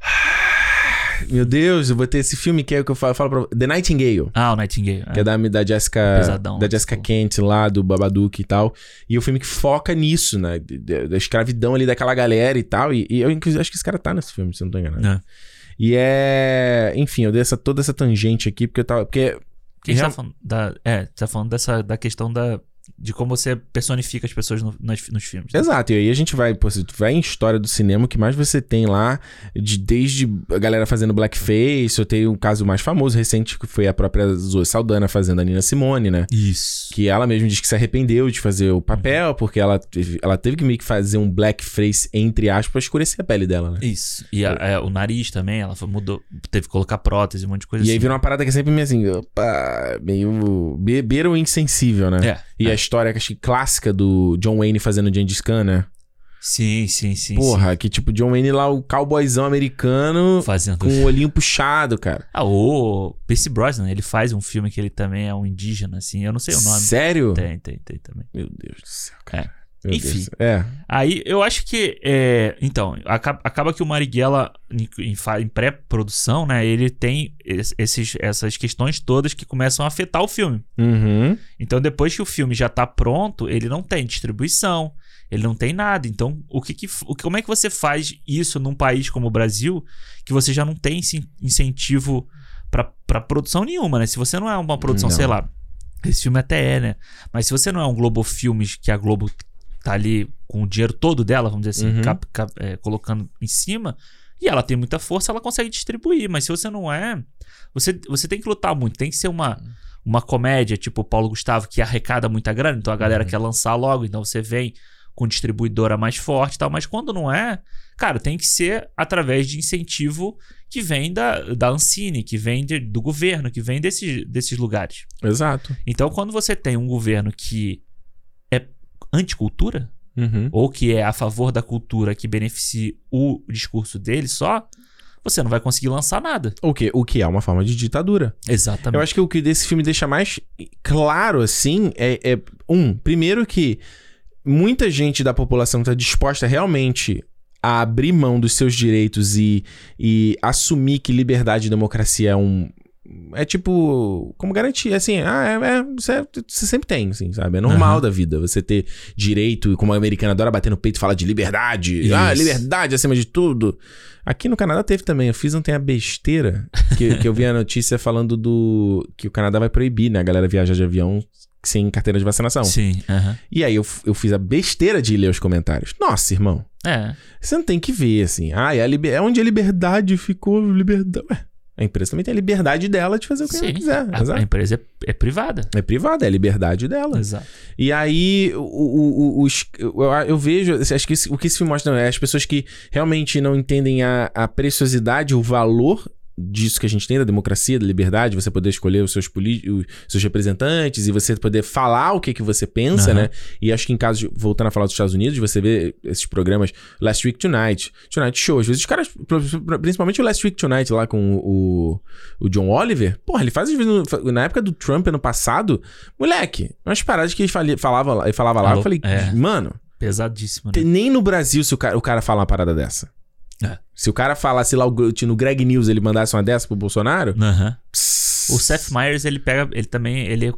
Speaker 1: Meu Deus, eu vou ter esse filme que é o que eu falo, falo pra The Nightingale.
Speaker 2: Ah, o Nightingale.
Speaker 1: Que é da, da Jessica.
Speaker 2: Pesadão,
Speaker 1: da Jessica
Speaker 2: tipo.
Speaker 1: Kent lá, do Babadook e tal. E é um filme que foca nisso, né? Da escravidão ali daquela galera e tal. E, e eu inclusive, acho que esse cara tá nesse filme, se eu não tô enganado.
Speaker 2: É.
Speaker 1: E é. Enfim, eu dei essa, toda essa tangente aqui, porque eu tava. Porque.
Speaker 2: Quem
Speaker 1: Real-
Speaker 2: tá falando? Da, é, tá falando dessa, da questão da, de como você personifica as pessoas no- nas- nos filmes. né?
Speaker 1: Exato, e aí a gente vai, pô, se tu vai em história do cinema, o que mais você tem lá, de, desde a galera fazendo blackface, eu tenho um caso mais famoso, recente, que foi a própria Zoe Saldana fazendo a Nina Simone, né?
Speaker 2: Isso.
Speaker 1: Que ela mesma diz que se arrependeu de fazer o papel, porque ela teve, ela teve que meio que fazer um blackface, entre aspas, pra escurecer a pele dela, né?
Speaker 2: Isso. E a- é, o nariz também, ela foi- mudou, teve que colocar prótese, um monte de coisa
Speaker 1: E aí
Speaker 2: assim.
Speaker 1: vira uma parada que é sempre meio assim, opa, meio beberam insensível, né?
Speaker 2: É.
Speaker 1: E
Speaker 2: é.
Speaker 1: a história, acho que clássica do John Wayne fazendo Gengis Khan, né?
Speaker 2: Sim, sim, sim.
Speaker 1: Porra, que tipo John Wayne lá, o cowboyzão americano
Speaker 2: sim. Fazendo.
Speaker 1: com o olhinho puxado, cara.
Speaker 2: Ah, o Pierce Brosnan, ele faz um filme que ele também é um indígena, assim. Eu não sei o nome.
Speaker 1: Sério?
Speaker 2: Tem, tem, tem também.
Speaker 1: Meu Deus do céu, cara.
Speaker 2: É.
Speaker 1: Meu
Speaker 2: Enfim.
Speaker 1: Deus. É.
Speaker 2: Aí eu acho que. é, então, acaba, acaba que o Marighella, em, em pré-produção, né? Ele tem es- esses, essas questões todas que começam a afetar o filme.
Speaker 1: Uhum.
Speaker 2: Então, depois que o filme já tá pronto, ele não tem distribuição, ele não tem nada. Então, o que que, o, como é que você faz isso num país como o Brasil, que você já não tem esse incentivo pra, pra produção nenhuma, né? Se você não é uma produção,
Speaker 1: Não.
Speaker 2: sei lá, esse filme até é, né? Mas se você não é um Globo Filmes, que a Globo tá ali com o dinheiro todo dela, vamos dizer assim,
Speaker 1: Uhum.
Speaker 2: cap- cap- é, colocando em cima, e ela tem muita força, ela consegue distribuir. Mas se você não é, você, você tem que lutar muito, tem que ser uma uma comédia, tipo o Paulo Gustavo, que arrecada muita grana, então a galera
Speaker 1: Uhum.
Speaker 2: quer lançar logo, então você vem com distribuidora mais forte e tal, mas quando não é, cara, tem que ser através de incentivo que vem da, da Ancine, que vem de- do governo, que vem desses, desses lugares.
Speaker 1: Exato.
Speaker 2: Então, quando você tem um governo que anticultura,
Speaker 1: Uhum.
Speaker 2: ou que é a favor da cultura que beneficie o discurso dele só, você não vai conseguir lançar nada.
Speaker 1: O que, o que é uma forma de ditadura.
Speaker 2: Exatamente.
Speaker 1: Eu acho que o que desse filme deixa mais claro, assim, é, é, um, primeiro que muita gente da população está disposta realmente a abrir mão dos seus direitos e, e assumir que liberdade e democracia é um. É tipo, como garantia, assim, ah, é, é, você, você sempre tem, assim, sabe? É normal
Speaker 2: Aham.
Speaker 1: da vida você ter direito, como a americana adora bater no peito e falar de liberdade, ah,
Speaker 2: Isso.
Speaker 1: liberdade acima de tudo. Aqui no Canadá teve também, eu fiz ontem a besteira, que, que eu vi a notícia falando do. que o Canadá vai proibir, né, a galera viajar de avião sem carteira de vacinação.
Speaker 2: Sim, aham.
Speaker 1: E aí eu, eu fiz a besteira de ler os comentários. Nossa, irmão.
Speaker 2: É.
Speaker 1: Você não tem que ver, assim. Ah, é, a liber... é onde a liberdade ficou. Liberdade. Ué, a empresa também tem a liberdade dela de fazer o que ela
Speaker 2: Sim.
Speaker 1: quiser.
Speaker 2: A, a empresa é, é privada.
Speaker 1: É privada, é a liberdade dela.
Speaker 2: Exato.
Speaker 1: E aí, o, o, o- os- eu, eu vejo, acho que esse- o que esse filme mostra é as pessoas que realmente não entendem a, a preciosidade, o valor disso que a gente tem, da democracia, da liberdade, você poder escolher os seus, os seus representantes e você poder falar o que, que você pensa,
Speaker 2: Aham.
Speaker 1: né? E acho que em caso, de, voltando a falar dos Estados Unidos, você vê esses programas Last Week Tonight, Tonight Show, às vezes os caras, principalmente o Last Week Tonight lá com o, o John Oliver, porra, ele faz às vezes, na época do Trump ano passado, moleque, umas paradas que ele falava, lá- ele falava lá, eu
Speaker 2: Alô?
Speaker 1: falei,
Speaker 2: É.
Speaker 1: mano,
Speaker 2: Pesadíssimo, né?
Speaker 1: nem no Brasil se o cara, o cara fala uma parada dessa.
Speaker 2: É.
Speaker 1: Se o cara falasse lá o- no Greg News, ele mandasse uma dessa pro Bolsonaro, pss,
Speaker 2: O Seth Meyers, ele pega. Ele também. Ele,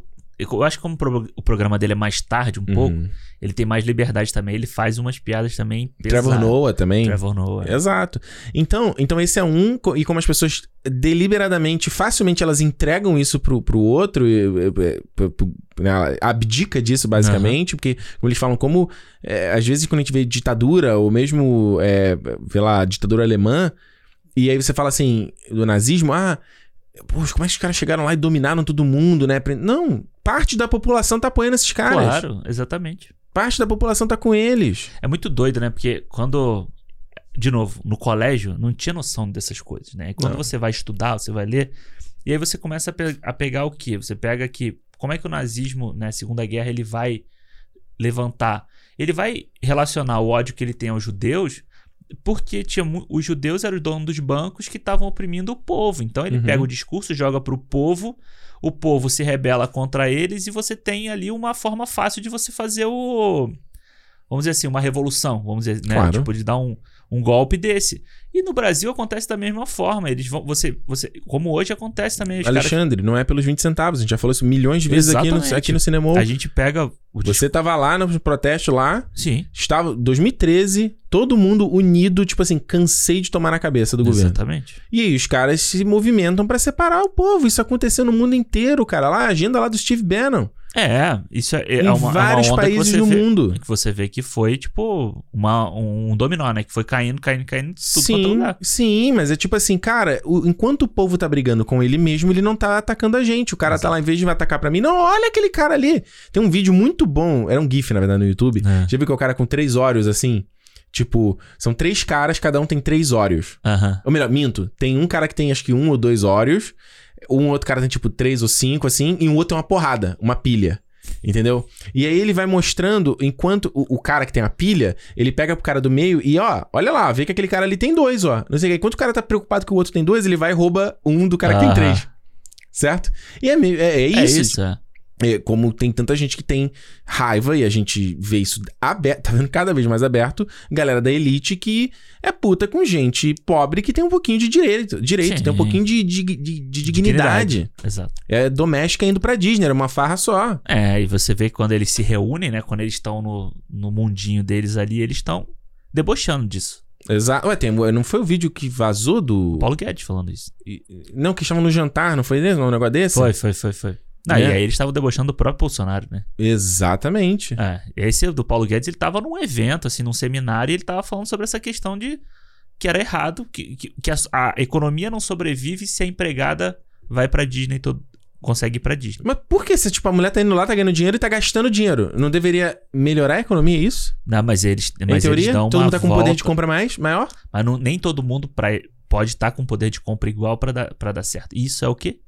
Speaker 2: eu acho que como o pro- o programa dele é mais tarde um pouco,
Speaker 1: Uhum.
Speaker 2: ele tem mais liberdade também. Ele faz umas piadas também pesadas.
Speaker 1: Trevor Noah também.
Speaker 2: Trevor Noah.
Speaker 1: Exato. Então, então esse é um, e como as pessoas deliberadamente, facilmente elas entregam isso pro, pro outro, e, e, e, né, abdica disso basicamente, porque como eles falam, como é, às vezes quando a gente vê ditadura, ou mesmo, é, vê lá, ditadura alemã, e aí você fala assim, do nazismo, ah, poxa, como é que os caras chegaram lá e dominaram todo mundo, né? Não, parte da população tá apoiando esses caras.
Speaker 2: Claro, exatamente.
Speaker 1: Parte da população tá com eles.
Speaker 2: É muito doido, né? Porque quando. De novo, no colégio, não tinha noção dessas coisas, né? E quando
Speaker 1: Não.
Speaker 2: você vai estudar, você vai ler. E aí você começa a, pe- a pegar o quê? Você pega que. Como é que o nazismo, né, Segunda Guerra, ele vai levantar? Ele vai relacionar o ódio que ele tem aos judeus. Porque tinha os judeus eram os donos dos bancos que estavam oprimindo o povo. Então ele
Speaker 1: Uhum.
Speaker 2: pega o discurso, joga pro povo, o povo se rebela contra eles e você tem ali uma forma fácil de você fazer o. Vamos dizer assim, uma revolução, vamos dizer, né?
Speaker 1: Claro.
Speaker 2: Tipo, de dar um, um golpe desse. E no Brasil acontece da mesma forma. Eles vão. Você, você, como hoje acontece também. Os caras,
Speaker 1: Alexandre, não é pelos 20 centavos. A gente já falou isso milhões de vezes aqui no, aqui no Cinema.
Speaker 2: a gente pega o
Speaker 1: Você tava lá no protesto lá,
Speaker 2: Sim,
Speaker 1: estava 2013, todo mundo unido, tipo assim, cansei de tomar na cabeça do governo.
Speaker 2: exatamente.
Speaker 1: E aí os caras se movimentam pra separar o povo. Isso aconteceu no mundo inteiro, cara. Lá a agenda lá do Steve Bannon.
Speaker 2: É, isso é, é
Speaker 1: em
Speaker 2: uma, é uma
Speaker 1: vários
Speaker 2: onda que
Speaker 1: países do
Speaker 2: vê-
Speaker 1: mundo.
Speaker 2: Que você vê que foi, tipo, uma, um dominó, né? Que foi caindo, caindo, caindo, tudo é
Speaker 1: Sim,
Speaker 2: lugar.
Speaker 1: sim, mas é tipo assim, cara, o- enquanto o povo tá brigando com ele mesmo, ele não tá atacando a gente. O cara tá lá, em vez de atacar pra mim, não, olha aquele cara ali. Tem um vídeo muito bom, era um GIF, na verdade, no YouTube.
Speaker 2: É.
Speaker 1: Já viu que é o cara com três óleos assim? Tipo, são três caras, cada um tem três óleos. Ou melhor, minto. Tem um cara que tem acho que um ou dois óleos. Um outro cara tem tipo três ou cinco, assim. E um outro tem uma porrada, uma pilha. Entendeu? E aí ele vai mostrando, enquanto o, o cara que tem a pilha, ele pega pro cara do meio e, ó, olha lá, vê que aquele cara ali tem dois, ó. Não sei o que. Enquanto o cara tá preocupado que o outro tem dois, ele vai e rouba um do cara que tem três. Certo? E é, meio- é, é
Speaker 2: É
Speaker 1: isso.
Speaker 2: isso, é.
Speaker 1: É, como tem tanta gente que tem raiva e a gente vê isso aberto, tá vendo cada vez mais aberto, galera da elite que é puta com gente pobre que tem um pouquinho de direito, direito
Speaker 2: Sim.
Speaker 1: tem um pouquinho de, de, de- de dignidade.
Speaker 2: Exato.
Speaker 1: É doméstica indo pra Disney, era uma farra só.
Speaker 2: É, e você vê que quando eles se reúnem, né? Quando eles estão no, no mundinho deles ali, eles estão debochando disso.
Speaker 1: Exato. Ué, tem, não foi o vídeo que vazou do.
Speaker 2: Paulo Guedes falando isso.
Speaker 1: Não, que chamam no jantar, não foi mesmo? Um negócio desse?
Speaker 2: Foi, foi, foi, foi.
Speaker 1: É.
Speaker 2: E aí eles estavam debochando do próprio Bolsonaro, né?
Speaker 1: Exatamente.
Speaker 2: É. Esse do Paulo Guedes, ele tava num evento, assim, num seminário, e ele tava falando sobre essa questão de que era errado, que, que, que a, a economia não sobrevive se a empregada vai pra Disney, todo, consegue ir pra Disney.
Speaker 1: Mas por que se, tipo, a mulher tá indo lá, tá ganhando dinheiro e tá gastando dinheiro? Não deveria melhorar a economia, é isso?
Speaker 2: Não, mas eles,
Speaker 1: em
Speaker 2: mas
Speaker 1: teoria,
Speaker 2: eles dão
Speaker 1: todo mundo tá com
Speaker 2: volta,
Speaker 1: poder de compra mais, maior?
Speaker 2: Mas não- nem todo mundo pra, pode estar com poder de compra igual pra dar, pra dar certo. Isso é o quê?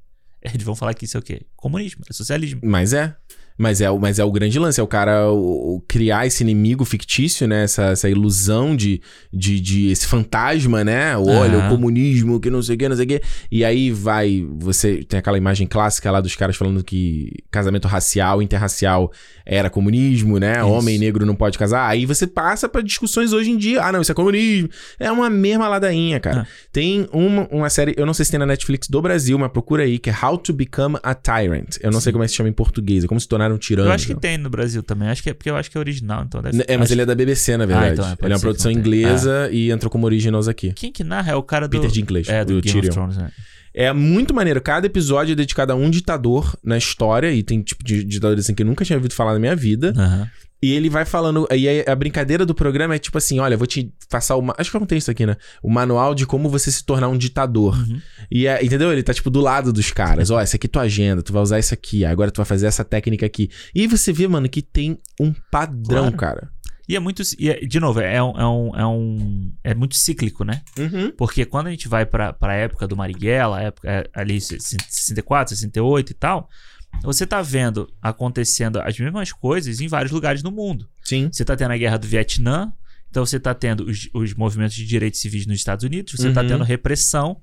Speaker 2: Eles vão falar que isso é o quê? Comunismo, é socialismo.
Speaker 1: Mas é. Mas é, o- mas é o grande lance, é o cara o- o criar esse inimigo fictício, né? Essa, essa ilusão de, de, de esse fantasma, né? Olha,
Speaker 2: Aham.
Speaker 1: o comunismo, que não sei o que, não sei o que. E aí vai, você tem aquela imagem clássica lá dos caras falando que casamento racial, interracial era comunismo, né?
Speaker 2: Isso.
Speaker 1: Homem negro não pode casar. Aí você passa pra discussões hoje em dia. Ah, não, isso é comunismo. É uma mesma ladainha, cara.
Speaker 2: Ah.
Speaker 1: Tem uma, uma série, eu não sei se tem na Netflix do Brasil, mas procura aí, que é How to Become a Tyrant. Eu não sei como é que se chama em português, é como se tornar um tirano.
Speaker 2: Eu acho que tem no Brasil também. Acho que é porque eu acho que é original, então deve
Speaker 1: É, mas
Speaker 2: acho-
Speaker 1: ele é da BBC, na verdade.
Speaker 2: então é,
Speaker 1: ele é uma produção inglesa e entrou como originals aqui.
Speaker 2: Quem que narra é o cara do.
Speaker 1: Peter Dinklage,
Speaker 2: é, do
Speaker 1: o
Speaker 2: Game
Speaker 1: Tyrion.
Speaker 2: of Thrones, né?
Speaker 1: É muito maneiro. Cada episódio é dedicado a um ditador na história. E tem tipo de ditador assim que eu nunca tinha ouvido falar na minha vida.
Speaker 2: Aham.
Speaker 1: E ele vai falando. E a brincadeira do programa é tipo assim: olha, eu vou te passar o. Acho que eu não tenho isso aqui, né? O manual de como você se tornar um ditador.
Speaker 2: Uhum.
Speaker 1: E é, entendeu? Ele tá tipo do lado dos caras. Ó, essa aqui é tua agenda, tu vai usar isso aqui, agora tu vai fazer essa técnica aqui. E aí você vê, mano, que tem um padrão,
Speaker 2: Claro.
Speaker 1: cara.
Speaker 2: E é muito. E é- de novo, é um, é um. É um. É muito cíclico, né?
Speaker 1: Uhum.
Speaker 2: Porque quando a gente vai pra, pra época do Marighella, a época é, ali 64, 68 e tal, você tá vendo acontecendo as mesmas coisas em vários lugares no mundo.
Speaker 1: Sim.
Speaker 2: Você tá tendo a guerra do Vietnã, então você tá tendo os, os movimentos de direitos civis nos Estados Unidos, você tá
Speaker 1: Uhum.
Speaker 2: tendo repressão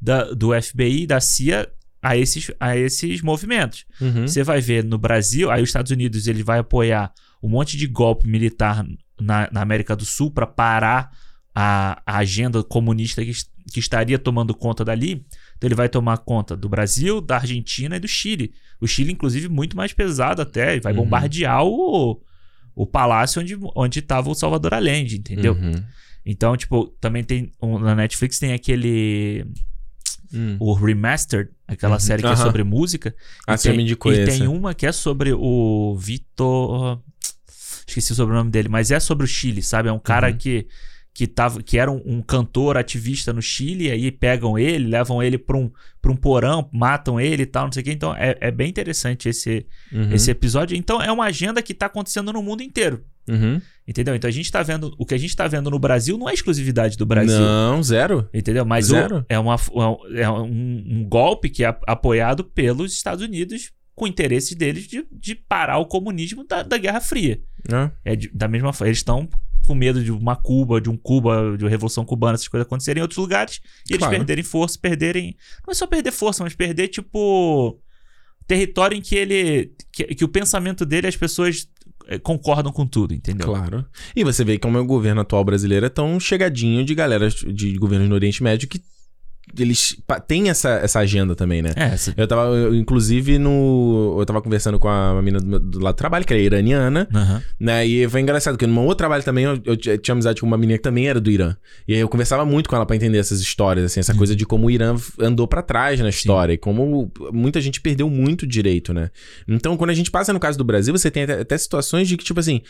Speaker 2: da, do FBI, da CIA a esses, a esses movimentos.
Speaker 1: Uhum.
Speaker 2: Você vai ver no Brasil, aí os Estados Unidos ele vai apoiar um monte de golpe militar na, na América do Sul para parar a, a agenda comunista que, que estaria tomando conta dali. Então ele vai tomar conta do Brasil, da Argentina e do Chile. O Chile, inclusive, muito mais pesado até, e vai
Speaker 1: Uhum.
Speaker 2: bombardear o, o palácio onde onde estava o Salvador Allende, entendeu?
Speaker 1: Uhum.
Speaker 2: Então, tipo, também tem um- na Netflix tem aquele
Speaker 1: Hum.
Speaker 2: o Remastered, aquela
Speaker 1: Uhum.
Speaker 2: série que é sobre música.
Speaker 1: Ah,
Speaker 2: E
Speaker 1: você me
Speaker 2: tem,
Speaker 1: indicou
Speaker 2: e tem uma que é sobre o Vitor. Esqueci o sobrenome dele, mas é sobre o Chile, sabe? É um cara
Speaker 1: Uhum.
Speaker 2: que, que, tava, que era um, um cantor ativista no Chile, e aí pegam ele, levam ele pra um, pra um porão, matam ele e tal, não sei o quê. Então é, é bem interessante esse,
Speaker 1: Uhum.
Speaker 2: esse episódio. Então é uma agenda que tá acontecendo no mundo inteiro.
Speaker 1: Uhum.
Speaker 2: Entendeu? Então a gente tá vendo. O que a gente tá vendo no Brasil não é exclusividade do Brasil.
Speaker 1: Não, zero.
Speaker 2: Entendeu? Mas o-
Speaker 1: Zero?
Speaker 2: é, uma, é um, um golpe que é ap- apoiado pelos Estados Unidos com interesses deles de, de parar o comunismo da, da Guerra Fria.
Speaker 1: Ah,
Speaker 2: É de- da mesma forma, eles estão com medo de uma Cuba, de um Cuba, de uma Revolução Cubana, essas coisas acontecerem em outros lugares e eles
Speaker 1: Claro.
Speaker 2: perderem força, perderem. Não é só perder força, mas perder, tipo. Território em que ele. que, que o pensamento dele, as pessoas eh, concordam com tudo, entendeu?
Speaker 1: Claro. E você vê como é o governo atual brasileiro é tão chegadinho de galera de governos no Oriente Médio que eles têm essa, essa agenda também, né?
Speaker 2: É, essa-
Speaker 1: Eu tava, eu, inclusive, no. Eu tava conversando com a menina do, meu- do lado do trabalho, que era iraniana,
Speaker 2: Aham.
Speaker 1: né? E foi engraçado, porque num outro trabalho também eu, eu tinha amizade com uma menina que também era do Irã. E aí eu conversava muito com ela pra entender essas histórias, assim, essa coisa de como o Irã andou pra trás na história e como muita gente perdeu muito direito, né? Então, quando a gente passa no caso do Brasil, você tem até, até situações de que, tipo assim,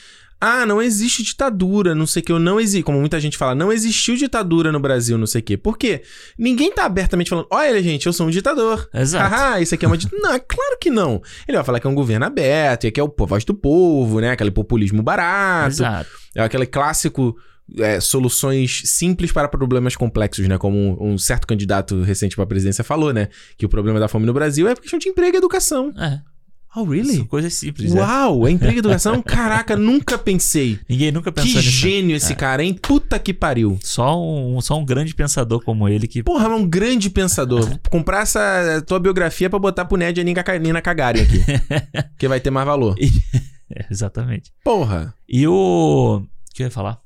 Speaker 1: ah, não existe ditadura, não sei o que, eu não existe. Como muita gente fala, não existiu ditadura no Brasil, não sei o quê. Por quê? Ninguém tá abertamente falando, olha, gente, eu sou um ditador.
Speaker 2: Exato.
Speaker 1: Haha, isso aqui é uma ditadura. não, é claro que não. Ele vai falar que é um governo aberto, e que é o voz do povo, né? Aquele populismo barato.
Speaker 2: Exato.
Speaker 1: É aquele clássico. é, soluções simples para problemas complexos, né? Como um, um certo candidato recente para a presidência falou, né? Que o problema da fome no Brasil é questão de emprego e educação.
Speaker 2: É.
Speaker 1: Oh, really?
Speaker 2: São coisas simples, né?
Speaker 1: Uau, é intriga e educação? Caraca, nunca pensei.
Speaker 2: Ninguém nunca pensou
Speaker 1: Que
Speaker 2: nisso. né?
Speaker 1: gênio esse cara, hein? Puta que pariu.
Speaker 2: Só um, só um grande pensador como ele que.
Speaker 1: Porra, é um grande pensador. Vou comprar essa tua biografia pra botar pro Ned e a Nina ca- Nina cagarem aqui. que vai ter mais valor.
Speaker 2: É, exatamente.
Speaker 1: Porra.
Speaker 2: E o. O que eu ia falar?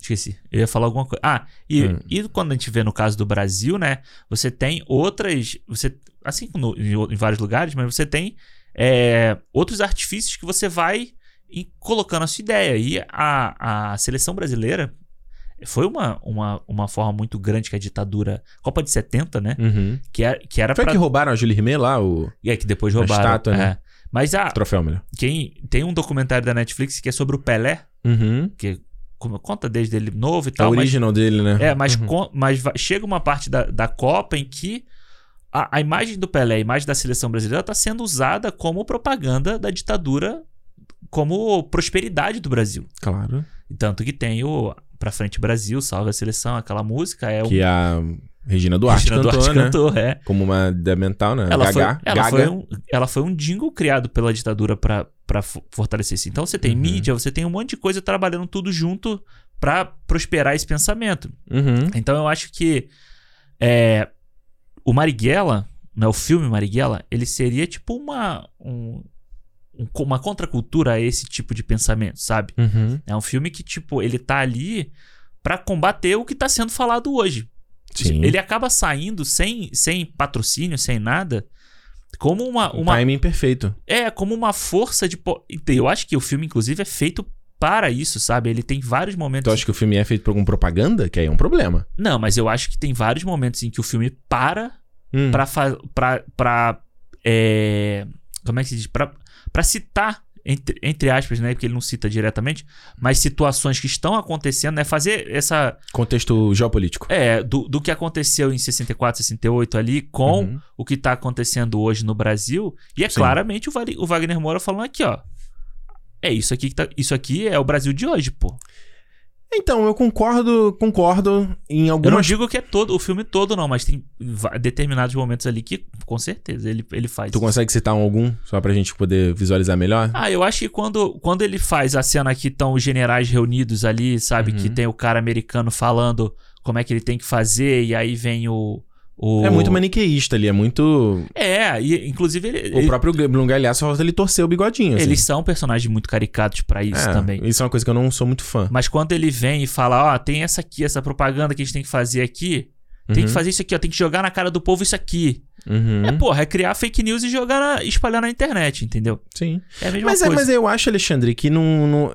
Speaker 2: Esqueci. Eu ia falar alguma coisa. Ah, e,
Speaker 1: Hum.
Speaker 2: e quando a gente vê no caso do Brasil, né? Você tem outras. Você, assim como no- em, em vários lugares, mas você tem é, outros artifícios que você vai colocando a sua ideia. E a, a seleção brasileira foi uma, uma, uma forma muito grande que a ditadura. Copa de 70, né?
Speaker 1: Uhum.
Speaker 2: Que, é, que era
Speaker 1: Foi
Speaker 2: pra.
Speaker 1: que roubaram a Julie Rimet lá, o
Speaker 2: E é que depois
Speaker 1: a
Speaker 2: roubaram.
Speaker 1: estátua, né?
Speaker 2: é. Mas a,
Speaker 1: troféu, melhor.
Speaker 2: quem tem um documentário da Netflix que é sobre o Pelé,
Speaker 1: Uhum.
Speaker 2: que como- conta desde ele novo e
Speaker 1: A
Speaker 2: tal. mas-
Speaker 1: original dele, né?
Speaker 2: é, mas,
Speaker 1: Uhum.
Speaker 2: com- mas chega uma parte da, da Copa em que a, a imagem do Pelé, a imagem da seleção brasileira, está sendo usada como propaganda da ditadura, como prosperidade do Brasil.
Speaker 1: Claro.
Speaker 2: E tanto que tem o Pra Frente Brasil, Salve a Seleção, aquela música é o
Speaker 1: Que a Regina Duarte
Speaker 2: Cristina
Speaker 1: cantou,
Speaker 2: Duarte
Speaker 1: né?
Speaker 2: cantou, é.
Speaker 1: Como uma mental, né?
Speaker 2: Ela, foi,
Speaker 1: Gaga.
Speaker 2: ela,
Speaker 1: Gaga.
Speaker 2: foi um, ela foi um jingle criado pela ditadura pra pra fo- fortalecer isso. Então você tem
Speaker 1: Uhum.
Speaker 2: mídia, você tem um monte de coisa trabalhando tudo junto pra prosperar esse pensamento.
Speaker 1: Uhum.
Speaker 2: Então eu acho que é, o Marighella, né, o filme Marighella, ele seria tipo uma, um- um- uma contracultura a esse tipo de pensamento, sabe?
Speaker 1: Uhum.
Speaker 2: É um filme que, tipo, ele tá ali pra combater o que tá sendo falado hoje.
Speaker 1: Sim.
Speaker 2: Ele acaba saindo sem, sem patrocínio, sem nada, como uma,
Speaker 1: Um
Speaker 2: uma
Speaker 1: timing perfeito.
Speaker 2: é como uma força de eu acho que o filme inclusive é feito para isso, sabe? Ele tem vários momentos
Speaker 1: Tu acha que o filme é feito por alguma propaganda? Que aí é um problema.
Speaker 2: Não, mas eu acho que tem vários momentos em que o filme para
Speaker 1: Hum.
Speaker 2: pra, pra, pra é, como é que se diz? Pra, pra citar, entre, entre aspas, né? Porque ele não cita diretamente, mas situações que estão acontecendo, né? Fazer essa.
Speaker 1: Contexto geopolítico.
Speaker 2: É, do, do que aconteceu em 64, 68 ali com
Speaker 1: Uhum.
Speaker 2: o que tá acontecendo hoje no Brasil. E é
Speaker 1: Sim.
Speaker 2: claramente o, o Wagner Moura falando aqui, ó. É isso aqui que tá. Isso aqui é o Brasil de hoje, pô.
Speaker 1: Então, eu concordo, concordo em
Speaker 2: Eu não
Speaker 1: algumas
Speaker 2: digo que é todo, o filme todo, não, mas tem determinados momentos ali que, com certeza, ele, ele faz.
Speaker 1: Tu
Speaker 2: isso.
Speaker 1: consegue citar um algum, só pra gente poder visualizar melhor?
Speaker 2: Ah, eu acho que quando, quando ele faz a cena que estão os generais reunidos ali, sabe?
Speaker 1: Uhum.
Speaker 2: Que tem o cara americano falando como é que ele tem que fazer, e aí vem o. o...
Speaker 1: É muito maniqueísta ali, é muito...
Speaker 2: É, e inclusive ele,
Speaker 1: O
Speaker 2: ele-
Speaker 1: próprio Blum Galhaço só falta ele torcer o bigodinho, assim.
Speaker 2: eles são personagens muito caricatos pra isso
Speaker 1: É,
Speaker 2: também.
Speaker 1: Isso é uma coisa que eu não sou muito fã.
Speaker 2: Mas quando ele vem e fala, ó, tem essa aqui, essa propaganda que a gente tem que fazer aqui, tem que
Speaker 1: Uhum,
Speaker 2: fazer isso aqui, ó, tem que jogar na cara do povo isso aqui.
Speaker 1: uhum.
Speaker 2: É, porra, é criar fake news e jogar na, espalhar na internet, entendeu?
Speaker 1: Sim.
Speaker 2: É a mesma
Speaker 1: Mas, é,
Speaker 2: coisa.
Speaker 1: mas eu acho, Alexandre, que não, não-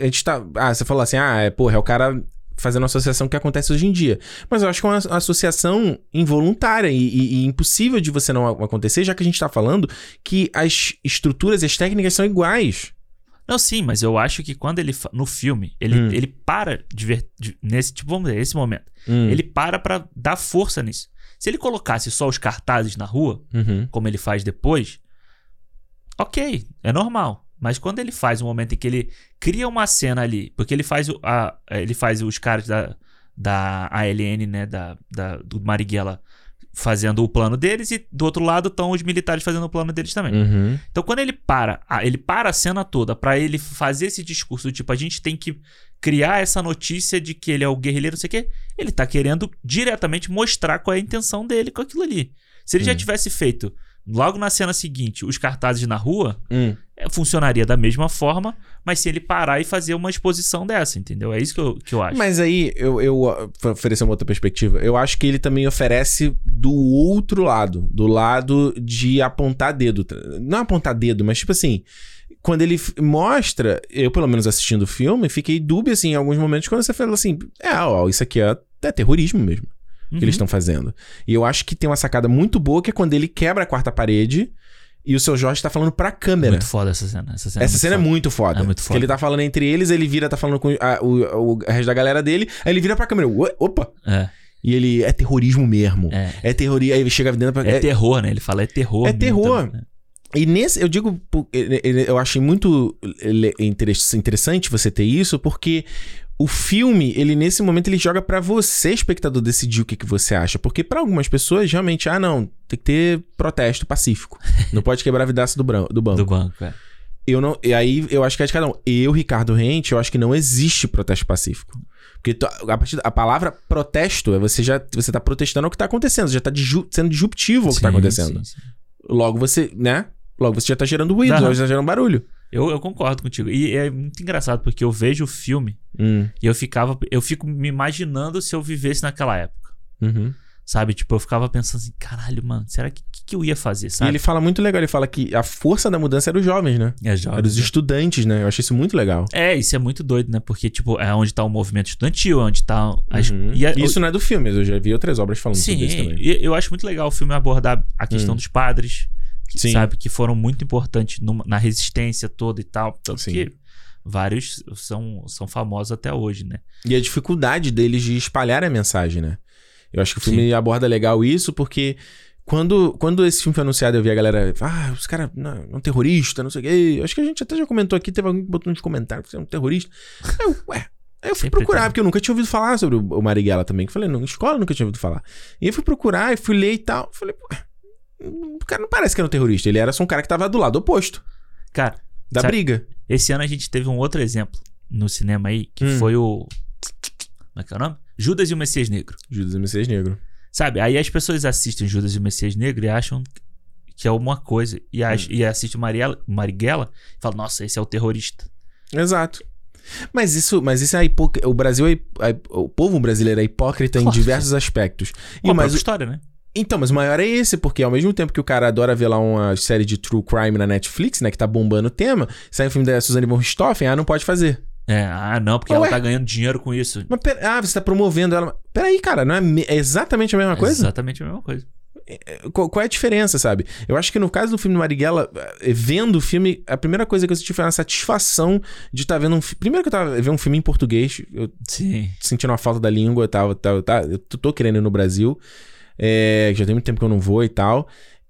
Speaker 1: A gente tá. Ah, você falou assim, ah, é, porra, é o cara fazendo uma associação que acontece hoje em dia. Mas eu acho que é uma associação involuntária e, e- e impossível de você não acontecer, já que a gente tá falando que as estruturas e as técnicas são iguais.
Speaker 2: Não, sim, mas eu acho que quando ele. No filme, ele,
Speaker 1: Hum.
Speaker 2: ele para de ver. de- nesse, tipo, vamos dizer, esse momento.
Speaker 1: Hum,
Speaker 2: Ele para pra dar força nisso. Se ele colocasse só os cartazes na rua,
Speaker 1: uhum,
Speaker 2: como ele faz depois, ok, é normal. Mas quando ele faz um momento em que ele cria uma cena ali, porque ele faz, o, a, ele faz os caras da, da ALN, né, da, da, do Marighella, fazendo o plano deles, e do outro lado estão os militares fazendo o plano deles também.
Speaker 1: uhum.
Speaker 2: Então, quando ele para, ele para a cena toda pra ele fazer esse discurso, tipo, a gente tem que criar essa notícia de que ele é o guerrilheiro, não sei o quê, ele tá querendo diretamente mostrar qual é a intenção dele com aquilo ali. Se ele já
Speaker 1: Hum.
Speaker 2: tivesse feito, logo na cena seguinte, os cartazes na rua,
Speaker 1: Hum.
Speaker 2: é, funcionaria da mesma forma, mas se ele parar e fazer uma exposição dessa, entendeu? É isso que eu, que eu acho.
Speaker 1: Mas aí, eu, eu pra oferecer uma outra perspectiva, eu acho que ele também oferece do outro lado, do lado de apontar dedo. Não apontar dedo, mas tipo assim, quando ele mostra, eu pelo menos assistindo o filme, fiquei dúbio assim em alguns momentos quando você fala assim, é, ó, isso aqui é, é terrorismo mesmo
Speaker 2: Uhum.
Speaker 1: que eles estão fazendo. E eu acho que tem uma sacada muito boa que é quando ele quebra a quarta parede e o seu Jorge tá falando pra câmera.
Speaker 2: Muito foda essa cena. Essa cena,
Speaker 1: Essa cena é
Speaker 2: foda.
Speaker 1: muito foda.
Speaker 2: É muito foda.
Speaker 1: ele tá falando entre eles, ele vira, tá falando com a- o, o resto da galera dele, aí ele vira pra câmera. "Ué, Opa!
Speaker 2: É,
Speaker 1: E ele é terrorismo mesmo.
Speaker 2: é.
Speaker 1: É terrorismo. Aí ele chega dentro pra.
Speaker 2: É,
Speaker 1: é-
Speaker 2: terror, né? Ele fala é terror.
Speaker 1: É terror.
Speaker 2: também, né?
Speaker 1: E nesse, eu digo, eu achei muito interessante você ter isso, porque o filme, ele nesse momento, ele joga pra você, espectador, decidir o que, que você acha. Porque pra algumas pessoas, realmente, ah, não, tem que ter protesto pacífico. Não pode quebrar a vidaça do, bran- do banco.
Speaker 2: Do banco, é.
Speaker 1: Eu não, e aí eu acho que é de cada um. Eu, Ricardo Rente, eu acho que não existe protesto pacífico. Porque tu- a, partir, a palavra protesto é você já você tá protestando o que tá acontecendo, já tá disju- sendo disruptivo ao que tá
Speaker 2: Sim,
Speaker 1: acontecendo.
Speaker 2: sim, sim.
Speaker 1: Logo você, né? Logo você já tá gerando ruído, logo já tá gerando barulho.
Speaker 2: Eu, eu concordo contigo. E é muito engraçado, porque eu vejo o filme
Speaker 1: Hum,
Speaker 2: e eu ficava. Eu fico me imaginando se eu vivesse naquela época.
Speaker 1: uhum.
Speaker 2: Sabe? Tipo, eu ficava pensando assim, caralho, mano, será que, que, que eu ia fazer,
Speaker 1: E
Speaker 2: sabe?
Speaker 1: ele fala muito legal, ele fala que a força da mudança era os jovens, né?
Speaker 2: É jovem.
Speaker 1: Era os estudantes, né? Eu achei isso muito legal.
Speaker 2: É, isso é muito doido, né? Porque, tipo, é onde tá o movimento estudantil, é onde tá. As...
Speaker 1: Uhum.
Speaker 2: e a-
Speaker 1: Isso não é do filme, eu já vi outras obras falando
Speaker 2: Sim,
Speaker 1: sobre isso também.
Speaker 2: e eu acho muito legal o filme abordar a questão
Speaker 1: Hum.
Speaker 2: dos padres, que,
Speaker 1: Sim.
Speaker 2: sabe, que foram muito importantes numa- na resistência toda e tal. Tanto
Speaker 1: Sim.
Speaker 2: que vários são, são famosos até hoje, né?
Speaker 1: E a dificuldade deles de espalhar a mensagem, né? Eu acho que o filme aborda legal isso, porque quando, quando esse filme foi anunciado, eu vi a galera, ah, os caras, é um terrorista, não sei o quê. Eu Acho que a gente até já comentou aqui, teve alguém que botou nos comentários que você é um terrorista. Eu, ué. Aí eu fui
Speaker 2: Sempre
Speaker 1: procurar,
Speaker 2: tem.
Speaker 1: porque eu nunca tinha ouvido falar sobre o Marighella também. Que eu falei, não, escola eu nunca tinha ouvido falar. E eu fui procurar e fui ler e tal. Falei, ué, o cara não parece que era um terrorista. Ele era só um cara que tava do lado oposto
Speaker 2: Cara,
Speaker 1: da
Speaker 2: Sabe-
Speaker 1: briga.
Speaker 2: esse ano a gente teve um outro exemplo no cinema aí, que
Speaker 1: Hum.
Speaker 2: foi o. Como é que é o nome? Judas e o Messias Negro.
Speaker 1: Judas e Messias Negro.
Speaker 2: Sabe? Aí as pessoas assistem Judas e o Messias Negro e acham que é uma coisa. E,
Speaker 1: Hum.
Speaker 2: ach- e assistem Mariela, Marighella e falam, nossa, esse é o terrorista.
Speaker 1: Exato. Mas isso, mas isso é hipo... o Brasil é, é- o povo brasileiro é hipócrita em
Speaker 2: Claro.
Speaker 1: diversos aspectos. E o-
Speaker 2: história, né?
Speaker 1: Então, mas o maior é esse, porque ao mesmo tempo que o cara adora ver lá uma série de true crime na Netflix, né, que tá bombando o tema, sai um filme da Suzanne von Richthofen, ah, não pode fazer.
Speaker 2: É, ah, não, porque
Speaker 1: Ué.
Speaker 2: ela tá ganhando dinheiro com isso.
Speaker 1: Mas pera, ah, você tá promovendo ela. Peraí, cara, não é, me- é exatamente a mesma coisa?
Speaker 2: Exatamente a mesma coisa.
Speaker 1: Qual, qual é a diferença, sabe? Eu acho que no caso do filme do Marighella, eh, vendo o filme, a primeira coisa que eu senti foi uma satisfação de estar vendo um filme. Primeiro que eu tava vendo um filme em português, eu
Speaker 2: Sim.
Speaker 1: sentindo a falta da língua, eu tava, tava, tá, eu tô querendo ir no Brasil. É, já tem muito tempo que eu não vou e tal.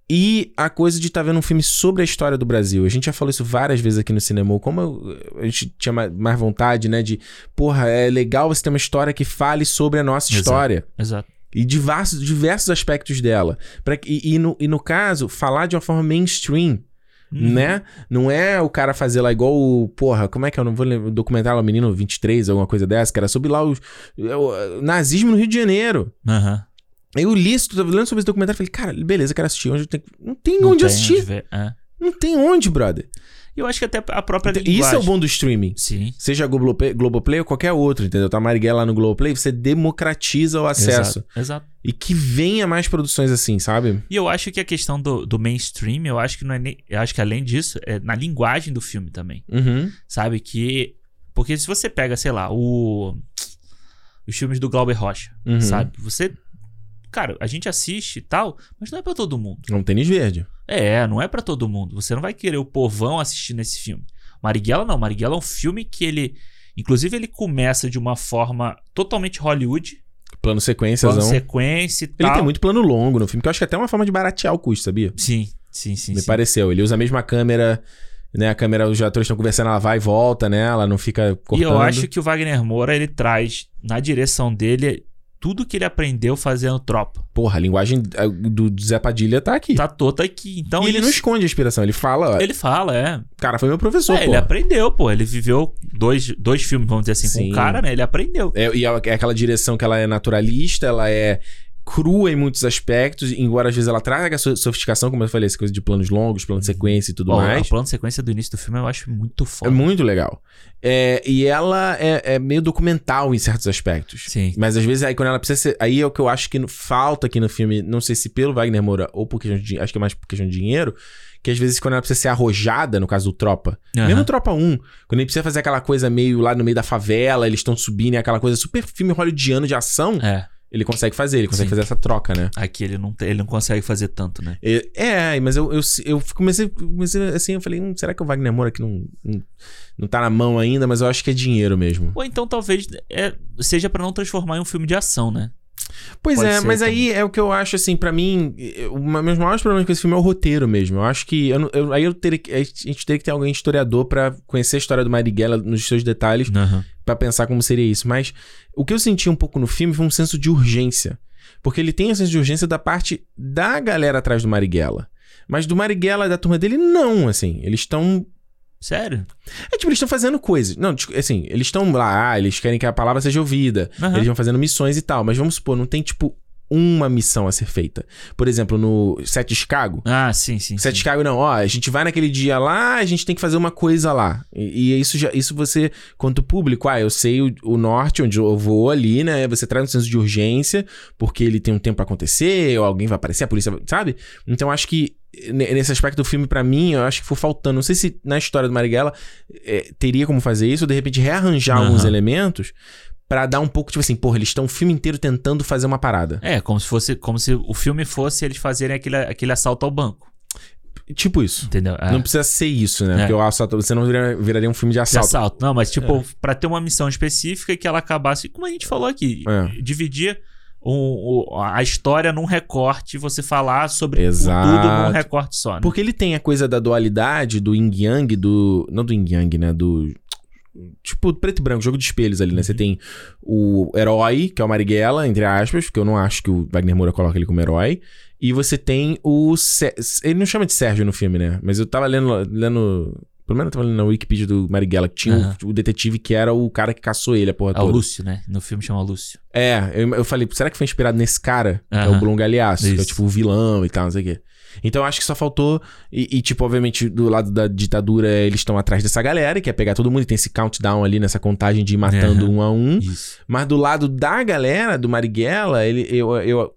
Speaker 1: E a coisa de estar vendo um filme sobre a história do Brasil. A gente já falou isso várias vezes aqui no cinema. Como eu- a gente tinha ma- mais vontade, né? De, porra, é legal você ter uma história que fale sobre a nossa
Speaker 2: Exato.
Speaker 1: história.
Speaker 2: Exato.
Speaker 1: E diversos, diversos aspectos dela. Pra, e, e no, e no caso, falar de uma forma mainstream.
Speaker 2: Uhum.
Speaker 1: Né? Não é o cara fazer lá igual o. Porra, como é que eu não vou lembrar? O documentário lá, o Menino 23, alguma coisa dessa, que era sobre lá o, o nazismo no Rio de Janeiro.
Speaker 2: Aham.
Speaker 1: Eu li lendo sobre esse documentário falei, cara, beleza, quero assistir. Onde tenho... Não tem
Speaker 2: Não
Speaker 1: onde
Speaker 2: tem
Speaker 1: assistir.
Speaker 2: ver. É.
Speaker 1: Não tem onde, brother.
Speaker 2: E eu acho que até a própria
Speaker 1: Então,
Speaker 2: linguagem.
Speaker 1: isso é o bom do streaming.
Speaker 2: Sim.
Speaker 1: Seja Globoplay, Globoplay ou qualquer outro, entendeu? Tá Marighella lá no Globoplay, você democratiza o acesso.
Speaker 2: Exato. Exato.
Speaker 1: E que venha mais produções assim, sabe?
Speaker 2: E eu acho que a questão do, do mainstream, eu acho que não é nem. Eu acho que além disso, é na linguagem do filme também.
Speaker 1: Uhum.
Speaker 2: Sabe? Que. Porque se você pega, sei lá, o. Os filmes do Glauber Rocha,
Speaker 1: Uhum.
Speaker 2: sabe? Você. Cara, a gente assiste e tal, mas não é pra todo mundo.
Speaker 1: É um tênis verde.
Speaker 2: É, não é pra todo mundo. Você não vai querer o povão assistindo esse filme. Marighella não. Marighella é um filme que ele. Inclusive, ele começa de uma forma totalmente Hollywood,
Speaker 1: Plano sequências,
Speaker 2: plano sequência e
Speaker 1: Ele
Speaker 2: tal.
Speaker 1: tem muito plano longo no filme, que eu acho que é até uma forma de baratear o custo, sabia?
Speaker 2: Sim, sim, sim.
Speaker 1: Me
Speaker 2: sim.
Speaker 1: pareceu. Ele usa a mesma câmera, né? A câmera, os atores estão conversando, ela vai e volta, né? Ela não fica cortando.
Speaker 2: E eu acho que o Wagner Moura, ele traz na direção dele tudo que ele aprendeu fazendo tropa.
Speaker 1: Porra, a linguagem ah, do Zé Padilha tá aqui.
Speaker 2: Tá toda aqui. Então
Speaker 1: e ele não esconde a inspiração, ele fala,
Speaker 2: ele fala, é.
Speaker 1: o cara foi meu professor,
Speaker 2: É, ele aprendeu, pô. Ele viveu dois, dois filmes, vamos dizer assim,
Speaker 1: Sim.
Speaker 2: com o cara, né? Ele aprendeu.
Speaker 1: É, e é aquela direção que ela é naturalista, ela é crua em muitos aspectos, embora às vezes ela traga sofisticação, como eu falei, essa coisa de planos longos, plano de sequência e tudo
Speaker 2: Ó,
Speaker 1: mais.
Speaker 2: A plano de sequência do início do filme eu acho muito
Speaker 1: É
Speaker 2: foda.
Speaker 1: muito legal. É, e ela é, é meio documental em certos aspectos.
Speaker 2: Sim.
Speaker 1: Mas às vezes aí quando ela precisa ser. Aí é o que eu acho que falta aqui no filme, não sei se pelo Wagner Moura ou por questão de dinheiro, acho que é mais por questão de dinheiro, que às vezes quando ela precisa ser arrojada, no caso do Tropa,
Speaker 2: Aham.
Speaker 1: mesmo Tropa 1, quando ele precisa fazer aquela coisa meio lá no meio da favela, eles estão subindo, e aquela coisa super filme hollywoodiano de ação,
Speaker 2: É.
Speaker 1: ele consegue fazer, ele consegue
Speaker 2: Sim.
Speaker 1: fazer essa troca, né?
Speaker 2: Aqui ele não, ele não consegue fazer tanto, né?
Speaker 1: É, É, mas eu, eu, eu comecei, comecei assim, eu falei, hum, será que o Wagner Moura aqui não, não, não tá na mão ainda? Mas eu acho que é dinheiro mesmo.
Speaker 2: Ou então talvez é, seja pra não transformar em um filme de ação, né?
Speaker 1: Pois
Speaker 2: Pode
Speaker 1: é, mas
Speaker 2: também.
Speaker 1: aí é o que eu acho, assim, pra mim, eu- uma meus maiores problemas com esse filme é o roteiro mesmo. Eu acho que. eu eu- aí eu teria que. A gente teria que ter alguém historiador pra conhecer a história do Marighella nos seus detalhes,
Speaker 2: Aham.
Speaker 1: pra pensar como seria isso. Mas o que eu senti um pouco no filme foi um senso de urgência. Porque ele tem esse senso de urgência da parte da galera atrás do Marighella. Mas do Marighella e da turma dele, não, assim. Eles estão
Speaker 2: Sério?
Speaker 1: É tipo, eles estão fazendo coisas. Não, tipo, assim, eles estão lá, ah, eles querem que a palavra seja ouvida.
Speaker 2: Aham.
Speaker 1: Eles vão fazendo missões e tal. Mas vamos supor, não tem, tipo, uma missão a ser feita. Por exemplo, no Sete de Chicago.
Speaker 2: Ah, sim, sim.
Speaker 1: Sete de
Speaker 2: sim.
Speaker 1: Chicago, não, ó, a gente vai naquele dia lá, a gente tem que fazer uma coisa lá. E, e isso já, isso você, quanto público, ah, eu sei o, o norte onde eu vou ali, né? Você traz um senso de urgência, porque ele tem um tempo pra acontecer, ou alguém vai aparecer, a polícia, sabe? Então acho que nesse aspecto do filme, pra mim, eu acho que foi faltando. Não sei se na história do Marighella eh, teria como fazer isso, ou de repente rearranjar
Speaker 2: Aham.
Speaker 1: alguns elementos pra dar um pouco, tipo assim, porra, eles estão o filme inteiro tentando fazer uma parada.
Speaker 2: É, como se fosse, como se o filme fosse eles fazerem aquele, aquele assalto ao banco.
Speaker 1: Tipo isso.
Speaker 2: Entendeu? É.
Speaker 1: Não precisa ser isso, né?
Speaker 2: É.
Speaker 1: Porque o assalto, você não vira- viraria um filme de
Speaker 2: De
Speaker 1: assalto.
Speaker 2: assalto. Não, mas tipo,
Speaker 1: É.
Speaker 2: pra ter uma missão específica e que ela acabasse, como a gente falou aqui,
Speaker 1: É.
Speaker 2: dividir o- o- a história num recorte, você falar sobre
Speaker 1: Exato.
Speaker 2: tudo num recorte só, né?
Speaker 1: Porque ele tem a coisa da dualidade, do yin yang, do. Não do yin yang, né? Do. Tipo, preto e branco, jogo de espelhos ali, né? Você tem o herói, que é o Marighella, entre aspas, porque eu não acho que o Wagner Moura coloca ele como herói. E você tem o. Ele não chama de Sérgio no filme, né? Mas eu tava lendo. lendo pelo menos eu tava lendo na Wikipedia do Marighella, que tinha o- o, detetive que era o cara que caçou ele, a porra
Speaker 2: É o
Speaker 1: toda.
Speaker 2: Lúcio, né? No filme chama Lúcio.
Speaker 1: É, eu, eu falei, será que foi inspirado nesse cara? É o. Blum Galeasso, que é tipo o vilão e tal, não sei o quê. Então eu acho que só faltou. E, e, tipo, obviamente, do lado da ditadura, eles estão atrás dessa galera, que é pegar todo mundo e tem esse countdown ali nessa contagem de ir matando um a um.
Speaker 2: Isso.
Speaker 1: Mas do lado da galera, do Marighella, ele, eu, eu.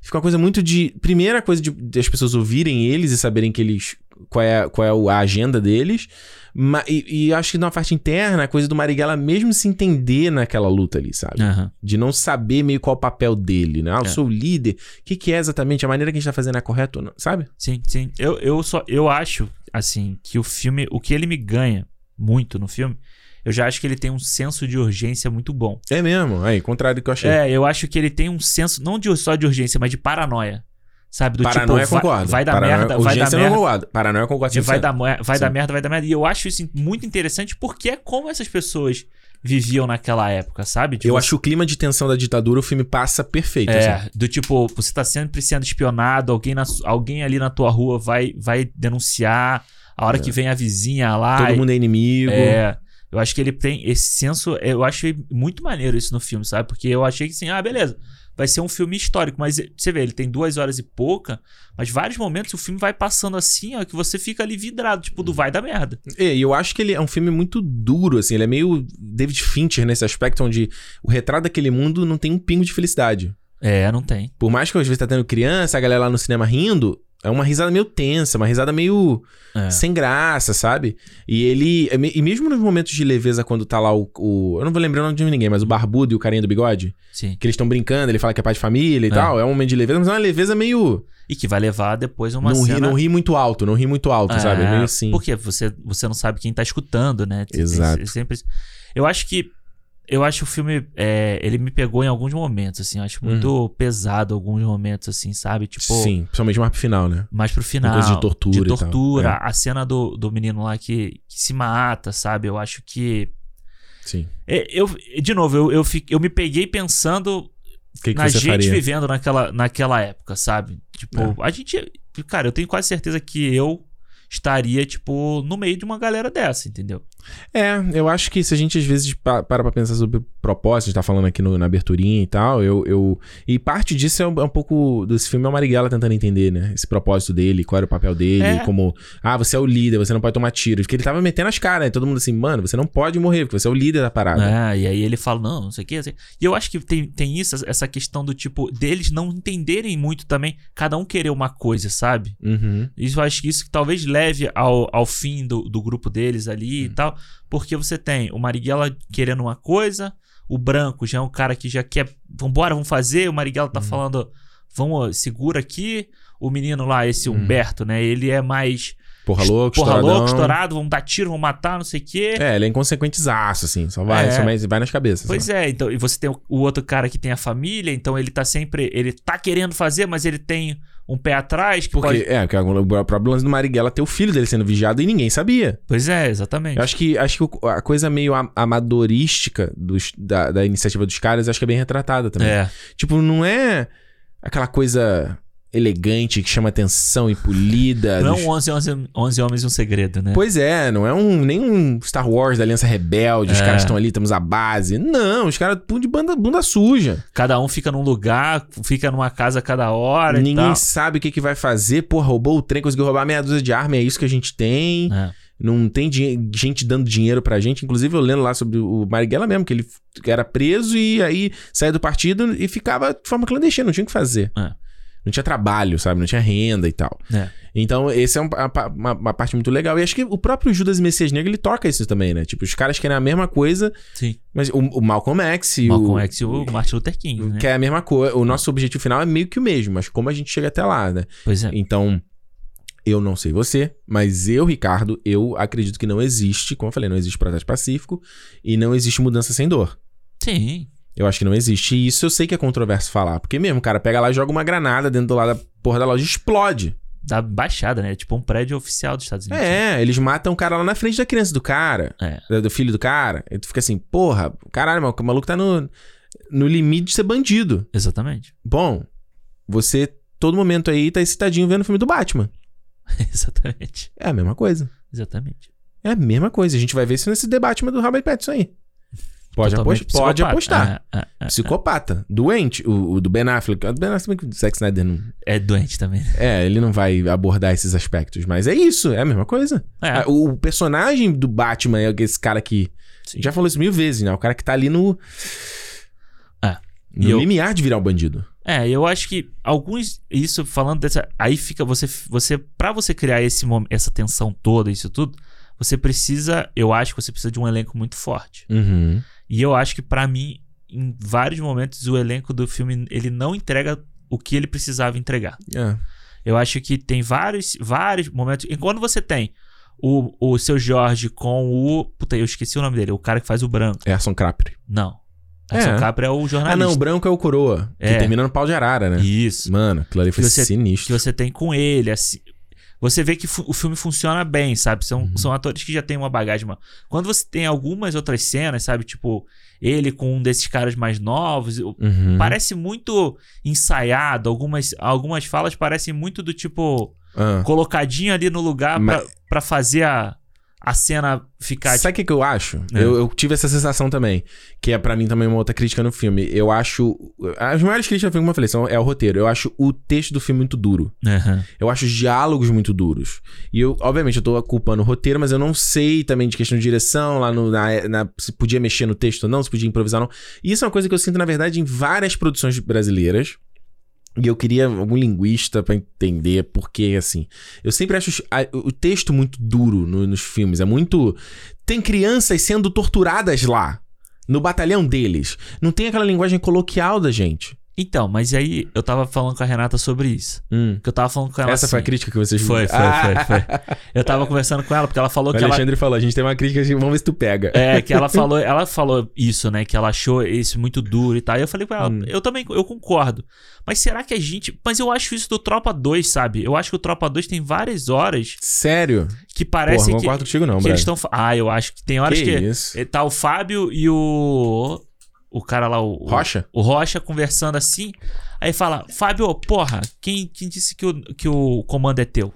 Speaker 1: Fica uma coisa muito de. Primeira coisa de, de as pessoas ouvirem eles e saberem que eles. Qual é, qual é a agenda deles. Ma- e, e acho que na parte interna, a coisa do Marighella mesmo se entender naquela luta ali, sabe?
Speaker 2: Aham.
Speaker 1: De não saber meio qual é o papel dele, né? Ah, eu
Speaker 2: É.
Speaker 1: sou o líder. O que, que é exatamente? A maneira que a gente tá fazendo é correta ou não? Sabe?
Speaker 2: Sim, sim. Eu, eu só eu acho, assim, que o filme, o que ele me ganha muito no filme, eu já acho que ele tem um senso de urgência muito bom.
Speaker 1: É mesmo. Aí, contrário do que eu achei.
Speaker 2: É, eu acho que ele tem um senso, não de, só de urgência, mas de paranoia. Sabe? Do
Speaker 1: Paranoia,
Speaker 2: tipo, vai,
Speaker 1: concordo.
Speaker 2: vai dar
Speaker 1: Paranoia,
Speaker 2: merda, vai dar
Speaker 1: eu
Speaker 2: merda.
Speaker 1: não concordo. Paranoia, concordo.
Speaker 2: de vai
Speaker 1: 100%.
Speaker 2: dar, vai
Speaker 1: Sim.
Speaker 2: dar merda, vai dar merda. E eu acho isso muito interessante porque é como essas pessoas viviam naquela época, sabe? Tipo,
Speaker 1: Eu acho o clima de tensão da ditadura, o filme passa perfeito. assim.
Speaker 2: É, do tipo, você tá sempre sendo espionado, alguém, na alguém ali na tua rua vai, vai denunciar, a hora que vem a vizinha lá.
Speaker 1: É. Todo mundo é inimigo.
Speaker 2: É. Eu acho que ele tem esse senso. Eu achei muito maneiro isso no filme, sabe? Porque eu achei que assim, ah, beleza. Vai ser um filme histórico, mas você vê, ele tem duas horas e pouca, mas vários momentos o filme vai passando assim, ó, que você fica ali vidrado, tipo, do vai da merda.
Speaker 1: É, E eu acho que ele é um filme muito duro, assim. Ele é meio David Fincher nesse aspecto, onde o retrato daquele mundo não tem um pingo de felicidade.
Speaker 2: É, não tem.
Speaker 1: Por mais que às vezes tá tendo criança, a galera lá no cinema rindo, é uma risada meio tensa, uma risada meio
Speaker 2: É.
Speaker 1: sem graça, sabe? E ele. é E mesmo nos momentos de leveza, quando tá lá o. o- eu não vou lembrar o nome de ninguém, mas o barbudo e o carinha do bigode,
Speaker 2: Sim.
Speaker 1: que eles estão brincando, ele fala que é pai de família e
Speaker 2: É.
Speaker 1: tal. É um momento de leveza, mas é uma leveza meio.
Speaker 2: E que vai levar depois uma
Speaker 1: não, ri,
Speaker 2: cena...
Speaker 1: não ri muito alto, não ri muito alto, sabe? É meio assim.
Speaker 2: Porque você, você não sabe quem tá escutando, né?
Speaker 1: Exato.
Speaker 2: sempre... Eu acho que. Eu acho o filme. é, ele me pegou em alguns momentos, assim. Eu acho muito pesado alguns momentos, assim, sabe? Tipo.
Speaker 1: Uhum. Sim, principalmente mais pro final, né?
Speaker 2: Mais pro final.
Speaker 1: coisa de tortura
Speaker 2: De
Speaker 1: e tal.
Speaker 2: tortura.
Speaker 1: É.
Speaker 2: A cena do, do menino lá que, que se mata, sabe? Eu acho que.
Speaker 1: Sim.
Speaker 2: é, eu, de novo, eu, eu, eu me peguei pensando
Speaker 1: que, que
Speaker 2: na gente
Speaker 1: faria?
Speaker 2: vivendo naquela, naquela época, sabe? Tipo,
Speaker 1: É.
Speaker 2: a gente. Cara, eu tenho quase certeza que eu estaria, tipo, no meio de uma galera dessa, entendeu?
Speaker 1: É, eu acho que se a gente às vezes pa- para pra pensar sobre propósito, a gente tá falando aqui no- na aberturinha e tal, eu, eu... E parte disso é um, é um pouco desse filme, é o Marighella tentando entender, né? Esse propósito dele, qual era o papel dele,
Speaker 2: É.
Speaker 1: como... Ah, você é o líder, você não pode tomar tiro. Porque ele tava metendo as caras, né? Todo mundo assim, mano, você não pode morrer, porque você é o líder da parada.
Speaker 2: É, e aí ele fala, não, não sei o que. quê. E eu acho que tem, tem isso, essa questão do tipo, deles não entenderem muito também, cada um querer uma coisa, sabe?
Speaker 1: Uhum.
Speaker 2: Isso eu acho que isso que talvez leve ao, ao fim do, do grupo deles ali e
Speaker 1: Hum.
Speaker 2: Tal. Porque você tem o Marighella querendo uma coisa, o branco já é um cara que já quer. Vambora, vamos fazer. O Marighella tá falando, vamos, segura aqui. O menino lá, esse
Speaker 1: Hum.
Speaker 2: Humberto, né? Ele é mais.
Speaker 1: Porra louco,
Speaker 2: porra
Speaker 1: estouradão.
Speaker 2: louco, estourado, vamos dar tiro, vamos matar, não sei o quê.
Speaker 1: É, ele é inconsequentezaço, assim. Só vai,
Speaker 2: É.
Speaker 1: só vai, vai nas cabeças.
Speaker 2: Pois é, então, e você tem o, o outro cara que tem a família, então ele tá sempre. Ele tá querendo fazer, mas ele tem um pé atrás que
Speaker 1: Porque,
Speaker 2: pode.
Speaker 1: é, porque o próprio lance do Marighella ter o filho dele sendo vigiado e ninguém sabia.
Speaker 2: Pois é, exatamente.
Speaker 1: Eu acho que, acho que a coisa meio amadorística dos- da, da iniciativa dos caras, acho que é bem retratada também.
Speaker 2: É.
Speaker 1: Tipo, não é aquela coisa elegante que chama atenção e polida.
Speaker 2: Não
Speaker 1: dos-
Speaker 2: é um 11, 11, 11 Homens e um Segredo, né?
Speaker 1: Pois é, não é um nem um Star Wars da Aliança Rebelde, os
Speaker 2: É.
Speaker 1: caras estão ali, temos a base. Não, os caras de banda, bunda suja.
Speaker 2: Cada um fica num lugar, fica numa casa cada hora
Speaker 1: Ninguém sabe o que, que vai fazer. Pô, roubou o trem, conseguiu roubar meia dúzia de arma, é isso que a gente tem.
Speaker 2: É.
Speaker 1: Não tem gente dando dinheiro pra gente. Inclusive, eu lendo lá sobre o Marighella mesmo, que ele era preso e aí saía do partido e ficava de forma clandestina, não tinha o que fazer.
Speaker 2: É.
Speaker 1: Não tinha trabalho, sabe? Não tinha renda e tal.
Speaker 2: É.
Speaker 1: Então, esse é um- uma, uma parte muito legal. E acho que o próprio Judas e Messias Negro, ele toca isso também, né? Tipo, os caras querem a mesma coisa,
Speaker 2: Sim.
Speaker 1: mas o, o Malcolm X e
Speaker 2: Malcolm
Speaker 1: o...
Speaker 2: X e o Martin Luther King, né?
Speaker 1: Que é a mesma coisa. O nosso objetivo final é meio que o mesmo, mas como a gente chega até lá, né?
Speaker 2: Pois é.
Speaker 1: Então, eu não sei você, mas eu, Ricardo, eu acredito que não existe, como eu falei, não existe protesto pacífico e não existe mudança sem dor.
Speaker 2: Sim.
Speaker 1: Eu acho que não existe. E isso eu sei que é controverso falar. Porque mesmo, o cara pega lá e joga uma granada dentro do lado da porra da loja e explode.
Speaker 2: Da baixada, né? Tipo um prédio oficial dos Estados Unidos.
Speaker 1: É, eles matam o cara lá na frente da criança do cara,
Speaker 2: É.
Speaker 1: do filho do cara. E tu fica assim, porra, caralho, mano, o maluco tá no, no limite de ser bandido.
Speaker 2: Exatamente.
Speaker 1: Bom, você, todo momento aí, tá excitadinho vendo o filme do Batman.
Speaker 2: Exatamente.
Speaker 1: É a mesma coisa.
Speaker 2: Exatamente.
Speaker 1: É a mesma coisa. A gente vai ver isso nesse debate do Robert Pattinson aí. Pode, pode apostar.
Speaker 2: É, é, é.
Speaker 1: Psicopata. Doente. O, o do Ben Affleck. O do Ben Affleck, o Zack Snyder não...
Speaker 2: É doente também.
Speaker 1: É, ele não vai abordar esses aspectos. Mas é isso. É a mesma coisa.
Speaker 2: É.
Speaker 1: Ah, O personagem do Batman é esse cara que...
Speaker 2: Sim.
Speaker 1: Já falou isso mil vezes, né? O cara que tá ali no...
Speaker 2: É.
Speaker 1: No
Speaker 2: eu-
Speaker 1: limiar de virar um bandido.
Speaker 2: É, eu acho que alguns. Isso falando dessa. Aí fica você. você para você criar esse, essa tensão toda, isso tudo, você precisa. Eu acho que você precisa de um elenco muito forte.
Speaker 1: Uhum.
Speaker 2: E eu acho que pra mim, em vários momentos, o elenco do filme ele não entrega o que ele precisava entregar.
Speaker 1: É.
Speaker 2: Eu acho que tem vários, vários momentos. E quando você tem o, o seu Jorge com o. Puta, eu esqueci o nome dele, o cara que faz o branco.
Speaker 1: Erson Crapri.
Speaker 2: Não.
Speaker 1: É.
Speaker 2: Essa Capra é o
Speaker 1: Ah,
Speaker 2: jornalista.
Speaker 1: não. O branco é o coroa. Que
Speaker 2: É.
Speaker 1: termina no pau de arara, né?
Speaker 2: Isso.
Speaker 1: Mano, aquilo ali foi
Speaker 2: Que você-
Speaker 1: sinistro.
Speaker 2: que você tem com ele, assim. Você vê que o filme funciona bem, sabe? São,
Speaker 1: Uhum.
Speaker 2: são atores que já têm uma bagagem. maior. Quando você tem algumas outras cenas, sabe? Tipo, ele com um desses caras mais novos.
Speaker 1: Uhum.
Speaker 2: Parece muito ensaiado. Algumas, algumas falas parecem muito do tipo.
Speaker 1: Ah.
Speaker 2: Colocadinho ali no lugar
Speaker 1: Mas-
Speaker 2: pra, pra fazer a, a cena ficar.
Speaker 1: Sabe o que, que eu acho?
Speaker 2: É.
Speaker 1: Eu, eu tive essa sensação também. Que é pra mim também uma outra crítica no filme. Eu acho. As maiores críticas do filme, como eu falei, são, é o roteiro. Eu acho o texto do filme muito duro.
Speaker 2: Aham.
Speaker 1: Eu acho os diálogos muito duros. E eu, obviamente, eu tô culpando o roteiro, mas eu não sei também de questão de direção, lá no, na, na- se podia mexer no texto ou não, se podia improvisar ou não. E isso é uma coisa que eu sinto, na verdade, em várias produções brasileiras. E eu queria algum linguista pra entender porque, assim. Eu sempre acho o texto muito duro no- nos filmes. É muito. Tem crianças sendo torturadas lá. No batalhão deles. Não tem aquela linguagem coloquial da gente.
Speaker 2: Então, mas aí eu tava falando com a Renata sobre isso.
Speaker 1: Hum.
Speaker 2: Que eu tava falando com ela.
Speaker 1: Essa foi a
Speaker 2: assim,
Speaker 1: crítica que vocês
Speaker 2: Foi, foi,
Speaker 1: Ah!
Speaker 2: foi, foi. Eu tava conversando com ela, porque ela falou
Speaker 1: O
Speaker 2: que ela.
Speaker 1: Alexandre falou, a gente tem uma crítica, vamos ver se tu pega.
Speaker 2: É, que ela falou, ela falou isso, né? Que ela achou isso muito duro e tal. E eu falei com ela,
Speaker 1: Hum.
Speaker 2: eu também eu concordo. Mas será que a gente. Mas eu acho isso do Tropa 2, sabe? Eu acho que o Tropa 2 tem várias horas
Speaker 1: Sério?
Speaker 2: que
Speaker 1: Porra,
Speaker 2: parece
Speaker 1: não
Speaker 2: que,
Speaker 1: concordo contigo não,
Speaker 2: que
Speaker 1: Brad.
Speaker 2: eles estão. Ah, eu acho que tem horas
Speaker 1: que
Speaker 2: que.
Speaker 1: isso?
Speaker 2: Tá o Fábio e o. O cara lá, o. o-
Speaker 1: Rocha?
Speaker 2: O Rocha conversando assim. Aí fala, Fábio, porra, quem, quem disse que o, que o comando é teu?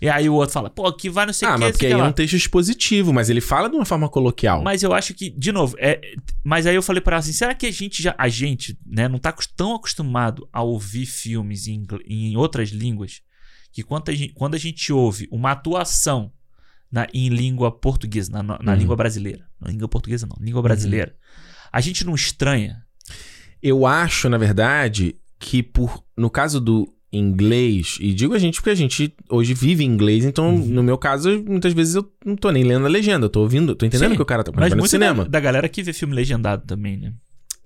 Speaker 2: E aí o outro fala, pô, que vai não sei o
Speaker 1: Ah,
Speaker 2: que,
Speaker 1: mas
Speaker 2: sei
Speaker 1: porque
Speaker 2: que
Speaker 1: aí é um texto expositivo, mas ele fala de uma forma coloquial.
Speaker 2: Mas eu acho que, de novo, é. Mas aí eu falei pra ela assim: será que a gente já. A gente, né, não tá tão acostumado a ouvir filmes em, em outras línguas que quando a gente, quando a gente ouve uma atuação na, em língua portuguesa, na, na-
Speaker 1: Uhum.
Speaker 2: língua brasileira. Na língua portuguesa, não, língua brasileira. A gente não estranha.
Speaker 1: Eu acho, na verdade, que por no caso do inglês, e digo a gente porque a gente hoje vive em inglês, então
Speaker 2: Uhum.
Speaker 1: no meu caso, muitas vezes eu não tô nem lendo a legenda, eu tô ouvindo, tô entendendo o que o cara tá
Speaker 2: Mas
Speaker 1: no cinema.
Speaker 2: da, da galera que vê filme legendado também, né?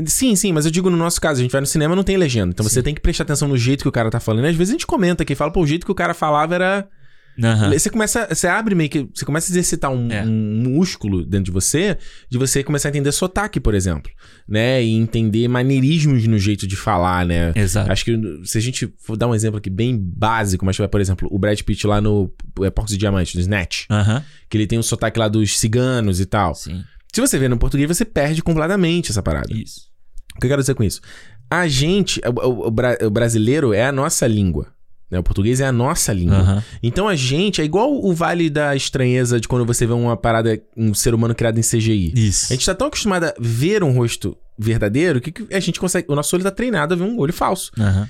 Speaker 1: Sim, sim, mas eu digo no nosso caso, a gente vai no cinema não tem legenda. Então você
Speaker 2: Sim.
Speaker 1: tem que prestar atenção no jeito que o cara tá falando. E às vezes a gente comenta aqui, fala, pô, o jeito que o cara falava era
Speaker 2: Aham.
Speaker 1: Você começa, você abre meio que, você começa a exercitar um,
Speaker 2: É.
Speaker 1: um músculo dentro de você, de você começar a entender sotaque, por exemplo, né? E entender maneirismos no jeito de falar, né?
Speaker 2: Exato.
Speaker 1: Acho que se a gente for dar um exemplo aqui bem básico, mas por exemplo, o Brad Pitt lá no é, Porcos e Diamantes, no Snatch,
Speaker 2: Aham.
Speaker 1: que ele tem o sotaque lá dos ciganos e tal.
Speaker 2: Sim.
Speaker 1: Se você vê no português, você perde completamente essa parada.
Speaker 2: Isso.
Speaker 1: O que eu quero dizer com isso? A gente, o, o- o brasileiro é a nossa língua. Né? O português é a nossa língua.
Speaker 2: Aham.
Speaker 1: Então a gente é igual o Vale da Estranheza de quando você vê uma parada, um ser humano criado em CGI.
Speaker 2: Isso.
Speaker 1: A gente tá tão acostumado a ver um rosto verdadeiro que a gente consegue. O nosso olho tá treinado a ver um olho falso.
Speaker 2: Aham.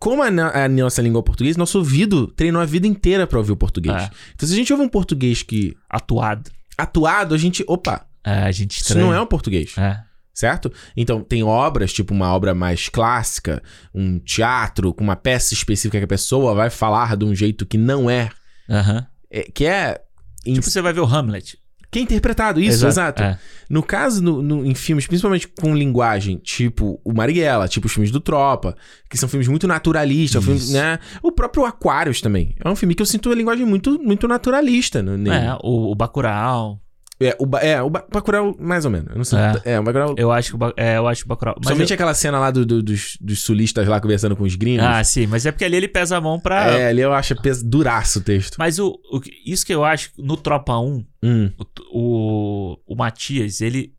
Speaker 1: Como a, a nossa língua é o português, nosso ouvido treinou a vida inteira pra ouvir o português.
Speaker 2: É.
Speaker 1: Então se a gente ouve um português que.
Speaker 2: Atuado.
Speaker 1: atuado, a gente. Opa,
Speaker 2: É, a gente
Speaker 1: isso
Speaker 2: estranha.
Speaker 1: não é um português.
Speaker 2: É.
Speaker 1: Certo? Então, tem obras, tipo uma obra mais clássica, um teatro com uma peça específica que a pessoa vai falar de um jeito que não é.
Speaker 2: Aham.
Speaker 1: é- que é.
Speaker 2: Tipo, você vai ver o Hamlet.
Speaker 1: que é interpretado, isso, exato.
Speaker 2: É.
Speaker 1: No caso, no, no- em filmes, principalmente com linguagem, tipo o Marighella, tipo os filmes do Tropa, que são filmes muito naturalistas, filmes, né? O próprio Aquarius também. É um filme que eu sinto a linguagem muito, muito naturalista no, nele.
Speaker 2: É, o, o Bacurau.
Speaker 1: É, o, Ba- é, o Ba- Bacurau, mais ou menos. Eu não sei.
Speaker 2: É.
Speaker 1: É, o Bacurau...
Speaker 2: Eu acho que o, Ba- é, eu acho o Bacurau. Mas
Speaker 1: Somente
Speaker 2: eu-
Speaker 1: aquela cena lá do- do- dos, dos sulistas lá conversando com os gringos.
Speaker 2: Ah, sim, mas é porque ali ele pesa a mão pra.
Speaker 1: é, ali eu acho pes- duraço o texto.
Speaker 2: Mas o, o isso que eu acho, no Tropa 1,
Speaker 1: Hum,
Speaker 2: o, o, o Matias, ele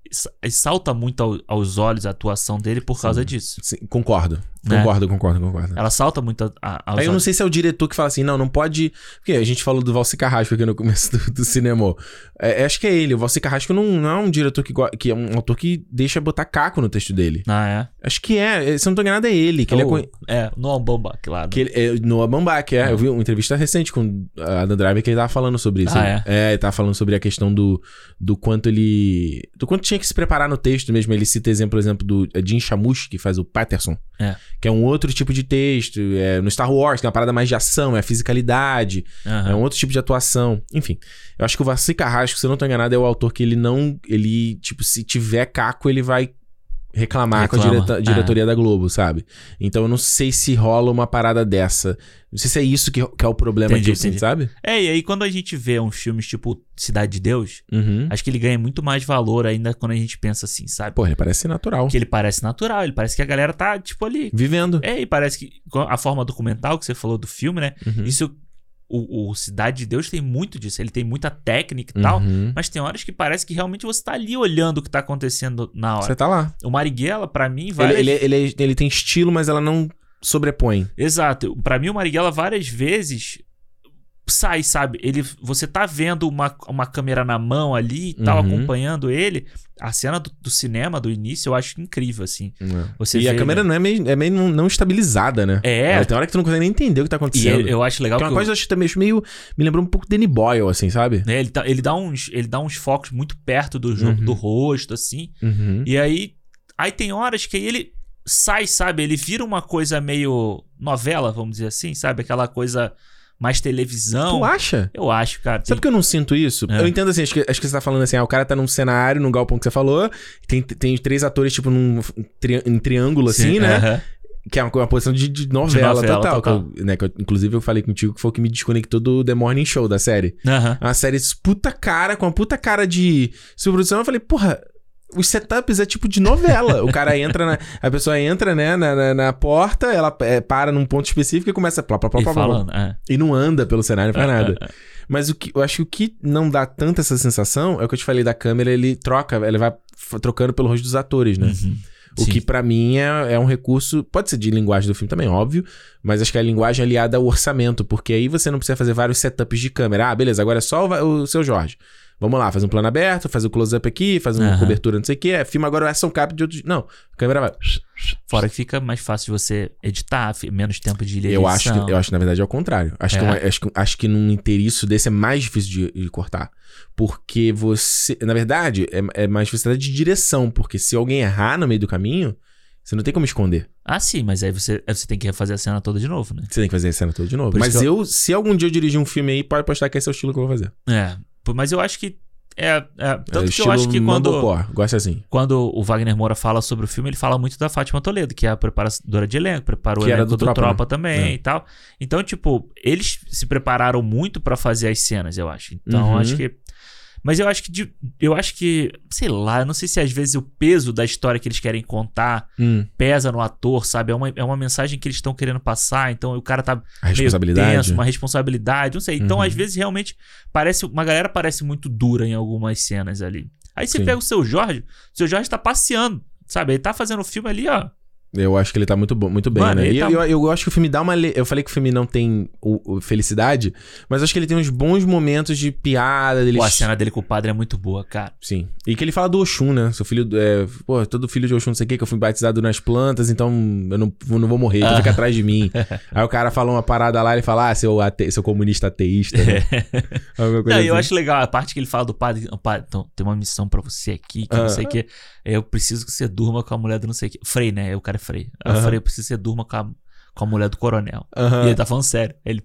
Speaker 2: salta muito ao- aos olhos a atuação dele por causa disso.
Speaker 1: sim, concordo.
Speaker 2: Né?
Speaker 1: Concordo, concordo, concordo.
Speaker 2: Ela salta muito a- a- aos
Speaker 1: Aí eu não
Speaker 2: olhos.
Speaker 1: sei se é o diretor que fala assim, não, não pode. Porque a gente falou do Valci Carrasco aqui no começo do, do cinema. É, acho que é ele. O Valci Carrasco não, não é um diretor que, que é um autor que deixa botar caco no texto dele.
Speaker 2: Ah,
Speaker 1: Acho que é. Se eu não tô enganado, é ele. Que
Speaker 2: é?
Speaker 1: ele é, conhe-
Speaker 2: é, Noam Baumbach lá.
Speaker 1: que ele é Noah Baumbach, é. Eu vi uma entrevista recente com a Adam Driver que ele tava falando sobre isso.
Speaker 2: Ah,
Speaker 1: é? ele tava falando sobre a questão do, do quanto ele. Do quanto tinha que se preparar no texto mesmo. Ele cita exemplo, por exemplo, do é Jim Chamush, que faz o Patterson.
Speaker 2: É.
Speaker 1: Que é um outro tipo de texto. É, no Star Wars, que é uma parada mais de ação, é a fisicalidade.
Speaker 2: Aham.
Speaker 1: É um outro tipo de atuação. Enfim. Eu acho que o Vassi Carrasco, se eu não tô enganado, é o autor que ele não. Ele, tipo, se tiver caco, ele vai reclamar com a
Speaker 2: Reclama,
Speaker 1: direta-
Speaker 2: é.
Speaker 1: diretoria da Globo, sabe? Então eu não sei se rola uma parada dessa. Não sei se é isso que, que é o problema
Speaker 2: Entendi, entendi.
Speaker 1: sabe?
Speaker 2: É, e aí quando a gente vê uns filmes tipo Cidade de Deus,
Speaker 1: Uhum.
Speaker 2: acho que ele ganha muito mais valor ainda quando a gente pensa assim, sabe?
Speaker 1: Pô, ele parece natural.
Speaker 2: Que ele parece natural, ele parece que a galera tá, tipo, ali.
Speaker 1: Vivendo.
Speaker 2: É, e parece que a forma documental que você falou do filme, né?
Speaker 1: Uhum.
Speaker 2: Isso, o, o Cidade de Deus tem muito disso. Ele tem muita técnica e tal.
Speaker 1: Uhum.
Speaker 2: Mas tem horas que parece que realmente você tá ali olhando o que tá acontecendo na hora.
Speaker 1: Você tá lá.
Speaker 2: O Marighella, pra mim, vai.
Speaker 1: Ele, ele, ele, ele tem estilo, mas ela não sobrepõe.
Speaker 2: Exato. Pra mim, o Marighella várias vezes sai, sabe? Ele, você tá vendo uma, uma câmera na mão ali e tal,
Speaker 1: Uhum.
Speaker 2: acompanhando ele. A cena do, do cinema, do início, eu acho incrível, assim. Você
Speaker 1: e
Speaker 2: vê,
Speaker 1: a câmera
Speaker 2: né?
Speaker 1: não é meio, é meio não, estabilizada, né?
Speaker 2: É.
Speaker 1: Ela tem hora que tu não consegue nem entender o que tá
Speaker 2: E
Speaker 1: acontecendo.
Speaker 2: eu, eu acho legal
Speaker 1: é
Speaker 2: que
Speaker 1: uma coisa que eu acho também meio. Me lembrou um pouco Danny Boyle, assim, sabe?
Speaker 2: né, ele, tá- ele dá uns, ele dá uns focos muito perto do,
Speaker 1: Uhum.
Speaker 2: do rosto, assim.
Speaker 1: Uhum.
Speaker 2: E aí, aí tem horas que ele sai, sabe? Ele vira uma coisa meio novela, vamos dizer assim, sabe? Aquela coisa mais televisão.
Speaker 1: Tu acha?
Speaker 2: Eu acho, cara.
Speaker 1: Sabe por que eu não sinto isso?
Speaker 2: É.
Speaker 1: Eu entendo assim, acho que, acho que você tá falando assim, ah, o cara tá num cenário, num galpão que você falou, tem, tem três atores, tipo, num tri- em triângulo, assim, né? Que é uma, uma posição de, de novela,
Speaker 2: novela
Speaker 1: total.
Speaker 2: total.
Speaker 1: que eu- né, que eu- inclusive, eu falei contigo que foi o que me desconectou do The Morning Show, da série.
Speaker 2: Aham.
Speaker 1: Uma série puta cara, com uma puta cara de superprodução. Eu falei, porra, os setups é tipo de novela. o cara entra na. A pessoa entra, né, na, na, na porta, ela é, para num ponto específico e começa. Plá, plá, plá,
Speaker 2: E
Speaker 1: plá, plá, plá.
Speaker 2: falando, é.
Speaker 1: E não anda pelo cenário, não faz
Speaker 2: É,
Speaker 1: nada.
Speaker 2: é, é.
Speaker 1: Mas o que, eu acho que o que não dá tanta essa sensação é o que eu te falei da câmera, ele troca, ele vai trocando pelo rosto dos atores, né?
Speaker 2: Uhum.
Speaker 1: O
Speaker 2: Sim.
Speaker 1: que pra mim é, é um recurso, pode ser de linguagem do filme também, óbvio, mas acho que é a linguagem aliada ao orçamento, porque aí você não precisa fazer vários setups de câmera. Ah, beleza, agora é só o, o seu Jorge. Vamos lá, faz um plano aberto, faz o close-up aqui, faz uma cobertura, não sei o que, filma agora o action cap de outro. Não, a câmera vai.
Speaker 2: Fora que fica mais fácil de você editar, menos tempo de edição.
Speaker 1: Eu acho, que, eu acho que, na verdade, é o contrário. Acho,
Speaker 2: É.
Speaker 1: que, uma- acho, que, acho que num inteiriço desse é mais difícil de, de cortar. Porque você. Na verdade, é, é mais facilidade de direção. Porque se alguém errar no meio do caminho, você não tem como esconder.
Speaker 2: Ah, sim, mas aí você, aí você tem que refazer a cena toda de novo, né?
Speaker 1: Você tem que fazer a cena toda de novo.
Speaker 2: Por
Speaker 1: Mas
Speaker 2: que
Speaker 1: eu, se algum dia eu dirigir um filme aí, pode postar que esse é o estilo que eu vou fazer.
Speaker 2: É, mas eu acho que É, é, tanto
Speaker 1: É
Speaker 2: que eu acho que quando,
Speaker 1: gosta assim.
Speaker 2: quando o Wagner Moura fala sobre o filme, ele fala muito da Fátima Toledo, que é a preparadora de elenco, preparou o
Speaker 1: Que era
Speaker 2: elenco
Speaker 1: do
Speaker 2: do,
Speaker 1: Tropa,
Speaker 2: Tropa,
Speaker 1: né?
Speaker 2: também
Speaker 1: É.
Speaker 2: e tal. Então, tipo, eles se prepararam muito pra fazer as cenas, eu acho. Então,
Speaker 1: Uhum.
Speaker 2: acho que. Mas eu acho que. de- eu acho que. Sei lá, eu não sei se às vezes o peso da história que eles querem contar
Speaker 1: Hum,
Speaker 2: pesa no ator, sabe? É uma, é uma mensagem que eles estão querendo passar, então o cara tá
Speaker 1: a responsabilidade.
Speaker 2: tenso, uma responsabilidade, não sei. Então,
Speaker 1: Uhum.
Speaker 2: às vezes, realmente, parece. Uma galera parece muito dura em algumas cenas ali. Aí você
Speaker 1: Sim.
Speaker 2: pega o seu Jorge, o seu Jorge tá passeando, sabe? Ele tá fazendo o filme ali, ó.
Speaker 1: Eu acho que ele tá muito bom, muito bem,
Speaker 2: Mano,
Speaker 1: né?
Speaker 2: ele
Speaker 1: E
Speaker 2: tá-
Speaker 1: eu, eu acho que o filme dá uma. le- Eu falei que o filme não tem o, o felicidade, mas acho que ele tem uns bons momentos de piada dele.
Speaker 2: Pô, a cena dele com o padre é muito boa, cara.
Speaker 1: Sim. E que ele fala do Oxum, né? Seu filho. É, pô, todo filho de Oxum, não sei o quê, que eu fui batizado nas plantas, então eu não, eu não vou morrer, então
Speaker 2: Ah.
Speaker 1: fica atrás de mim. Aí o cara fala uma parada lá e fala, ah, seu, ate... seu comunista ateísta. Né?
Speaker 2: Não, e eu
Speaker 1: assim.
Speaker 2: acho legal a parte que ele fala do padre. "Ó, padre, então, tem uma missão pra você aqui, que
Speaker 1: Ah.
Speaker 2: não sei o que. Eu preciso que você durma com a mulher do não sei o que. Frei, né? O cara é Frei.
Speaker 1: Aham.
Speaker 2: o Frei, eu preciso que você durma com a, com a mulher do coronel.
Speaker 1: Aham.
Speaker 2: E ele tá falando sério. Ele.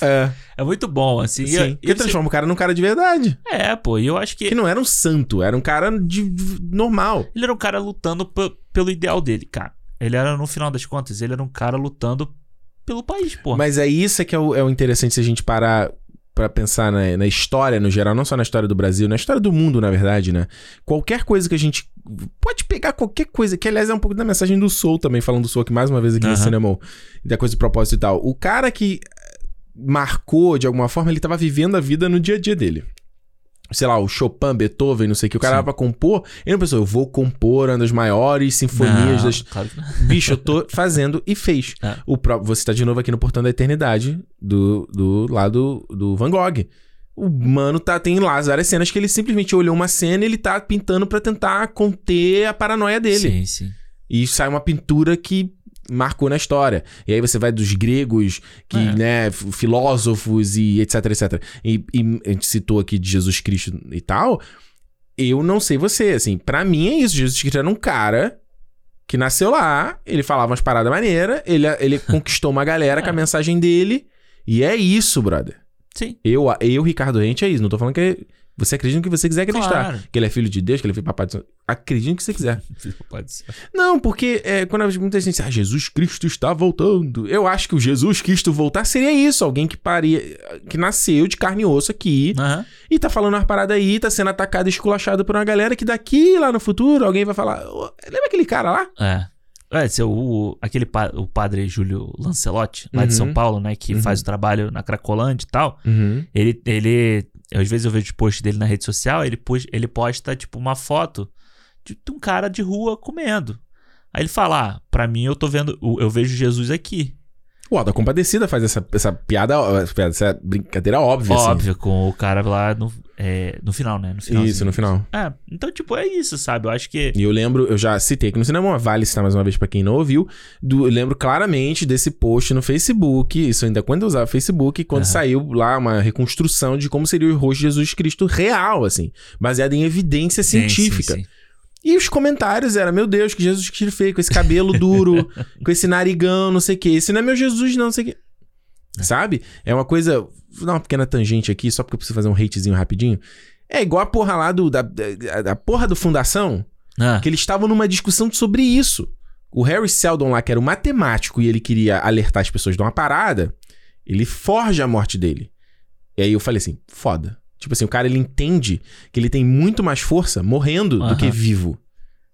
Speaker 1: É,
Speaker 2: É muito bom, assim.
Speaker 1: Sim.
Speaker 2: e
Speaker 1: Porque
Speaker 2: ele-
Speaker 1: transforma o cara num cara de verdade.
Speaker 2: É, pô, e eu acho que
Speaker 1: Que não era um santo, era um cara de, de- normal.
Speaker 2: ele era um cara lutando pe- pelo ideal dele, cara. Ele era, no final das contas, ele era um cara lutando pelo país, pô.
Speaker 1: Mas é isso é que é o, é o interessante se a gente parar pra pensar na, na história no geral, não só na história do Brasil, na história do mundo, na verdade, né? Qualquer coisa que a gente. Pode pegar qualquer coisa, que aliás é um pouco da mensagem do Soul também, falando do Soul aqui mais uma vez aqui no
Speaker 2: Aham.
Speaker 1: cinema, da coisa de propósito e tal. O cara que marcou de alguma forma, ele tava vivendo a vida no dia a dia dele. Sei lá, o Chopin, Beethoven, não sei o que, o cara
Speaker 2: Sim.
Speaker 1: era pra compor, ele não pensou, eu vou compor uma das maiores sinfonias
Speaker 2: Não,
Speaker 1: das,
Speaker 2: claro.
Speaker 1: Bicho, eu tô fazendo e fez.
Speaker 2: É.
Speaker 1: O pró- você tá de novo aqui no Portão da Eternidade, do, do lado do Van Gogh. O mano tá, tem lá várias cenas que ele simplesmente olhou uma cena e ele tá pintando pra tentar conter a paranoia dele.
Speaker 2: Sim, sim.
Speaker 1: E sai uma pintura que marcou na história. E aí você vai dos gregos, que,
Speaker 2: É.
Speaker 1: né, filósofos e etc, etc. E, e a gente citou aqui de Jesus Cristo e tal. Eu não sei você, assim, pra mim é isso. Jesus Cristo era um cara que nasceu lá, ele falava umas paradas maneiras, ele, ele conquistou uma galera com a
Speaker 2: É.
Speaker 1: mensagem dele. E é isso, brother.
Speaker 2: Sim.
Speaker 1: Eu, eu Ricardo Rente, é isso. Não tô falando que você acredita no que você quiser acreditar.
Speaker 2: Claro.
Speaker 1: Que ele é filho de Deus, que ele é filho de papai do céu. Acredite no que você quiser. Não, porque é, quando muita gente diz, ah, Jesus Cristo está voltando. Eu acho que o Jesus Cristo voltar seria isso. Alguém que paria, que nasceu de carne e osso aqui
Speaker 2: Aham.
Speaker 1: e tá falando umas paradas aí, tá sendo atacado e esculachado por uma galera que daqui lá no futuro alguém vai falar. "Ô, lembra aquele cara lá?
Speaker 2: É. É, seu, o, aquele pa- o padre Júlio Lancelotti, lá de
Speaker 1: Uhum.
Speaker 2: São Paulo, né? Que
Speaker 1: Uhum.
Speaker 2: faz o trabalho na Cracolândia e tal. Ele, ele. Às vezes eu vejo post dele na rede social, ele, ele posta, tipo, uma foto de, de um cara de rua comendo. Aí ele fala: ah, pra mim eu tô vendo. Eu vejo Jesus aqui.
Speaker 1: O Alda Compadecida faz essa, essa piada, essa brincadeira óbvia, assim.
Speaker 2: Óbvio, com o cara lá no, é, no final, né? No final.
Speaker 1: Isso, no final.
Speaker 2: É, então, tipo, é isso, sabe? Eu acho que.
Speaker 1: E eu lembro, eu já citei aqui no cinema, vale citar mais uma vez pra quem não ouviu. do- eu lembro claramente desse post no Facebook, isso ainda quando eu usava Facebook, quando
Speaker 2: Aham.
Speaker 1: saiu lá uma reconstrução de como seria o rosto de Jesus Cristo real, assim, baseado em evidência
Speaker 2: Sim,
Speaker 1: científica.
Speaker 2: sim, sim.
Speaker 1: E os comentários eram, meu Deus, que Jesus Cristo fez com esse cabelo duro, com esse narigão, não sei o quê. Esse não é meu Jesus, não, não sei o quê. Sabe? É uma coisa. Vou dar uma pequena tangente aqui, só porque eu preciso fazer um hatezinho rapidinho. É igual a porra lá do. Da, da, da porra do Fundação,
Speaker 2: Ah,
Speaker 1: que eles estavam numa discussão sobre isso. O Harry Seldon lá, que era um matemático e ele queria alertar as pessoas de uma parada, ele forja a morte dele. E aí eu falei assim, foda. Tipo assim, o cara ele entende que ele tem muito mais força morrendo do
Speaker 2: Aham.
Speaker 1: que vivo.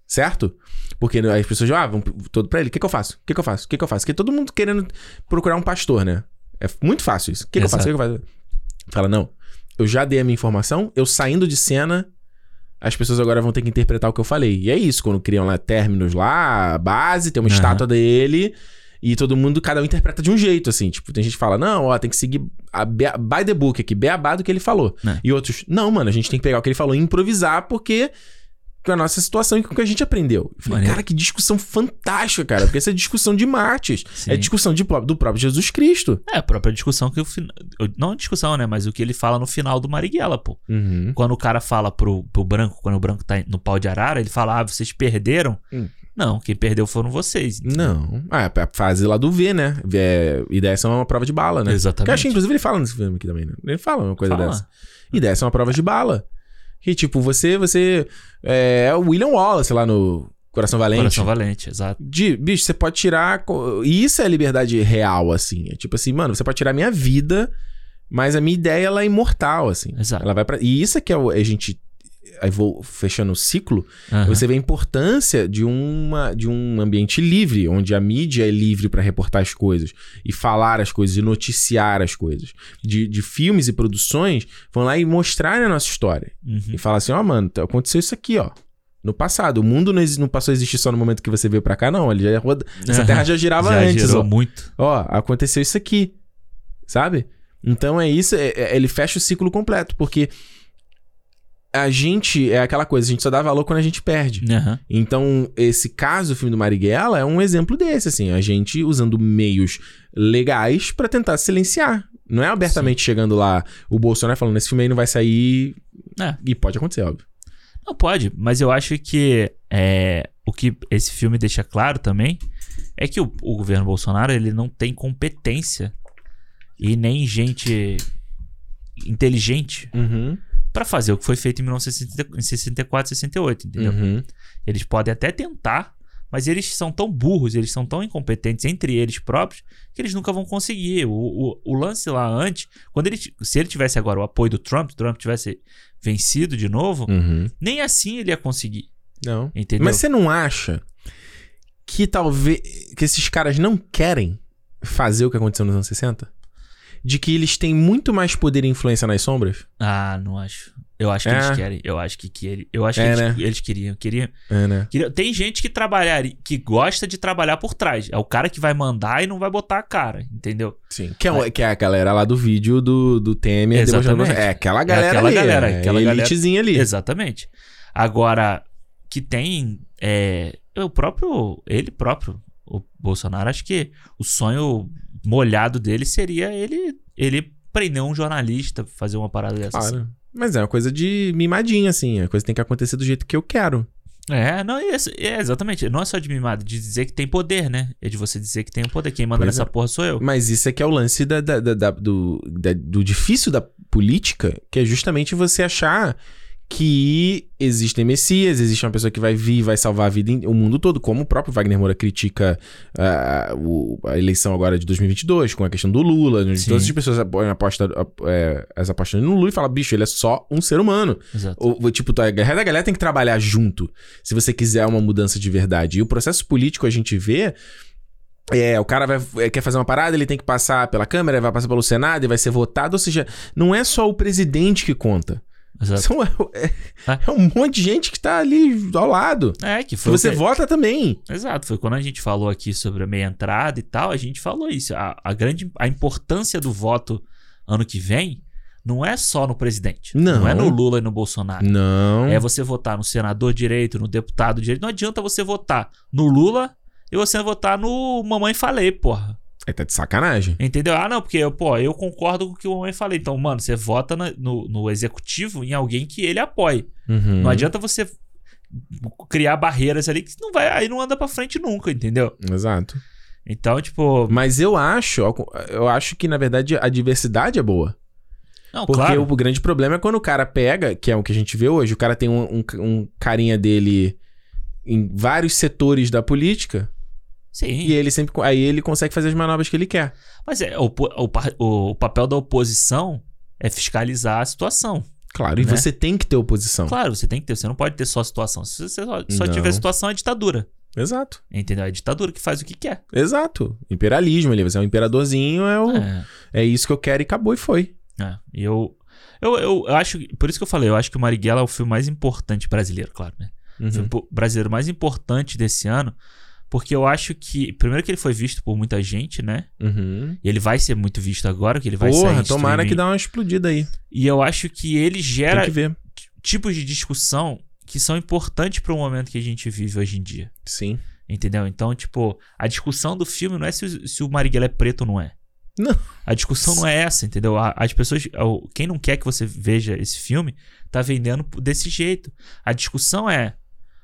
Speaker 1: Certo? Porque as pessoas ah, vão todo pra ele, o que, que eu faço? O que, que eu faço? O que, que eu faço? Porque todo mundo querendo procurar um pastor, né? É muito fácil isso. O que, que eu faço? O que, que eu faço? Fala, não. Eu já dei a minha informação, eu saindo de cena, as pessoas agora vão ter que interpretar o que eu falei. E é isso, quando criam lá términos lá, base, tem uma
Speaker 2: Aham.
Speaker 1: estátua dele, e todo mundo, cada um interpreta de um jeito, assim. Tipo, tem gente que fala, não, ó, tem que seguir a by the book aqui, beabá do que ele falou.
Speaker 2: É.
Speaker 1: E outros, não, mano, a gente tem que pegar o que ele falou e improvisar, porque com a nossa situação e com o que a gente aprendeu. Eu falei, cara, que discussão fantástica, cara, porque essa é discussão de Martes.
Speaker 2: Sim.
Speaker 1: É discussão de, do próprio Jesus Cristo.
Speaker 2: É, a própria discussão que o final. Não discussão, né? Mas o que ele fala no final do Marighella, pô.
Speaker 1: Uhum.
Speaker 2: Quando o cara fala pro, pro branco, quando o branco tá no pau de arara, ele fala: Ah, vocês perderam.
Speaker 1: Hum.
Speaker 2: Não, quem perdeu foram vocês.
Speaker 1: Não. Ah, é a fase lá do V, né? É, ideias são uma prova de bala, né?
Speaker 2: Exatamente.
Speaker 1: Que eu acho que, inclusive, ele fala nesse filme aqui também, né? Ele fala uma coisa
Speaker 2: Fala.
Speaker 1: dessa. Ideias são uma prova de bala. Que tipo, você, você é, é o William Wallace lá no Coração Valente.
Speaker 2: Coração Valente, exato.
Speaker 1: De, bicho, você pode tirar. E isso é liberdade real, assim. É tipo assim, mano, você pode tirar a minha vida, mas a minha ideia ela é imortal, assim.
Speaker 2: Exato.
Speaker 1: Ela vai para E isso é que é o- a gente. Aí vou fechando o ciclo.
Speaker 2: Aham.
Speaker 1: Você vê a importância de, uma, de um ambiente livre, onde a mídia é livre para reportar as coisas e falar as coisas e noticiar as coisas. De, de filmes e produções vão lá e mostrarem a nossa história.
Speaker 2: Uhum.
Speaker 1: E falar assim: ó, mano, tá- aconteceu isso aqui, ó. No passado. O mundo não, não passou a existir só no momento que você veio pra cá, não. Ele já roda... Essa terra já girava
Speaker 2: Já
Speaker 1: antes,
Speaker 2: girou
Speaker 1: ó.
Speaker 2: muito.
Speaker 1: Ó, aconteceu isso aqui. Sabe? Então é isso, é- é- ele fecha o ciclo completo, porque a gente é aquela coisa, a gente só dá valor quando a gente perde.
Speaker 2: Aham.
Speaker 1: Então, esse caso, o filme do Marighella, é um exemplo desse, assim, a gente usando meios legais pra tentar silenciar. Não é abertamente chegando lá o Bolsonaro falando, esse filme aí não vai sair.
Speaker 2: É.
Speaker 1: E pode acontecer, óbvio.
Speaker 2: Não pode, mas eu acho que é, o que esse filme deixa claro também é que o, o governo Bolsonaro ele não tem competência e nem gente inteligente
Speaker 1: Uhum.
Speaker 2: Pra fazer o que foi feito em 1964, 68, entendeu?
Speaker 1: Uhum.
Speaker 2: Eles podem até tentar, mas eles são tão burros, eles são tão incompetentes entre eles próprios que eles nunca vão conseguir. O, o, o lance lá antes, quando ele, se ele tivesse agora o apoio do Trump, Trump tivesse vencido de novo,
Speaker 1: Uhum.
Speaker 2: nem assim ele ia conseguir,
Speaker 1: Não.
Speaker 2: entendeu?
Speaker 1: Mas você não acha que talvez. que esses caras não querem fazer o que aconteceu nos anos 60? De que eles têm muito mais poder e influência nas sombras?
Speaker 2: Ah, não acho. Eu acho que
Speaker 1: É.
Speaker 2: eles querem. Eu acho que, que eu acho
Speaker 1: É,
Speaker 2: que eles,
Speaker 1: né?
Speaker 2: eles queriam, queriam,
Speaker 1: É, né?
Speaker 2: queriam. Tem gente que trabalharia, que gosta de trabalhar por trás. É o cara que vai mandar e não vai botar a cara, entendeu?
Speaker 1: Sim. Que é, o- que é a galera lá do vídeo do, do Temer.
Speaker 2: Exatamente.
Speaker 1: É aquela galera
Speaker 2: aquela
Speaker 1: ali.
Speaker 2: galera,
Speaker 1: é
Speaker 2: aquela
Speaker 1: a
Speaker 2: galera.
Speaker 1: elitezinha ali.
Speaker 2: Exatamente. Agora, que tem. É, o próprio. Ele próprio, o Bolsonaro, acho que o sonho molhado dele seria ele, ele prender um jornalista, fazer uma parada dessa. assim.
Speaker 1: Claro. Mas é uma coisa de mimadinha, assim. A coisa tem que acontecer do jeito que eu quero.
Speaker 2: É, não, é, é, exatamente. Não é só de mimado, de dizer que tem poder, né? É de você dizer que tem o poder. Quem manda
Speaker 1: Pois
Speaker 2: nessa
Speaker 1: é.
Speaker 2: porra sou eu.
Speaker 1: Mas isso é que é o lance da, da- da- do, do difícil da política, que é justamente você achar que existem messias, existe uma pessoa que vai vir e vai salvar a vida, em- o mundo todo, como o próprio Wagner Moura critica ah, o- a eleição agora de 2022, com a questão do Lula,
Speaker 2: Sim.
Speaker 1: todas as pessoas apoiam aposta, é, as apostas no Lula e falam, bicho, ele é só um ser humano.
Speaker 2: Exato.
Speaker 1: Ou, tipo, a galera, a galera tem que trabalhar junto se você quiser uma mudança de verdade. E o processo político a gente vê. É, o cara vai, é, quer fazer uma parada, ele tem que passar pela Câmara, vai passar pelo Senado e vai ser votado. Ou seja, não é só o presidente que conta.
Speaker 2: Exato.
Speaker 1: São, é, é-
Speaker 2: É.
Speaker 1: é um monte de gente que tá ali ao lado.
Speaker 2: É, que foi.
Speaker 1: você
Speaker 2: que-
Speaker 1: vota também.
Speaker 2: Exato, foi quando a gente falou aqui sobre a meia entrada e tal, a gente falou isso. A, a grande a importância do voto ano que vem não é só no presidente.
Speaker 1: Não.
Speaker 2: é no Lula e no Bolsonaro.
Speaker 1: Não.
Speaker 2: É você votar no senador direito, no deputado direito. Não adianta você votar no Lula e você votar no Mamãe Falei, porra.
Speaker 1: Aí tá de sacanagem.
Speaker 2: Entendeu? Ah, não, porque, pô, eu concordo com o que o Mamãe Falei. Então, mano, você vota na- no, no executivo em alguém que ele apoie.
Speaker 1: Uhum.
Speaker 2: Não adianta você criar barreiras ali que não vai, aí não anda pra frente nunca, entendeu?
Speaker 1: Exato.
Speaker 2: Então, tipo,
Speaker 1: Mas eu acho, eu acho que na verdade a diversidade é boa.
Speaker 2: não,
Speaker 1: Porque
Speaker 2: claro.
Speaker 1: o grande problema é quando o cara pega, que é o que a gente vê hoje, o cara tem um, um, um carinha dele em vários setores da política
Speaker 2: Sim.
Speaker 1: e ele sempre aí ele consegue fazer as manobras que ele quer.
Speaker 2: Mas é, o, o, o, o papel da oposição é fiscalizar a situação.
Speaker 1: Claro, e
Speaker 2: Né?
Speaker 1: você tem que ter oposição.
Speaker 2: Claro, você tem que ter, você não pode ter só a situação. Se você só, só tiver situação, é ditadura.
Speaker 1: Exato.
Speaker 2: Entendeu? É ditadura que faz o que quer.
Speaker 1: Exato. Imperialismo ali, você é um imperadorzinho, é, o, é.
Speaker 2: É,
Speaker 1: isso que eu quero e acabou e foi.
Speaker 2: é. E eu, eu, eu, eu acho. Por isso que eu falei, eu acho que o Marighella é o filme mais importante brasileiro, claro, né? O
Speaker 1: Uhum.
Speaker 2: filme po- brasileiro mais importante desse ano. Porque eu acho que. Primeiro que ele foi visto por muita gente, né?
Speaker 1: Uhum.
Speaker 2: E ele vai ser muito visto agora, que ele vai sair.
Speaker 1: Porra,
Speaker 2: em
Speaker 1: tomara
Speaker 2: streaming.
Speaker 1: que dá uma explodida aí.
Speaker 2: E eu acho que ele gera
Speaker 1: Tem que ver.
Speaker 2: tipos de discussão que são importantes para o momento que a gente vive hoje em dia.
Speaker 1: Sim.
Speaker 2: Entendeu? Então, tipo, a discussão do filme não é se, o- se o Marighella é preto ou não é.
Speaker 1: Não.
Speaker 2: A discussão não é essa, entendeu? As pessoas. Quem não quer que você veja esse filme tá vendendo desse jeito. A discussão é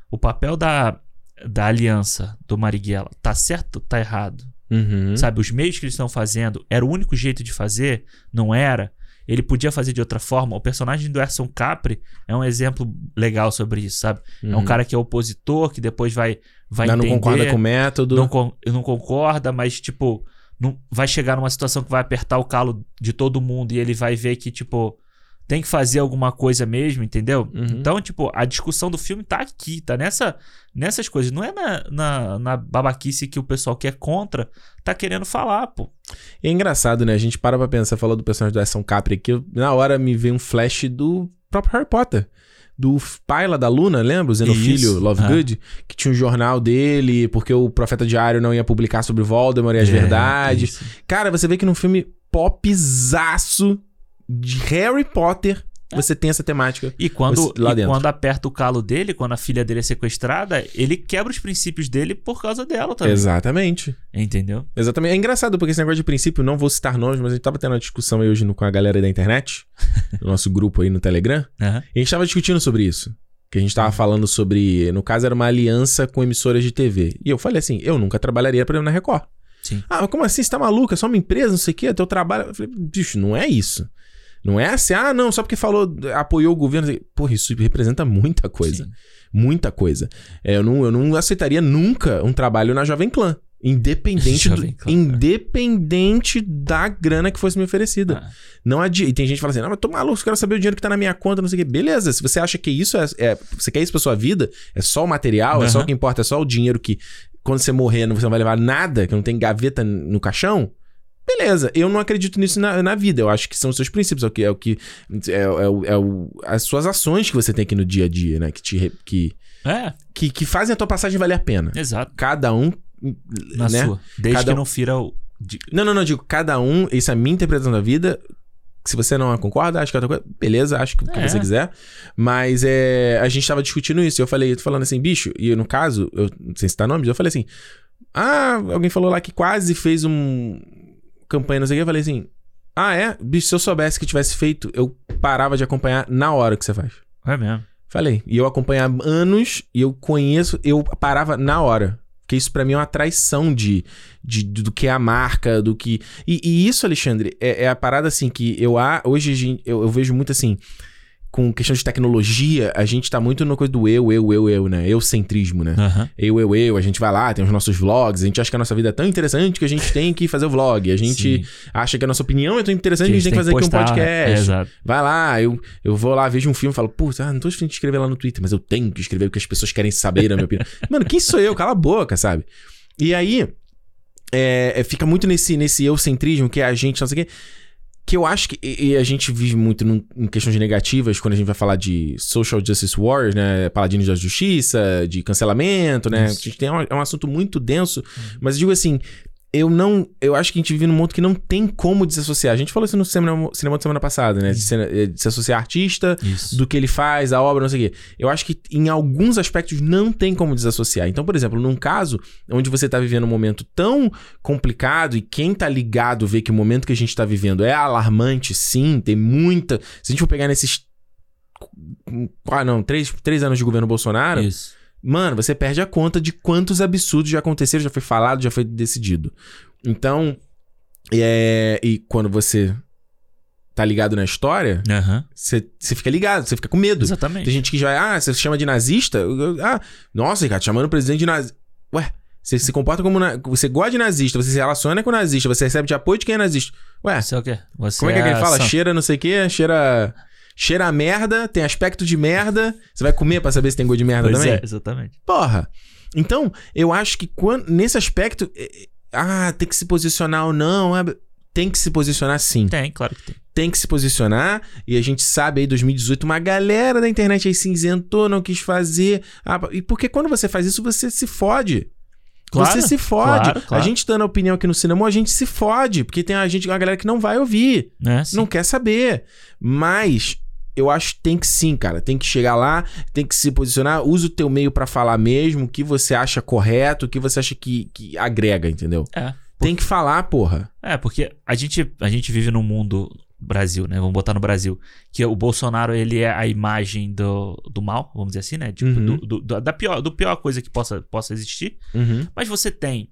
Speaker 2: o papel da, da aliança do Marighella. Tá certo tá errado?
Speaker 1: Uhum.
Speaker 2: Sabe, os meios que eles estão fazendo, era o único jeito de fazer? Não era? ele podia fazer de outra forma. O personagem do Erson Capri é um exemplo legal sobre isso, sabe? É um cara que é opositor, que depois vai, vai
Speaker 1: Ainda
Speaker 2: entender...
Speaker 1: não concorda com o método.
Speaker 2: não, con- não concorda, mas, tipo, não, vai chegar numa situação que vai apertar o calo de todo mundo e ele vai ver que, tipo, tem que fazer alguma coisa mesmo, entendeu?
Speaker 1: Uhum.
Speaker 2: Então, tipo, a discussão do filme tá aqui, tá nessa, nessas coisas. Não é na, na, na babaquice que o pessoal que é contra tá querendo falar, pô.
Speaker 1: É engraçado, né? A gente para pra pensar, falou do personagem do Erson Capri aqui, na hora me veio um flash do próprio Harry Potter. Do pai lá da Luna, lembra? O Zenofilho Lovegood? Que tinha um jornal dele, porque o Profeta Diário não ia publicar sobre Voldemort e as
Speaker 2: É,
Speaker 1: verdades.
Speaker 2: isso.
Speaker 1: Cara, você vê que num filme popzaço de Harry Potter, você tem essa temática.
Speaker 2: E quando,
Speaker 1: Lá
Speaker 2: e
Speaker 1: dentro.
Speaker 2: quando aperta o calo dele, quando a filha dele é sequestrada, ele quebra os princípios dele por causa dela também.
Speaker 1: Exatamente.
Speaker 2: Entendeu?
Speaker 1: Exatamente. É engraçado, porque esse negócio de princípio, não vou citar nomes, mas a gente tava tendo uma discussão aí hoje no- com a galera da internet, no nosso grupo aí no Telegram,
Speaker 2: Aham.
Speaker 1: e a gente tava discutindo sobre isso. Que a gente tava falando sobre. No caso, era uma aliança com emissoras de TV. E eu falei assim: eu nunca trabalharia, exemplo, na Record.
Speaker 2: Sim.
Speaker 1: Ah, mas como assim? Você tá maluco? É só uma empresa, não sei o quê, é teu trabalho. Eu falei, bicho, não é isso. Não é assim, ah, não, só porque falou, apoiou o governo. Porra, isso representa muita coisa.
Speaker 2: Sim.
Speaker 1: Muita coisa. É, eu, não, eu não aceitaria nunca um trabalho na Jovem Clã. Independente, do-
Speaker 2: Jovem Clã.
Speaker 1: independente da grana que fosse me oferecida.
Speaker 2: Ah.
Speaker 1: Não adi... E tem gente que fala assim: não, mas tô maluco, eu quero saber o dinheiro que tá na minha conta, não sei o quê. Beleza, se você acha que isso é. é- você quer isso pra sua vida, é só o material, é só o que importa, é só o dinheiro que quando você morrer não- você não vai levar nada, que não tem gaveta no caixão. Beleza, eu não acredito nisso na, na vida. Eu acho que são os seus princípios, é o que. É o que é, é o- é o- as suas ações que você tem aqui no dia a dia, né? Que, te, que,
Speaker 2: É,
Speaker 1: que, que fazem a tua passagem valer a pena.
Speaker 2: exato.
Speaker 1: Cada um.
Speaker 2: Na
Speaker 1: né?
Speaker 2: sua. Desde
Speaker 1: Cada
Speaker 2: que
Speaker 1: um-
Speaker 2: não fira o.
Speaker 1: Não, não, não, digo, cada um, isso é a minha interpretação da vida. Se você não concorda, acho que é outra coisa, beleza, acho que o que
Speaker 2: É.
Speaker 1: você quiser. Mas é, a gente tava discutindo isso. E eu falei, eu tô falando assim, bicho, e no caso, eu não sei citar nomes, eu falei assim: Ah, alguém falou lá que quase fez um campanha, não sei o que. Eu falei assim: Ah, é? Bicho, se eu soubesse que tivesse feito, eu parava de acompanhar na hora que você faz.
Speaker 2: É mesmo.
Speaker 1: Falei. E eu acompanho há anos e eu conheço, eu parava na hora. Porque isso pra mim é uma traição de, de, do que é a marca, do que. E, e isso, Alexandre, é, é a parada assim que eu há. Hoje eu, eu vejo muito assim. Com questão de tecnologia, a gente tá muito na coisa do eu, eu, eu, eu, né? Eucentrismo, né?
Speaker 2: Aham.
Speaker 1: Eu, eu, eu, a gente vai lá, tem os nossos vlogs, a gente acha que a nossa vida é tão interessante que a gente tem que fazer o vlog. A gente
Speaker 2: Sim.
Speaker 1: acha que a nossa opinião é tão interessante que a gente tem que fazer aqui um
Speaker 2: postar,
Speaker 1: podcast.
Speaker 2: É, exato.
Speaker 1: Vai lá, eu, eu vou lá, vejo um filme e falo, putz, ah, não tô afim de escrever lá no Twitter, mas eu tenho que escrever o que as pessoas querem saber, na minha opinião. Mano, quem sou eu? Cala a boca, sabe? E aí, é, é, fica muito nesse, nesse eucentrismo, que é a gente, não sei o quê. Que eu acho que e, a gente vive muito num- em questões negativas quando a gente vai falar de social justice wars, né? Paladinos da justiça, de cancelamento, né?
Speaker 2: Isso.
Speaker 1: A gente tem um, é um assunto muito denso, mas eu digo assim, eu não. Eu acho que a gente vive num mundo que não tem como desassociar. A gente falou isso no cinema, cinema da semana passada, né? De, se- eh, de se associar artista
Speaker 2: Isso.
Speaker 1: do que ele faz, a obra, não sei o quê. Eu acho que em alguns aspectos não tem como desassociar. Então, por exemplo, num caso onde você tá vivendo um momento tão complicado e quem tá ligado vê que o momento que a gente tá vivendo é alarmante, sim, tem muita. Se a gente for pegar nesses. Ah, não, três, três anos de governo Bolsonaro,
Speaker 2: Isso.
Speaker 1: Mano, você perde a conta de quantos absurdos já aconteceram, já foi falado, já foi decidido. Então, é, e quando você tá ligado na história, você, você fica ligado, você fica com medo.
Speaker 2: Exatamente.
Speaker 1: Tem gente que já, ah, você se chama de nazista? Ah, nossa, Ricardo, chamando o presidente de nazista. Ué, você se comporta como. na- Você gosta de nazista, você se relaciona com nazista, você recebe de apoio de quem é nazista. Ué,
Speaker 2: Você é o quê? Você
Speaker 1: como é que, é que ele fala?
Speaker 2: a-
Speaker 1: Cheira não sei o quê, cheira. Cheira a merda, tem aspecto de merda. Você vai comer pra saber se tem gosto de merda
Speaker 2: Pois
Speaker 1: também?
Speaker 2: é, exatamente.
Speaker 1: Porra. Então, eu acho que quando, nesse aspecto. eh, eh, Ah, tem que se posicionar ou não. ah, Tem que se posicionar sim.
Speaker 2: Tem, claro que tem.
Speaker 1: Tem que se posicionar. E a gente sabe aí, 2018, uma galera da internet aí cinzentou, não quis fazer. Ah, e porque quando você faz isso, você se fode.
Speaker 2: Claro,
Speaker 1: você se fode.
Speaker 2: claro, claro.
Speaker 1: A gente dando opinião aqui no cinema, a gente se fode. Porque tem a gente, uma galera que não vai ouvir?
Speaker 2: Sim.
Speaker 1: não quer saber. Mas eu acho que tem que sim, cara. Tem que chegar lá, tem que se posicionar. Usa o teu meio pra falar mesmo o que você acha correto, o que você acha que, que agrega, entendeu?
Speaker 2: É.
Speaker 1: Tem que falar, porra.
Speaker 2: É, porque a gente, a gente vive num mundo Brasil, né? Vamos botar no Brasil. Que o Bolsonaro, ele é a imagem do, do mal, vamos dizer assim, né? Tipo,
Speaker 1: Uhum.
Speaker 2: do, do- da- da pior, do pior coisa que possa, possa existir.
Speaker 1: Uhum.
Speaker 2: Mas você tem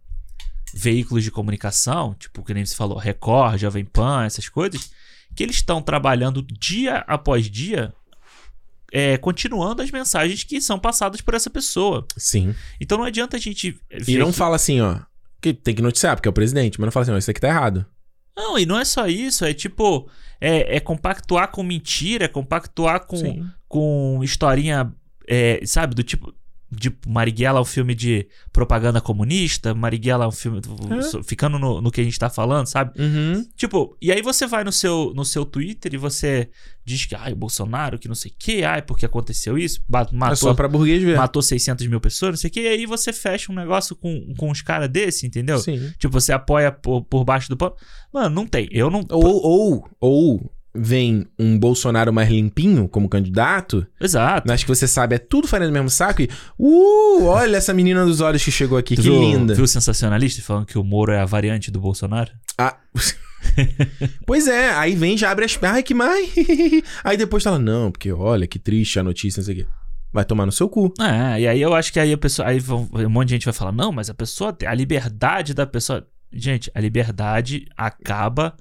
Speaker 2: veículos de comunicação, tipo, que nem você falou, Record, Jovem Pan, essas coisas, que eles estão trabalhando dia após dia, é, continuando as mensagens que são passadas por essa pessoa.
Speaker 1: Sim.
Speaker 2: Então não adianta a gente.
Speaker 1: E não
Speaker 2: que-
Speaker 1: fala assim, ó. Que tem que noticiar, porque é o presidente, mas não fala assim, ó, isso aqui tá errado.
Speaker 2: Não, e não é só isso, é tipo. É, é compactuar com mentira, é compactuar com,
Speaker 1: Sim.
Speaker 2: com historinha, é, sabe, do tipo. De Marighella é um filme de propaganda comunista, Marighella é um filme.
Speaker 1: É.
Speaker 2: Ficando no, no que a gente tá falando, sabe?
Speaker 1: Uhum.
Speaker 2: Tipo, e aí você vai no seu, no seu Twitter e você diz que, ai, o Bolsonaro, que não sei o que, ai, porque aconteceu isso,
Speaker 1: É
Speaker 2: matou,
Speaker 1: só pra burguês ver.
Speaker 2: matou 600 mil pessoas, não sei o que, e aí você fecha um negócio com, com uns caras desse, entendeu?
Speaker 1: Sim.
Speaker 2: Tipo, você apoia por, por baixo do pano. Mano, não tem. Eu não.
Speaker 1: Ou, ou, ou vem um Bolsonaro mais limpinho como candidato,
Speaker 2: Exato.
Speaker 1: mas que você sabe é tudo farinha do mesmo saco e. Uh, olha essa menina dos olhos que chegou aqui,
Speaker 2: Tu
Speaker 1: que
Speaker 2: viu,
Speaker 1: linda.
Speaker 2: Viu o sensacionalista falando que o Moro é a variante do Bolsonaro?
Speaker 1: Ah. pois é, aí vem já abre as. Ai, que mais? aí depois fala, não, porque olha que triste a notícia, não sei o quê. Vai tomar no seu cu.
Speaker 2: É, e aí eu acho que aí a pessoa. Aí um monte de gente vai falar, não, mas a pessoa. tem- A liberdade da pessoa. Gente, a liberdade acaba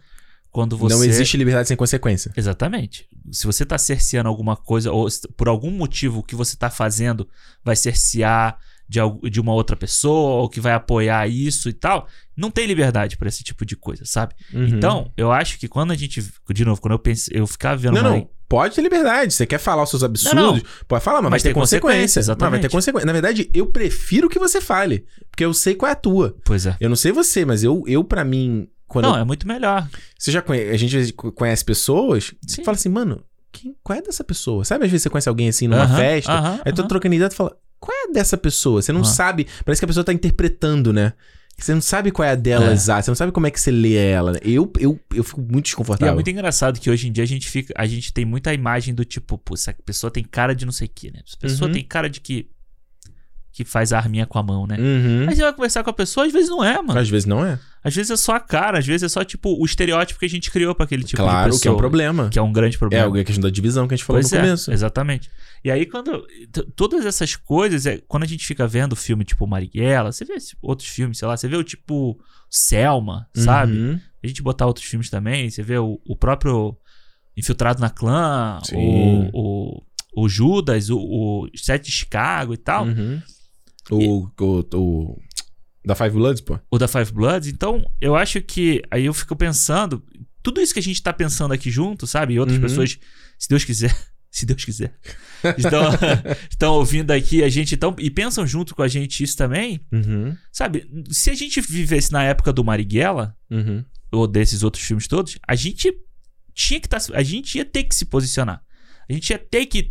Speaker 2: quando você.
Speaker 1: Não existe liberdade sem consequência.
Speaker 2: Exatamente. Se você tá cerceando alguma coisa, ou por algum motivo o que você tá fazendo vai cercear de, de uma outra pessoa, ou que vai apoiar isso e tal, não tem liberdade pra esse tipo de coisa, sabe?
Speaker 1: Uhum.
Speaker 2: Então, eu acho que quando a gente. De novo, quando eu pensei, eu ficava vendo.
Speaker 1: Não,
Speaker 2: uma-
Speaker 1: não. Pode ter liberdade. Você quer falar os seus absurdos?
Speaker 2: Não, não.
Speaker 1: Pode falar, mas,
Speaker 2: Mas
Speaker 1: vai ter
Speaker 2: tem consequência,
Speaker 1: consequência. Mas vai ter consequência. Na verdade, eu prefiro que você fale. Porque eu sei qual é a tua.
Speaker 2: Pois é.
Speaker 1: Eu não sei você, mas eu, eu para mim, quando
Speaker 2: Não,
Speaker 1: eu-
Speaker 2: é muito melhor.
Speaker 1: você já conhece, a gente conhece pessoas,
Speaker 2: Sim.
Speaker 1: fala assim, mano, quem, qual é dessa pessoa? Sabe às vezes você conhece alguém assim numa
Speaker 2: Aham,
Speaker 1: festa,
Speaker 2: aham,
Speaker 1: aí tu
Speaker 2: aham.
Speaker 1: trocando ideia, tu fala, qual é a dessa pessoa? Você não
Speaker 2: Aham.
Speaker 1: sabe, parece que a pessoa tá interpretando, né? Você não sabe qual é a dela
Speaker 2: É.
Speaker 1: exata, você não sabe como é que você lê ela. Eu, eu, eu fico muito
Speaker 2: E é
Speaker 1: desconfortável.
Speaker 2: muito engraçado que hoje em dia a gente fica. A gente tem muita imagem do tipo, pô, essa pessoa tem cara de não sei o que, né? Essa pessoa
Speaker 1: Uhum.
Speaker 2: tem cara de que. Que faz a arminha com a mão, né?
Speaker 1: Uhum.
Speaker 2: Aí você vai conversar com a pessoa, às vezes não é, mano.
Speaker 1: Às vezes não é.
Speaker 2: Às vezes é só a cara, às vezes é só, tipo, o estereótipo que a gente criou pra aquele tipo de
Speaker 1: claro,
Speaker 2: pessoa.
Speaker 1: que é um problema.
Speaker 2: Que é um grande
Speaker 1: É
Speaker 2: problema.
Speaker 1: a questão da divisão que a gente falou
Speaker 2: Pois
Speaker 1: no
Speaker 2: é,
Speaker 1: começo.
Speaker 2: exatamente. E aí, quando. Todas essas coisas, é, quando a gente fica vendo filme tipo Marighella, você vê outros filmes, sei lá, você vê o tipo Selma, sabe?
Speaker 1: Uhum.
Speaker 2: A gente botar outros filmes também, você vê o, o próprio Infiltrado na Clã, o, o, o Judas, o, o Sete de Chicago e tal,
Speaker 1: Uhum. O, o, o- Da Five Bloods, pô.
Speaker 2: o da Five Bloods. Então, eu acho que. Aí eu fico pensando. Tudo isso que a gente tá pensando aqui junto, sabe? E outras
Speaker 1: Uhum.
Speaker 2: pessoas, se Deus quiser. Se Deus quiser. Estão, estão ouvindo aqui a gente então, e pensam junto com a gente isso também.
Speaker 1: Uhum.
Speaker 2: Sabe? Se a gente vivesse na época do Marighella,
Speaker 1: Uhum.
Speaker 2: ou desses outros filmes todos, a gente tinha que estar. a gente ia ter que se posicionar. A gente ia ter que.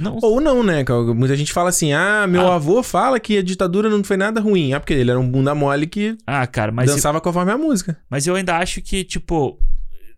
Speaker 2: Não,
Speaker 1: Ou não, né? Muita gente fala assim: ah, meu
Speaker 2: Ah.
Speaker 1: avô fala que a ditadura não foi nada ruim. Ah, porque ele era um bunda mole que
Speaker 2: ah, cara, mas,
Speaker 1: dançava conforme a música.
Speaker 2: mas eu ainda acho que, tipo,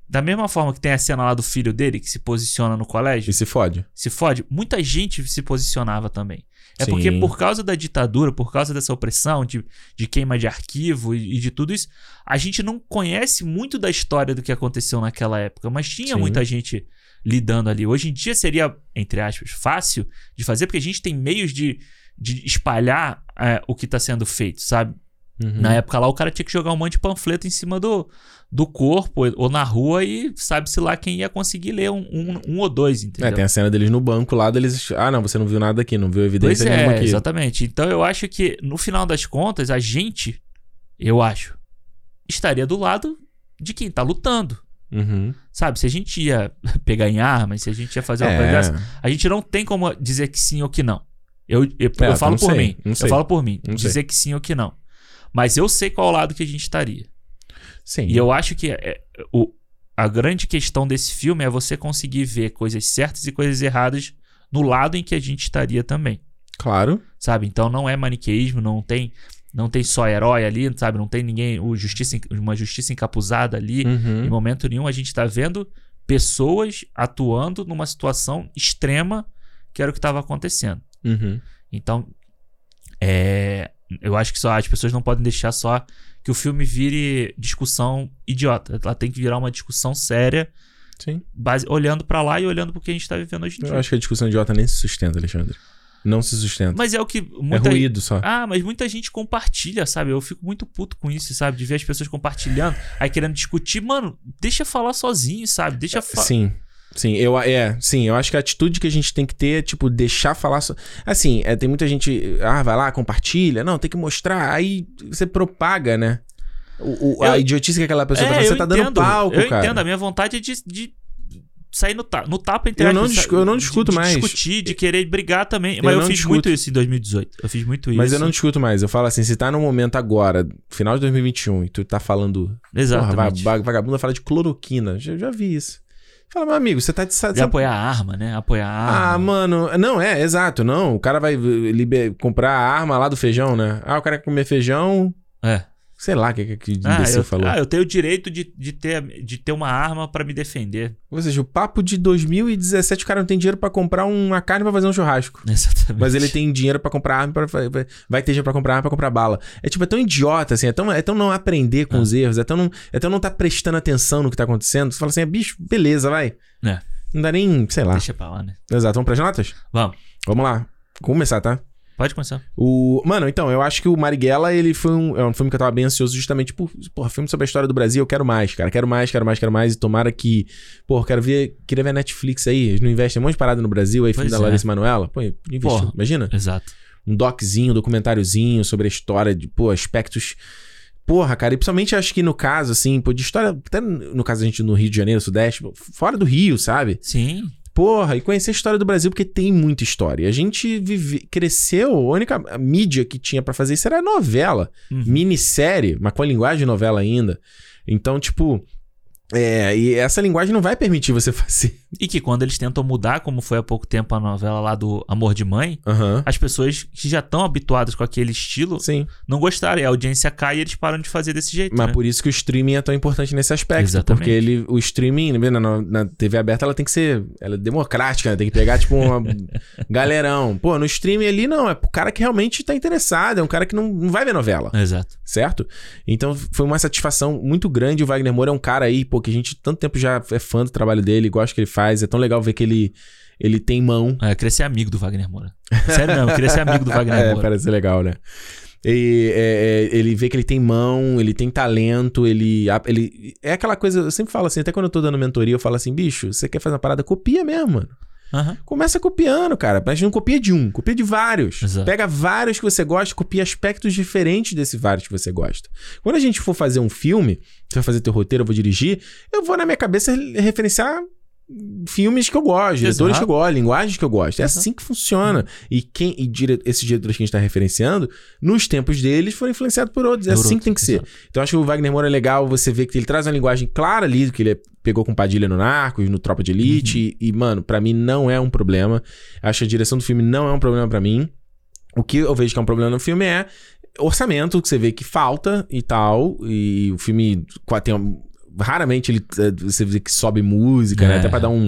Speaker 2: da mesma forma que tem a cena lá do filho dele que se posiciona no colégio,
Speaker 1: E se fode.
Speaker 2: se fode, muita gente se posicionava também. É
Speaker 1: Sim.
Speaker 2: porque por causa da ditadura, por causa dessa opressão, de, de queima de arquivo e, e de tudo isso, a gente não conhece muito da história do que aconteceu naquela época, mas tinha
Speaker 1: Sim.
Speaker 2: muita gente lidando ali. Hoje em dia seria, entre aspas, fácil de fazer, porque a gente tem meios de, de espalhar é, o que está sendo feito, sabe?
Speaker 1: Uhum.
Speaker 2: Na época lá, o cara tinha que jogar um monte de panfleto em cima do, do corpo ou na rua e sabe-se lá quem ia conseguir ler um, um, um ou dois, entendeu?
Speaker 1: É, tem a cena deles no banco lá, deles. Ah, não, você não viu nada aqui, não viu
Speaker 2: Pois
Speaker 1: evidência nenhuma
Speaker 2: é,
Speaker 1: aqui.
Speaker 2: exatamente. Então eu acho que, no final das contas, a gente, eu acho, estaria do lado de quem tá lutando.
Speaker 1: Uhum.
Speaker 2: Sabe, se a gente ia pegar em armas, se a gente ia fazer uma coisa
Speaker 1: É,
Speaker 2: dessa, a gente não tem como dizer que sim ou que não. Eu, eu,
Speaker 1: É,
Speaker 2: eu falo por
Speaker 1: sei,
Speaker 2: mim. Eu
Speaker 1: sei.
Speaker 2: falo por mim.
Speaker 1: Não
Speaker 2: dizer que sim ou que não. Mas eu sei qual lado que a gente estaria.
Speaker 1: Sim.
Speaker 2: E eu acho que é- o, a grande questão desse filme é você conseguir ver coisas certas e coisas erradas no lado em que a gente estaria também.
Speaker 1: Claro.
Speaker 2: sabe? Então não é maniqueísmo, não tem não tem só herói ali, sabe? Não tem ninguém, o justiça, uma justiça encapuzada ali. Em
Speaker 1: Uhum.
Speaker 2: momento nenhum a gente tá vendo pessoas atuando numa situação extrema que era o que estava acontecendo.
Speaker 1: Uhum.
Speaker 2: Então, é, eu acho que só as pessoas não podem deixar só que o filme vire discussão idiota. Ela tem que virar uma discussão séria,
Speaker 1: Sim.
Speaker 2: base, olhando pra lá e olhando pro que a gente tá vivendo hoje em
Speaker 1: Eu
Speaker 2: dia.
Speaker 1: acho que a discussão idiota nem se sustenta, Alexandre. Não se sustenta.
Speaker 2: Mas é o que
Speaker 1: é
Speaker 2: muita
Speaker 1: ruído só.
Speaker 2: Ah, mas muita gente compartilha, sabe? Eu fico muito puto com isso, sabe? De ver as pessoas compartilhando, aí querendo discutir. Mano, deixa falar sozinho, sabe? Deixa falar.
Speaker 1: Sim. Sim, eu, é, sim, eu acho que a atitude que a gente tem que ter é, tipo, deixar falar. So... Assim, é, tem muita gente. Ah, vai lá, compartilha. Não, tem que mostrar. Aí você propaga, né? O, o- a
Speaker 2: Eu-
Speaker 1: idiotice que aquela pessoa
Speaker 2: É,
Speaker 1: tá fazendo.
Speaker 2: eu
Speaker 1: Você tá dando
Speaker 2: entendo,
Speaker 1: palco,
Speaker 2: Eu
Speaker 1: cara.
Speaker 2: entendo, a minha vontade é de, de sair no, ta no tapa entre
Speaker 1: Eu não eu não
Speaker 2: De-
Speaker 1: discuto
Speaker 2: de,
Speaker 1: mais.
Speaker 2: discutir, de querer brigar também.
Speaker 1: Eu
Speaker 2: Mas eu, fiz
Speaker 1: discuto.
Speaker 2: muito isso em 2018. Eu fiz muito isso.
Speaker 1: Mas eu não discuto mais. Eu falo assim, se tá no momento agora, final de 2021, e tu tá falando. Porra,
Speaker 2: Exatamente.
Speaker 1: va- va- vagabunda fala de cloroquina. Já, já vi isso. Fala, meu amigo, você tá de
Speaker 2: De
Speaker 1: você-
Speaker 2: apoiar a arma, né? Apoiar a
Speaker 1: Ah,
Speaker 2: arma.
Speaker 1: mano, não, é, exato, não. O cara vai eh, liber- comprar a arma lá do feijão, né? Ah, o cara quer comer feijão,
Speaker 2: É.
Speaker 1: sei lá o que, que,
Speaker 2: Ah eu,
Speaker 1: falou.
Speaker 2: ah, eu tenho o direito de, de, ter, de ter uma arma pra me defender.
Speaker 1: Ou seja, o papo de 2017, o cara não tem dinheiro pra comprar uma carne pra fazer um churrasco.
Speaker 2: Exatamente.
Speaker 1: Mas ele tem dinheiro pra comprar arma, pra, vai- vai ter dinheiro pra comprar arma, pra comprar bala. É tipo, é tão idiota, assim, é tão, é tão não aprender com
Speaker 2: Ah.
Speaker 1: os erros, é tão, não, é tão não tá prestando atenção no que tá acontecendo. Você fala assim, é, bicho, beleza, vai.
Speaker 2: É.
Speaker 1: Não dá nem, sei lá.
Speaker 2: Deixa pra lá, né?
Speaker 1: Exato, vamos pras notas?
Speaker 2: Vamos.
Speaker 1: Vamos lá. Vamos começar, tá?
Speaker 2: Pode começar.
Speaker 1: O... Mano, então, eu acho que o Marighella, ele foi um, é um filme que eu tava bem ansioso justamente por, porra, filme sobre a história do Brasil, eu quero mais, cara, quero mais, quero mais, quero mais, e tomara que, porra, quero ver, queria ver a Netflix aí, eles não investem um monte de parada no Brasil, aí filme
Speaker 2: Pois
Speaker 1: da
Speaker 2: é.
Speaker 1: Larissa Manoela, pô, investiu, imagina?
Speaker 2: Exato.
Speaker 1: Um doczinho, um documentáriozinho sobre a história de, pô, aspectos... Porra, cara, e principalmente acho que no caso, assim, pô, de história, até no caso a gente no Rio de Janeiro, Sudeste, pô, fora do Rio, sabe?
Speaker 2: Sim.
Speaker 1: Porra, e conhecer a história do Brasil, porque tem muita história. A gente vive, cresceu, a única mídia que tinha pra fazer isso era novela,
Speaker 2: Uhum.
Speaker 1: minissérie, mas com a linguagem de novela ainda. Então, tipo, é, e essa linguagem não vai permitir você fazer.
Speaker 2: E que quando eles tentam mudar, como foi há pouco tempo a novela lá do Amor de Mãe,
Speaker 1: Aham.
Speaker 2: as pessoas que já estão habituadas com aquele estilo
Speaker 1: Sim.
Speaker 2: não gostaram. E a audiência cai e eles param de fazer desse jeito.
Speaker 1: Mas
Speaker 2: né?
Speaker 1: por isso que o streaming é tão importante nesse aspecto.
Speaker 2: Exatamente.
Speaker 1: Porque ele, o streaming, na, na- na TV aberta, ela tem que ser. Ela é democrática, né? Tem que pegar, tipo, uma galerão. Pô, no streaming ali não. É pro cara que realmente tá interessado. É um cara que não, não vai ver novela.
Speaker 2: Exato.
Speaker 1: certo? Então foi uma satisfação muito grande. O Wagner Moura é um cara aí, pô, que a gente tanto tempo já é fã do trabalho dele, gosta que ele faz. É tão legal ver que ele, ele tem mão.
Speaker 2: É, eu queria ser amigo do Wagner Moura. Sério mesmo, eu queria ser amigo do Wagner
Speaker 1: É,
Speaker 2: Moura.
Speaker 1: parece ser legal, né? E, é, é, ele vê que ele tem mão, ele tem talento, ele, ele. É aquela coisa, eu sempre falo assim, até quando eu tô dando mentoria, eu falo assim, bicho, você quer fazer uma parada? Copia mesmo, mano.
Speaker 2: Aham.
Speaker 1: Começa copiando, cara. Mas não copia de um, copia de vários.
Speaker 2: Exato.
Speaker 1: Pega vários que você gosta, copia aspectos diferentes desse vários que você gosta. Quando a gente for fazer um filme, você vai fazer teu roteiro, eu vou dirigir, eu vou na minha cabeça referenciar filmes que eu gosto, diretores
Speaker 2: Exato.
Speaker 1: que eu gosto, linguagens que eu gosto. É
Speaker 2: Exato.
Speaker 1: assim que funciona. E quem e dire, esses diretores que a gente tá referenciando, nos tempos deles, foram influenciados por outros. É
Speaker 2: Por
Speaker 1: assim
Speaker 2: outros,
Speaker 1: que tem que ser.
Speaker 2: exato.
Speaker 1: Então acho que o Wagner Moura é legal você ver que ele traz uma linguagem clara ali, que ele pegou com Padilha no Narcos, no Tropa de Elite, e, e, mano, pra mim não é um problema. Acho que a direção do filme não é um problema pra mim. O que eu vejo que é um problema no filme é orçamento, que você vê que falta e tal, e o filme tem Raramente ele, eh, você vê que sobe música, né?
Speaker 2: É.
Speaker 1: Até pra dar um,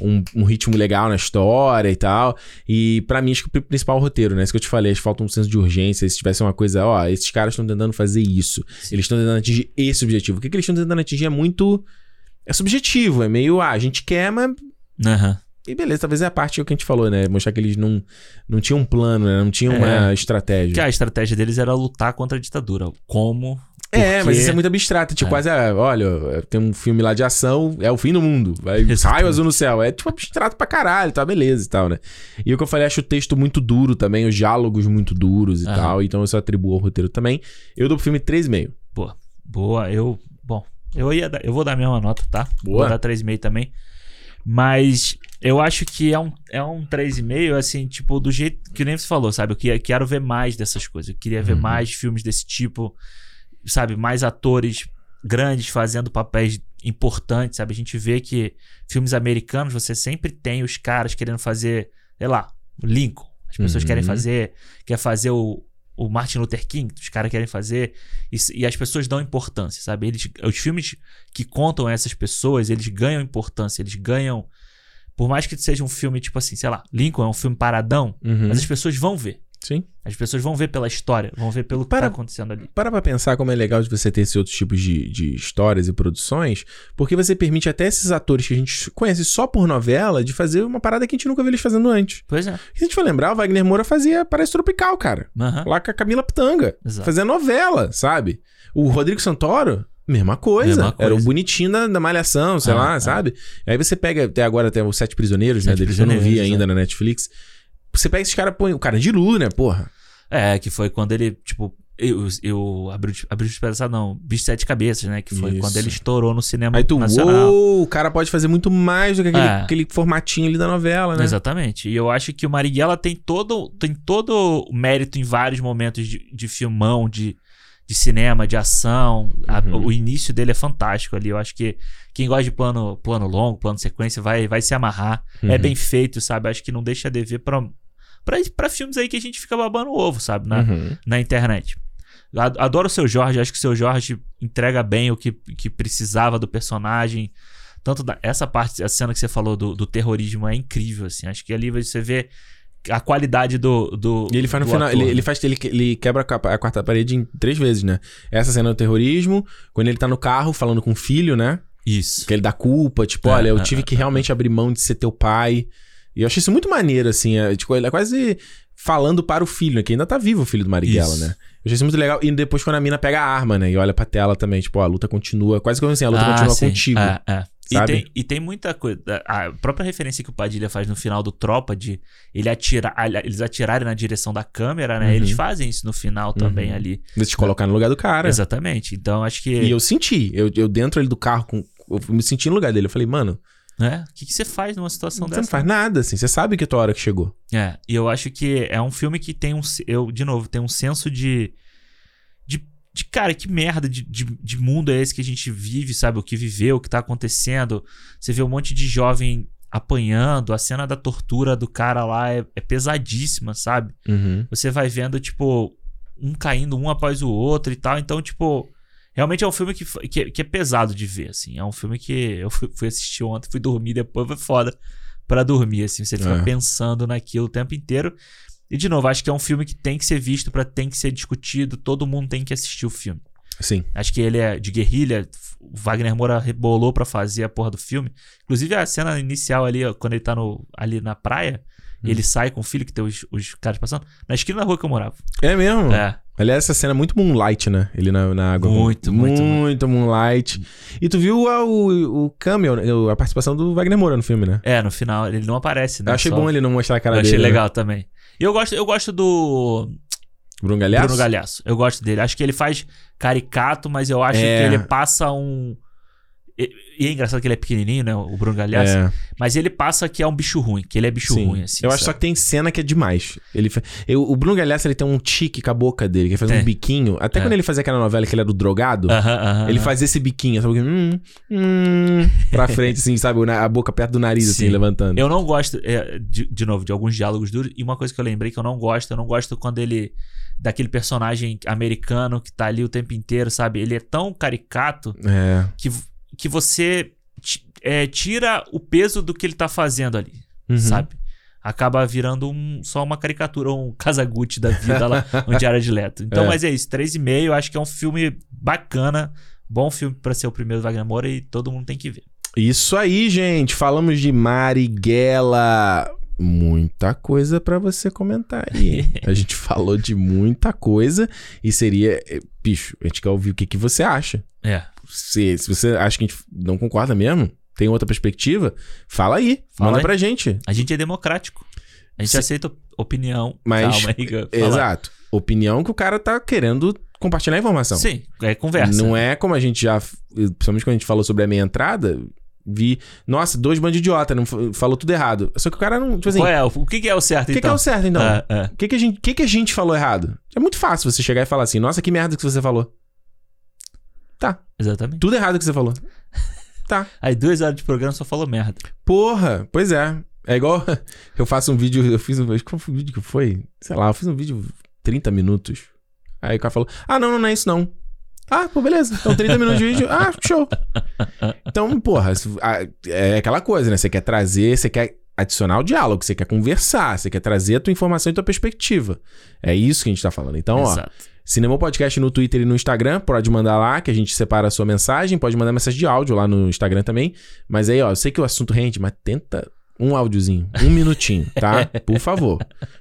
Speaker 1: um, um ritmo legal na história e tal. E pra mim, acho que o principal é o roteiro, né? Isso que eu te falei, acho que falta um senso de urgência. Se tivesse uma coisa, ó, esses caras estão tentando fazer isso.
Speaker 2: Sim.
Speaker 1: Eles estão tentando atingir esse objetivo. O que, que eles estão tentando atingir é muito. É subjetivo, é meio, ah, a gente quer, mas.
Speaker 2: Aham.
Speaker 1: E beleza, talvez é a parte que a gente falou, né? Mostrar que eles não, não tinham um plano, né? Não tinham
Speaker 2: É.
Speaker 1: uma estratégia.
Speaker 2: Que a estratégia deles era lutar contra a ditadura. Como?
Speaker 1: É,
Speaker 2: Porque-
Speaker 1: mas isso é muito abstrato. Tipo,
Speaker 2: É.
Speaker 1: quase, ah, olha, tem um filme lá de ação, é o fim do mundo. Vai, raio azul no céu. É tipo abstrato pra caralho, tá? Beleza e tal, né? E o que eu falei, acho o texto muito duro também, os diálogos muito duros e
Speaker 2: Aham.
Speaker 1: tal. Então eu só atribuo ao roteiro também. Eu dou pro filme 3,5.
Speaker 2: Boa. Boa. Eu. Bom, eu ia dar, eu vou dar a mesma nota, tá?
Speaker 1: Boa.
Speaker 2: Vou dar 3,5 também. Mas eu acho que é um, é um 3,5, assim, tipo, do jeito que nem você falou, sabe? Eu queria, quero ver mais dessas coisas. Eu queria ver
Speaker 1: Uhum.
Speaker 2: mais filmes desse tipo, sabe? Mais atores grandes fazendo papéis importantes, sabe? A gente vê que filmes americanos você sempre tem os caras querendo fazer, sei lá, o Lincoln. As pessoas
Speaker 1: Uhum.
Speaker 2: querem fazer, quer fazer o, o Martin Luther King, os caras querem fazer e, e as pessoas dão importância, sabe? Eles, os filmes que contam essas pessoas, eles ganham importância, eles ganham. Por mais que seja um filme, tipo assim, sei lá, Lincoln é um filme paradão,
Speaker 1: Uhum.
Speaker 2: mas as pessoas vão ver.
Speaker 1: Sim.
Speaker 2: As pessoas vão ver pela história, vão ver pelo que
Speaker 1: Para-
Speaker 2: tá acontecendo ali.
Speaker 1: Para pra pensar como é legal de você ter esses outros tipos de, de histórias e produções, porque você permite até esses atores que a gente conhece só por novela de fazer uma parada que a gente nunca viu eles fazendo antes.
Speaker 2: Pois é.
Speaker 1: Se a gente for lembrar, o Wagner Moura fazia Parece Tropical, cara.
Speaker 2: Aham.
Speaker 1: Lá com a Camila Pitanga.
Speaker 2: Exato.
Speaker 1: Fazia novela, sabe? O Rodrigo Santoro, mesma coisa.
Speaker 2: Mesma coisa.
Speaker 1: Era o bonitinho da, da Malhação, sei
Speaker 2: Ah,
Speaker 1: lá,
Speaker 2: ah.
Speaker 1: né, E aí você pega, até agora tem os Sete Prisioneiros, né?
Speaker 2: Sete
Speaker 1: Deles que eu não vi ainda na Netflix. Você pega esses caras, põe o cara de Lu, né, porra?
Speaker 2: É, que foi quando ele, tipo, eu, eu abri, abri de esperança, não, Bicho de Sete Cabeças, né? Que foi
Speaker 1: Isso.
Speaker 2: quando ele estourou no cinema
Speaker 1: Aí tu,
Speaker 2: nacional.
Speaker 1: uou, o cara pode fazer muito mais do que aquele,
Speaker 2: É.
Speaker 1: aquele formatinho ali da novela, né?
Speaker 2: Exatamente. E eu acho que o Marighella tem todo, tem todo o mérito em vários momentos de, de filmão, de, de cinema, de ação. A-
Speaker 1: Uhum.
Speaker 2: o início dele é fantástico ali. Eu acho que quem gosta de plano, plano longo, plano sequência, vai, vai se amarrar. É
Speaker 1: Uhum.
Speaker 2: bem feito, sabe? Acho que não deixa a dever pra, pra, pra filmes aí que a gente fica babando o ovo, sabe? Na,
Speaker 1: Uhum.
Speaker 2: na internet. Ad- Adoro o seu Jorge, acho que o seu Jorge entrega bem o que, que precisava do personagem. Tanto da, essa parte, a cena que você falou do, do terrorismo é incrível, assim. Acho que ali você vê a qualidade do. do
Speaker 1: E ele faz no final,
Speaker 2: ator,
Speaker 1: ele,
Speaker 2: né?
Speaker 1: ele faz, ele, ele quebra a a quarta parede em três vezes, né? Essa cena do terrorismo, quando ele tá no carro falando com o filho, né?
Speaker 2: Isso.
Speaker 1: Que ele dá culpa, tipo,
Speaker 2: É,
Speaker 1: olha, eu
Speaker 2: é,
Speaker 1: tive
Speaker 2: é,
Speaker 1: que realmente abrir mão de ser teu pai. E eu achei isso muito maneiro, assim. É, tipo, ele é quase falando para o filho, né? Que ainda tá vivo o filho do Marighella,
Speaker 2: Isso.
Speaker 1: né? Eu achei isso muito legal. E depois quando a mina pega a arma, né? E olha pra tela também, tipo, ó, a luta continua. Quase como assim, a luta
Speaker 2: Ah,
Speaker 1: continua
Speaker 2: sim.
Speaker 1: contigo.
Speaker 2: É, é. E
Speaker 1: sabe?
Speaker 2: tem, e tem muita coisa. A própria referência que o Padilha faz no final do Tropa, de ele atira, eles atirarem na direção da câmera, né?
Speaker 1: Uhum.
Speaker 2: Eles fazem isso no final também
Speaker 1: Uhum.
Speaker 2: ali.
Speaker 1: De te colocar no lugar do cara.
Speaker 2: Exatamente. Então acho que.
Speaker 1: E eu senti. Eu, eu dentro ali do carro, com, eu me senti no lugar dele. Eu falei, mano,
Speaker 2: né? O que, que você faz numa situação
Speaker 1: você
Speaker 2: dessa?
Speaker 1: não faz nada, assim. Você sabe que a tua hora que chegou.
Speaker 2: É, e eu acho que é um filme que tem um. Eu, de novo, tem um senso de. De, de cara, que merda de, de, de mundo é esse que a gente vive, sabe? O que viveu, o que tá acontecendo. Você vê um monte de jovem apanhando, a cena da tortura do cara lá é, é pesadíssima, sabe?
Speaker 1: Uhum.
Speaker 2: Você vai vendo, tipo, um caindo um após o outro e tal. Então, tipo. Realmente é um filme que, que, é- que é pesado de ver, assim. É um filme que eu fui, fui assistir ontem, fui dormir depois, foi foda pra dormir, assim. Você fica
Speaker 1: É.
Speaker 2: pensando naquilo o tempo inteiro. E, de novo, acho que é um filme que tem que ser visto, pra tem que ser discutido, todo mundo tem que assistir o filme.
Speaker 1: Sim.
Speaker 2: Acho que ele é de guerrilha, o Wagner Moura rebolou pra fazer a porra do filme. Inclusive, a cena inicial ali, ó, quando ele tá no, ali na praia,
Speaker 1: Hum.
Speaker 2: ele sai com o filho, que tem os, os caras passando, na esquina da rua que eu morava.
Speaker 1: É mesmo?
Speaker 2: É.
Speaker 1: Aliás, essa cena é muito Moonlight, né? Ele na, na água.
Speaker 2: Muito, muito,
Speaker 1: muito. Moonlight. E tu viu a, o, o cameo, né? a participação do Wagner Moura no filme, né?
Speaker 2: É, no final ele não aparece, né?
Speaker 1: Eu achei
Speaker 2: Só-
Speaker 1: bom ele não mostrar a cara
Speaker 2: Eu achei
Speaker 1: dele. né?
Speaker 2: legal também. E eu gosto, eu gosto do
Speaker 1: Bruno Galhaço?
Speaker 2: Bruno Galhaço. Eu gosto dele. Acho que ele faz caricato, mas eu acho
Speaker 1: É.
Speaker 2: que ele passa um. E, é engraçado que ele é pequenininho, né? O Bruno Galhaço.
Speaker 1: É,
Speaker 2: Mas ele passa que é um bicho ruim, que ele é bicho
Speaker 1: sim.
Speaker 2: ruim, assim.
Speaker 1: eu acho só que tem cena que é demais. Ele, eu, o Bruno Galhaço, ele tem um tique com a boca dele, que ele faz um
Speaker 2: Tem.
Speaker 1: biquinho. Até
Speaker 2: É.
Speaker 1: quando ele fazia aquela novela que ele era o drogado,
Speaker 2: Aham, aham,
Speaker 1: ele
Speaker 2: aham.
Speaker 1: fazia esse biquinho, sabe? Hum, hum, pra frente, assim, sabe? A boca perto do nariz, assim,
Speaker 2: Sim.
Speaker 1: levantando.
Speaker 2: Eu não gosto, é, de, de novo, de alguns diálogos duros. E uma coisa que eu lembrei que eu não gosto, eu não gosto quando ele. Daquele personagem americano que tá ali o tempo inteiro, sabe? Ele é tão caricato
Speaker 1: É.
Speaker 2: que, que você é, tira o peso do que ele tá fazendo ali,
Speaker 1: Uhum.
Speaker 2: sabe? Acaba virando um, só uma caricatura, um Casagutti da vida lá, um Diário de Leto. Então,
Speaker 1: É.
Speaker 2: mas é isso, 3,5, acho que é um filme bacana, bom filme pra ser o primeiro Wagner Moura e todo mundo tem que ver.
Speaker 1: Isso aí, gente. Falamos de Marighella. Muita coisa pra você comentar aí. a gente falou de muita coisa e seria. eh, Bicho, a gente quer ouvir o que, que você acha.
Speaker 2: É,
Speaker 1: Se, se você acha que a gente não concorda mesmo, tem outra perspectiva, fala aí.
Speaker 2: Fala
Speaker 1: manda
Speaker 2: aí.
Speaker 1: pra gente.
Speaker 2: a gente é democrático. A gente
Speaker 1: Sim.
Speaker 2: aceita op- opinião.
Speaker 1: Mas-
Speaker 2: Calma aí.
Speaker 1: Exato. Opinião que o cara tá querendo compartilhar informação.
Speaker 2: Sim, é conversa.
Speaker 1: Não é como a gente já. Principalmente quando a gente falou sobre a minha entrada. Vi, nossa, dois bandos de idiota, não, fa- falou tudo errado. Só que o cara não. Tipo assim,
Speaker 2: Qual é? O que, que é o certo,
Speaker 1: O que, que é
Speaker 2: então?
Speaker 1: o certo, então?
Speaker 2: É, é.
Speaker 1: O que, que, a gente, que, que a gente falou errado? É muito fácil você chegar e falar assim: Nossa, que merda que você falou. Tá,
Speaker 2: Exatamente.
Speaker 1: tudo errado que você falou. Tá.
Speaker 2: Aí duas horas de programa só falou merda.
Speaker 1: Porra, pois é. É igual eu faço um vídeo, eu fiz um. Qual foi o vídeo que foi? Sei lá, eu fiz um vídeo 30 minutos. Aí o cara falou: Ah, não, não, não é isso não. Ah, pô, beleza. Então 30 minutos de vídeo. Ah, show. Então, porra, é aquela coisa, né? Você quer trazer, você quer adicionar o diálogo, você quer conversar, você quer trazer a tua informação e tua perspectiva. É isso que a gente tá falando. Então, ó, Cinema Podcast no Twitter e no Instagram, pode mandar lá que a gente separa a sua mensagem, pode mandar mensagem de áudio lá no Instagram também. Mas aí, ó, eu sei que o assunto rende, mas tenta um áudiozinho, um minutinho, tá? Por favor.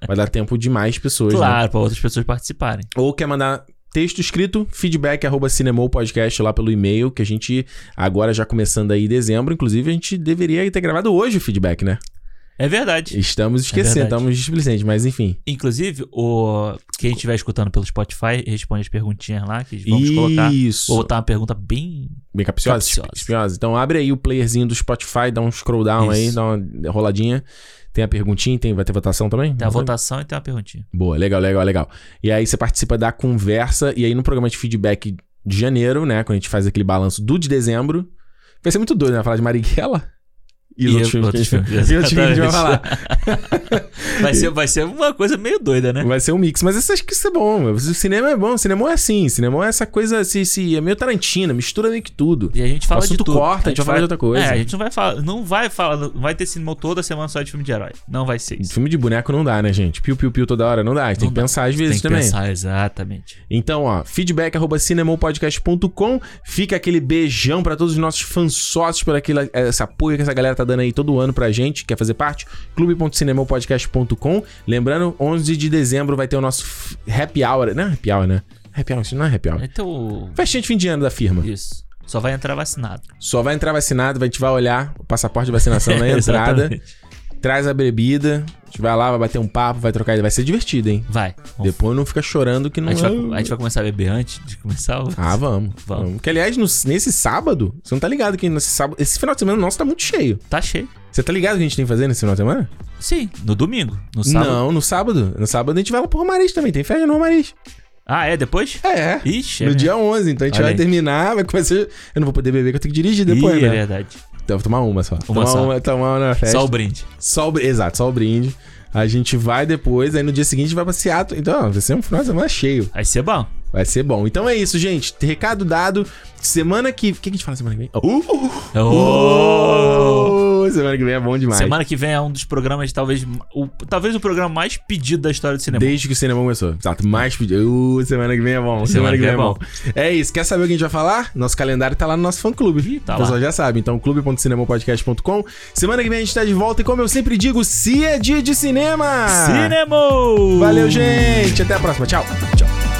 Speaker 1: Vai dar tempo de mais pessoas, né?
Speaker 2: Claro, pra outras pessoas participarem.
Speaker 1: Ou quer mandar texto escrito, feedback arroba cinemopodcast lá pelo e-mail, que a gente, agora já começando aí em dezembro, inclusive a gente deveria ter gravado hoje o feedback, né?
Speaker 2: É verdade.
Speaker 1: Estamos esquecendo,
Speaker 2: verdade.
Speaker 1: estamos displicentes, mas enfim.
Speaker 2: Inclusive, o quem estiver escutando pelo Spotify, responde as perguntinhas lá que vamos colocar.
Speaker 1: Isso.
Speaker 2: Vou botar uma pergunta bem.
Speaker 1: Bem capciosa?
Speaker 2: Capciosa.
Speaker 1: Espinhosa. Então abre aí o playerzinho do Spotify, dá um scroll down aí,
Speaker 2: Isso.
Speaker 1: dá uma roladinha. Tem a perguntinha, tem, vai ter votação também?
Speaker 2: Tem a votação e tem uma perguntinha.
Speaker 1: Boa, legal, legal, legal. E aí você participa da conversa, e aí no programa de feedback de janeiro, né? Quando a gente faz aquele balanço do de dezembro. Vai ser muito doido, né? Falar de Marighella e,
Speaker 2: E
Speaker 1: outros filmes
Speaker 2: outros
Speaker 1: que a gente,
Speaker 2: filmes,
Speaker 1: e outros filmes que a gente vai falar.
Speaker 2: Vai ser, vai ser uma coisa meio doida, né?
Speaker 1: Vai ser um mix. Mas acho que isso é bom. O cinema é bom. O cinema é assim. O cinema é essa coisa, assim, assim, é meio Tarantino, mistura meio que tudo.
Speaker 2: E a gente fala de tudo.
Speaker 1: corta, a gente vai falar de outra coisa.
Speaker 2: É, a gente não vai falar, não vai falar, vai ter cinema toda semana só de filme de herói. Não vai ser isso.
Speaker 1: Filme de boneco não dá, né, gente? Piu, piu, piu toda hora não dá. A gente tem
Speaker 2: Não
Speaker 1: que
Speaker 2: dá.
Speaker 1: pensar às
Speaker 2: Tem
Speaker 1: vezes
Speaker 2: que
Speaker 1: também.
Speaker 2: pensar exatamente.
Speaker 1: Então, ó, feedback arroba cinemopodcast.com. Fica aquele beijão pra todos os nossos fãs sócios por aquele, esse apoio que essa galera tá dando aí todo ano pra gente. Quer fazer parte? clube.cinemopodcast.com. Lembrando, 11 de dezembro vai ter o nosso happy hour. Não é happy hour, né? Happy hour, isso não é happy hour.
Speaker 2: Então,
Speaker 1: Festinha de fim de ano da firma.
Speaker 2: isso. Só vai entrar vacinado.
Speaker 1: Só vai entrar vacinado, vai, a gente vai olhar o passaporte de vacinação na entrada,
Speaker 2: Exatamente.
Speaker 1: Traz a bebida, a gente vai lá, vai bater um papo, vai trocar ideia. Vai ser divertido, hein?
Speaker 2: Vai.
Speaker 1: Depois não fica chorando que não
Speaker 2: A gente, vai,
Speaker 1: é-
Speaker 2: a gente vai começar a beber antes de começar o.
Speaker 1: Ah, vamos.
Speaker 2: Vamos.
Speaker 1: vamos. Que, aliás, no- nesse sábado, você não tá ligado que nesse sábado. Esse final de semana nosso tá muito cheio.
Speaker 2: Tá cheio.
Speaker 1: Você tá ligado o que a gente tem que fazer nesse final de semana?
Speaker 2: Sim, no domingo. No sábado.
Speaker 1: Não, no sábado. No sábado a gente vai lá pro Romariz também. Tem festa no Romariz.
Speaker 2: Ah, é? Depois?
Speaker 1: É.
Speaker 2: Ixi, é
Speaker 1: no
Speaker 2: mesmo.
Speaker 1: dia 11. Então a gente
Speaker 2: Olha
Speaker 1: vai
Speaker 2: aí.
Speaker 1: terminar, vai começar. Eu não vou poder beber, que eu tenho que dirigir depois,
Speaker 2: Ih,
Speaker 1: né?
Speaker 2: é verdade.
Speaker 1: Então eu vou tomar uma só.
Speaker 2: Uma
Speaker 1: tomar
Speaker 2: só.
Speaker 1: uma, tomar uma na festa.
Speaker 2: Só o brinde.
Speaker 1: Só o Exato, só o brinde. A gente vai depois, aí no dia seguinte a gente vai pra Seattle. Então, vai ser um final de semana cheio.
Speaker 2: Vai ser bom.
Speaker 1: Vai ser bom. Então é isso, gente. Recado dado. Semana que. O que a gente fala semana que vem? Uh! Oh! Semana que vem é bom demais.
Speaker 2: Semana que vem é um dos programas, talvez. O, talvez o programa mais pedido da história do cinema.
Speaker 1: Desde que o cinema começou. Exato, mais pedido. Uh, semana que vem é bom. Semana, que vem é bom. É isso. Quer saber o que a gente vai falar? Nosso calendário tá lá no nosso fã clube.
Speaker 2: tá
Speaker 1: o pessoal
Speaker 2: lá.
Speaker 1: já sabe. Então, clube.cinemopodcast.com. Semana que vem a gente tá de volta e, como eu sempre digo, se é dia de cinema!
Speaker 2: Cinema!
Speaker 1: Valeu, gente. Até a próxima. Tchau. Tchau.